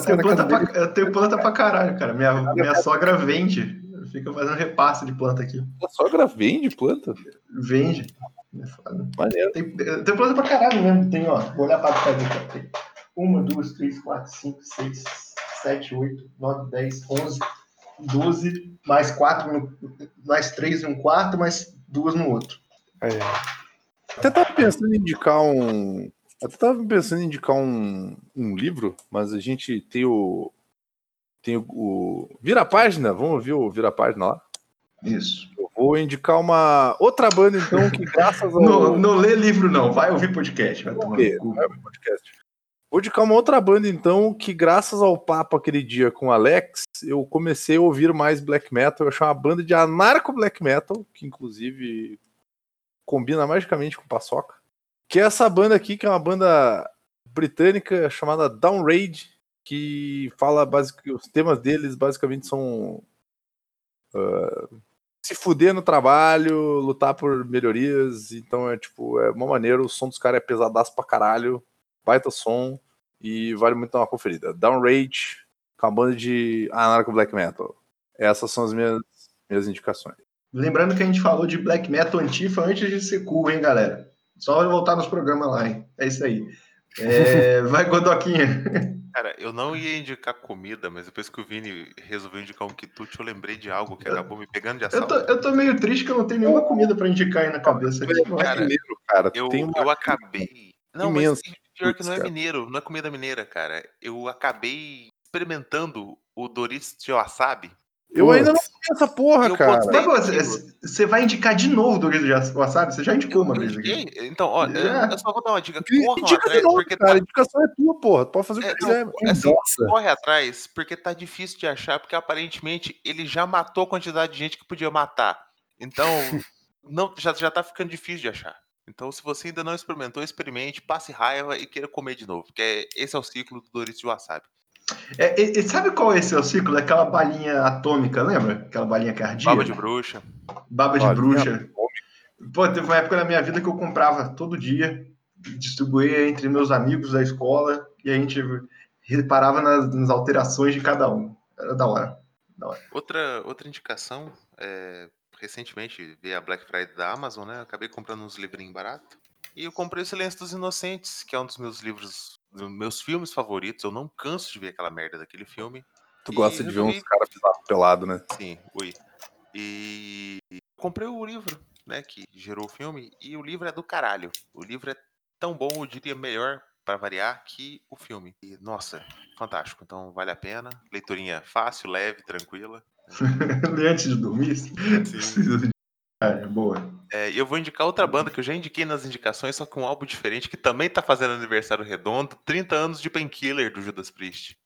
Speaker 2: tenho,
Speaker 3: da
Speaker 2: planta pra, eu tenho planta pra caralho, cara. Minha, minha sogra vende. Fica fazendo repasse de planta aqui.
Speaker 1: A sogra vende planta?
Speaker 2: Vende. É.
Speaker 1: Maneiro.
Speaker 2: Tem, eu tenho planta pra caralho mesmo. Tem, ó. Vou olhar pra trás aqui. Tem uma, duas, três, quatro, cinco, seis, sete, oito, nove, dez, onze, doze, mais quatro, no- mais três em um quarto, mais duas no outro.
Speaker 3: Aí,
Speaker 1: Até tava pensando em indicar um. Até tava pensando em indicar um, um livro, mas a gente tem o. Tem o, o. Vira a página, vamos ouvir o Vira a página lá.
Speaker 2: Isso.
Speaker 1: Eu vou indicar uma outra banda, então, que graças ao. *laughs*
Speaker 2: Não, não lê livro, não. Vai ouvir podcast. Vai tomar.
Speaker 1: Vai ouvir podcast. Vou indicar uma outra banda, então, que graças ao papo aquele dia com o Alex, eu comecei a ouvir mais black metal. Eu achei uma banda de anarco black metal, que inclusive combina magicamente com paçoca. Que é essa banda aqui, que é uma banda britânica chamada Downrage, que fala basic... os temas deles basicamente são ah, se fuder no trabalho, lutar por melhorias. Então é tipo, é uma maneira, o som dos caras é pesadaço pra caralho, baita som e vale muito dar uma conferida. Downrage, com a banda de anarco black metal. Essas são as minhas, minhas indicações.
Speaker 2: Lembrando que a gente falou de black metal antifa antes de ser cool, hein, galera? Só voltar nos programas lá, hein? É isso aí. É, *laughs* vai, Godoquinha.
Speaker 4: Cara, eu não ia indicar comida, mas depois que o Vini resolveu indicar um quitute, eu lembrei de algo que acabou me pegando de
Speaker 2: Eu
Speaker 4: assalto.
Speaker 2: tô, eu tô meio triste que eu não tenho nenhuma comida pra indicar aí na cabeça.
Speaker 1: Não é
Speaker 4: Cara,
Speaker 1: mineiro, cara.
Speaker 4: Eu,
Speaker 1: Tem uma...
Speaker 4: eu acabei. Não,
Speaker 1: imensa.
Speaker 4: mas pior que não é mineiro, não é comida mineira, cara. Eu acabei experimentando o Doritos de wasabi.
Speaker 1: Eu ainda não vi essa porra,
Speaker 4: Eu
Speaker 1: cara.
Speaker 2: você, vai indicar de novo Doritos de wasabi? Você já indicou uma vez aqui.
Speaker 4: Então, eu-
Speaker 2: Já.
Speaker 4: eu só vou dar uma dica.
Speaker 1: Indica
Speaker 4: Corram
Speaker 1: de
Speaker 4: atrás,
Speaker 1: novo,
Speaker 4: porque
Speaker 1: cara. A
Speaker 4: tá,
Speaker 1: indicação é tua, porra. Tu pode fazer o que
Speaker 4: É,
Speaker 1: quiser.
Speaker 4: não, assim, corre atrás, porque tá difícil de achar, porque aparentemente ele já matou a quantidade de gente que podia matar. Então, *laughs* não, já, já tá ficando difícil de achar. Então, se você ainda não experimentou, experimente, passe raiva e queira comer de novo. Porque esse é o ciclo do Doritos de wasabi.
Speaker 2: É, e- e sabe qual é esse é o ciclo? Aquela balinha atômica, lembra? Aquela balinha cardíaca?
Speaker 4: Baba de bruxa.
Speaker 2: Baba de
Speaker 1: Olha,
Speaker 2: bruxa. Pô, teve uma época na minha vida que eu comprava todo dia, distribuía entre meus amigos da escola e a gente reparava nas, nas alterações de cada um. Era da hora.
Speaker 4: Outra, outra indicação, é, recentemente veio a Black Friday da Amazon, né? Acabei comprando uns livrinhos baratos. E eu comprei O Silêncio dos Inocentes, que é um dos meus livros, meus filmes favoritos. Eu não canso de ver aquela merda daquele filme.
Speaker 1: Tu gosta de ver uns caras pisados pelado, né?
Speaker 4: Sim, ui. E comprei o livro, né, que gerou o filme, e o livro é do caralho. O livro é tão bom, eu diria melhor, para variar, que o filme. E, nossa, fantástico. Então vale a pena. Leiturinha fácil, leve, tranquila.
Speaker 2: Lê *laughs* antes de dormir. Precisa *laughs* de- É, boa.
Speaker 4: É, e eu vou indicar outra banda que eu já indiquei nas indicações, só com um álbum diferente, que também tá fazendo aniversário redondo, 30 anos de Painkiller do Judas Priest.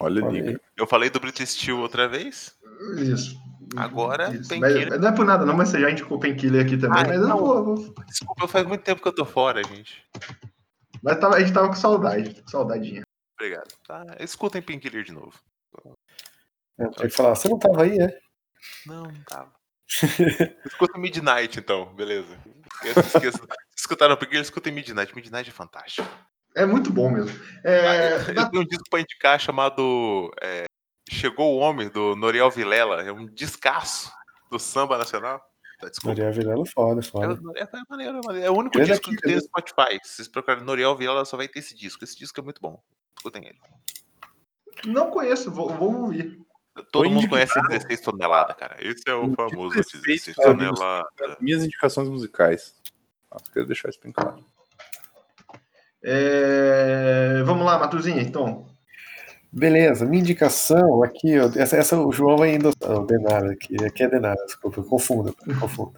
Speaker 1: Olha
Speaker 3: aí.
Speaker 4: Eu falei do British Steel outra vez.
Speaker 2: Isso.
Speaker 4: Agora,
Speaker 2: Isso.
Speaker 4: Painkiller.
Speaker 2: Mas- Não é por nada, não, mas você já indicou Painkiller aqui também.
Speaker 4: Ai,
Speaker 2: mas eu
Speaker 4: não.
Speaker 2: vou, vou-
Speaker 4: Desculpa, faz muito tempo que eu tô fora, gente.
Speaker 2: Mas tava- a gente tava com saudade, com saudadinha.
Speaker 4: Obrigado. Tá? Escutem Painkiller de novo.
Speaker 3: Eu tenho que falar, você não tava aí, é?
Speaker 4: Não, não tava. *laughs* Escuta Midnight, então, beleza. Escutaram porque ele escuta em Midnight. Midnight é fantástico.
Speaker 2: É muito bom mesmo. É,
Speaker 4: Eu tenho um disco pra indicar chamado é, Chegou o Homem, do Noriel Vilela. É um descasso do samba nacional. Tá, desculpa.
Speaker 3: Maria Vilela, foda,
Speaker 4: É,
Speaker 3: foda.
Speaker 4: é, é maneiro, é maneiro. É o único
Speaker 3: Ele
Speaker 4: disco
Speaker 3: aqui,
Speaker 4: que tem no? Spotify. Se vocês procurarem Noriel Vilela, só vai ter esse disco. Esse disco é muito bom. Escutem ele.
Speaker 2: não conheço, vou, vou ouvir.
Speaker 4: Todo mundo conhece 16 toneladas, cara. Esse é o famoso
Speaker 1: tipo de
Speaker 4: 16
Speaker 1: respeito, sabe?
Speaker 4: toneladas.
Speaker 1: Minhas indicações musicais. Ah, quero deixar isso bem claro.
Speaker 2: É, Vamos lá, Matuzinha, então.
Speaker 3: Beleza, minha indicação aqui, ó, essa, essa o João vai endossar. Não, Denara aqui, aqui é Denara, desculpa, eu confundo, eu confundo.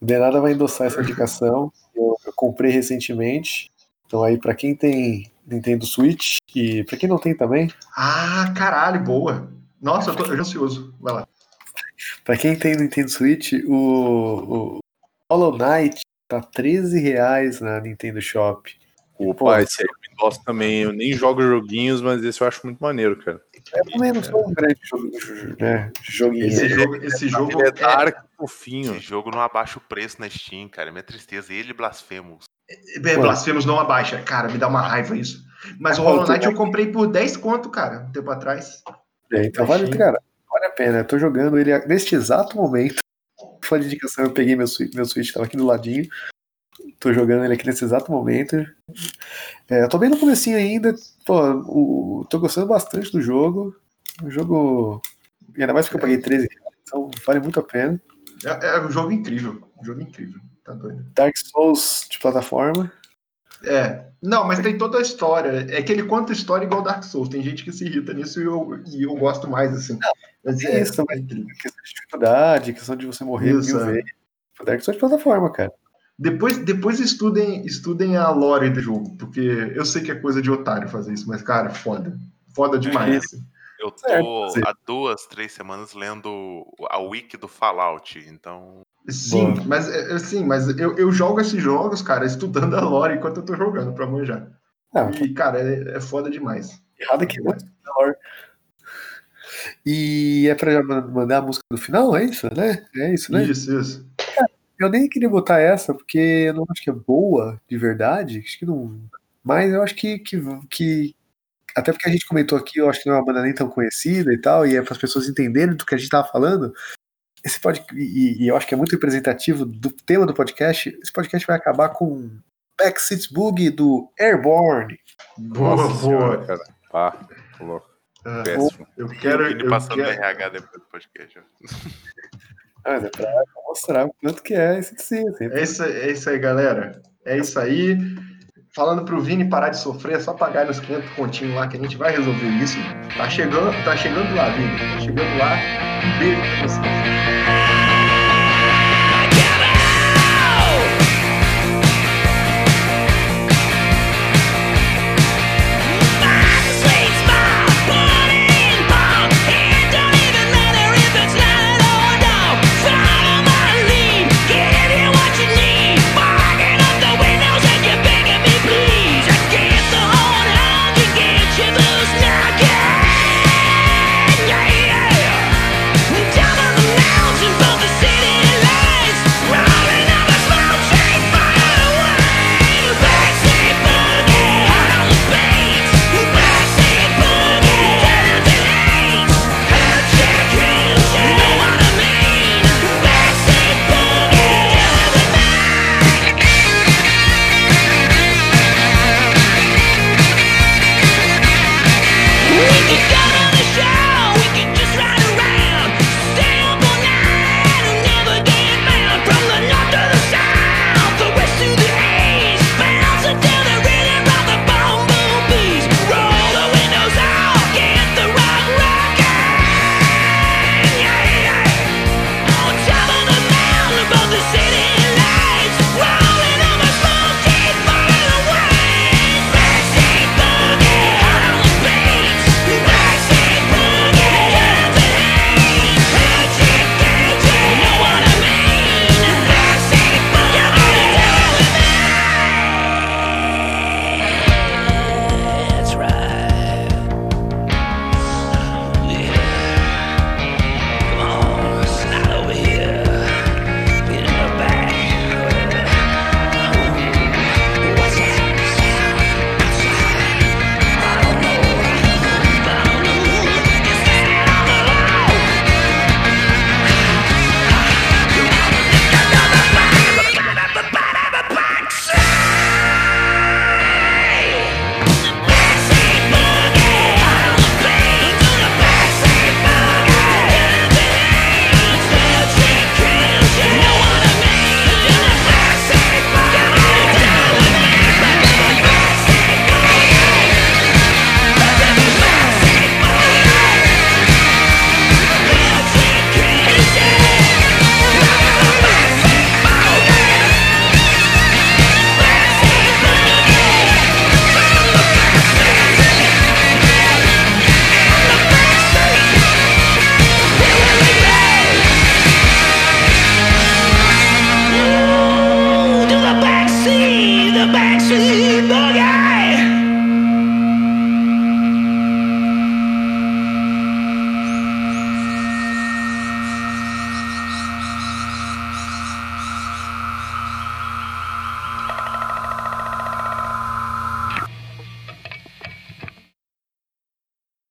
Speaker 3: O Denara vai endossar essa indicação, eu, eu comprei recentemente. Então aí, pra quem tem Nintendo Switch e pra quem não tem também,
Speaker 2: Ah, caralho, boa. Nossa, eu tô eu tô ansioso. Vai lá.
Speaker 3: Pra quem tem Nintendo Switch, o, o Hollow Knight tá 13 reais na Nintendo Shop.
Speaker 1: Opa, esse aí eu me gosto também. Eu nem jogo joguinhos, mas esse eu acho muito maneiro, cara.
Speaker 3: Eu também não sou um grande jogo, né, joguinho.
Speaker 2: Esse jogo, esse jogo
Speaker 1: Ele é
Speaker 2: é,
Speaker 1: dark, fofinho.
Speaker 4: Esse jogo não abaixa o preço na Steam, cara. É minha tristeza. Ele e Blasphemous.
Speaker 2: é, Blasphemous não abaixa. Cara, me dá uma raiva isso. Mas o Hollow Knight eu comprei por 10 conto, cara, um tempo atrás.
Speaker 3: É, então vale, cara, vale a pena. Eu tô jogando ele neste exato momento. *laughs* Foi de indicação, eu peguei meu Switch, meu Switch tava aqui do ladinho. Tô jogando ele aqui nesse exato momento. É, eu tô bem no comecinho ainda. Pô, o- tô gostando bastante do jogo. O jogo. e Ainda mais porque eu paguei 13 reais, então vale muito a pena.
Speaker 2: É, é um jogo incrível. Um jogo incrível. Tá doido.
Speaker 3: Dark Souls de plataforma.
Speaker 2: É. Não, mas tem toda a história. É que ele conta história igual Dark Souls. Tem gente que se irrita nisso e eu, e eu gosto mais, assim. Mas
Speaker 3: tem
Speaker 2: é,
Speaker 3: isso
Speaker 2: é.
Speaker 3: Questão de dificuldade, questão de você morrer
Speaker 2: Isso,
Speaker 3: mil
Speaker 2: é.
Speaker 3: vezes. Dark Souls de plataforma, cara.
Speaker 2: Depois, depois estudem, estudem a lore do jogo, porque eu sei que é coisa de otário fazer isso, mas, cara, foda. Foda demais. assim.
Speaker 4: Eu tô
Speaker 3: Certo,
Speaker 4: há duas, três semanas lendo a wiki do Fallout. Então,
Speaker 2: Sim,
Speaker 3: Boa.
Speaker 2: mas é, é, sim, mas eu, eu jogo esses jogos, cara, estudando a lore enquanto eu tô jogando pra manjar.
Speaker 3: Ah,
Speaker 2: E, cara, é, é foda demais.
Speaker 3: errado aqui, né? E é pra ma- mandar a música do final, é isso, né? É isso, né?
Speaker 2: Isso, isso.
Speaker 3: Eu nem queria botar essa, porque eu não acho que é boa de verdade. Acho que não. Mas eu acho que, que, que- Até porque a gente comentou aqui, eu acho que não é uma banda nem tão conhecida e tal, e é para as pessoas entenderem do que a gente tava falando. Esse pod... e, e eu acho que é muito representativo do tema do podcast. Esse podcast vai acabar com Backseat Boogie do Airborne.
Speaker 2: Boa,
Speaker 1: Nossa senhora, cara. Pá, tô louco.
Speaker 2: Ah,
Speaker 1: Péssimo.
Speaker 2: eu quero.
Speaker 4: Vini
Speaker 2: Eu
Speaker 4: passando no
Speaker 2: quero...
Speaker 4: RH depois do podcast.
Speaker 3: Mas é pra mostrar o quanto que é esse sim, assim.
Speaker 2: É isso, é isso aí, galera. É isso aí. Falando pro Vini parar de sofrer, é só pagar nos 500 continhos lá que a gente vai resolver isso. Tá chegando, tá chegando lá, Vini. Tá chegando lá. Um beijo pra você.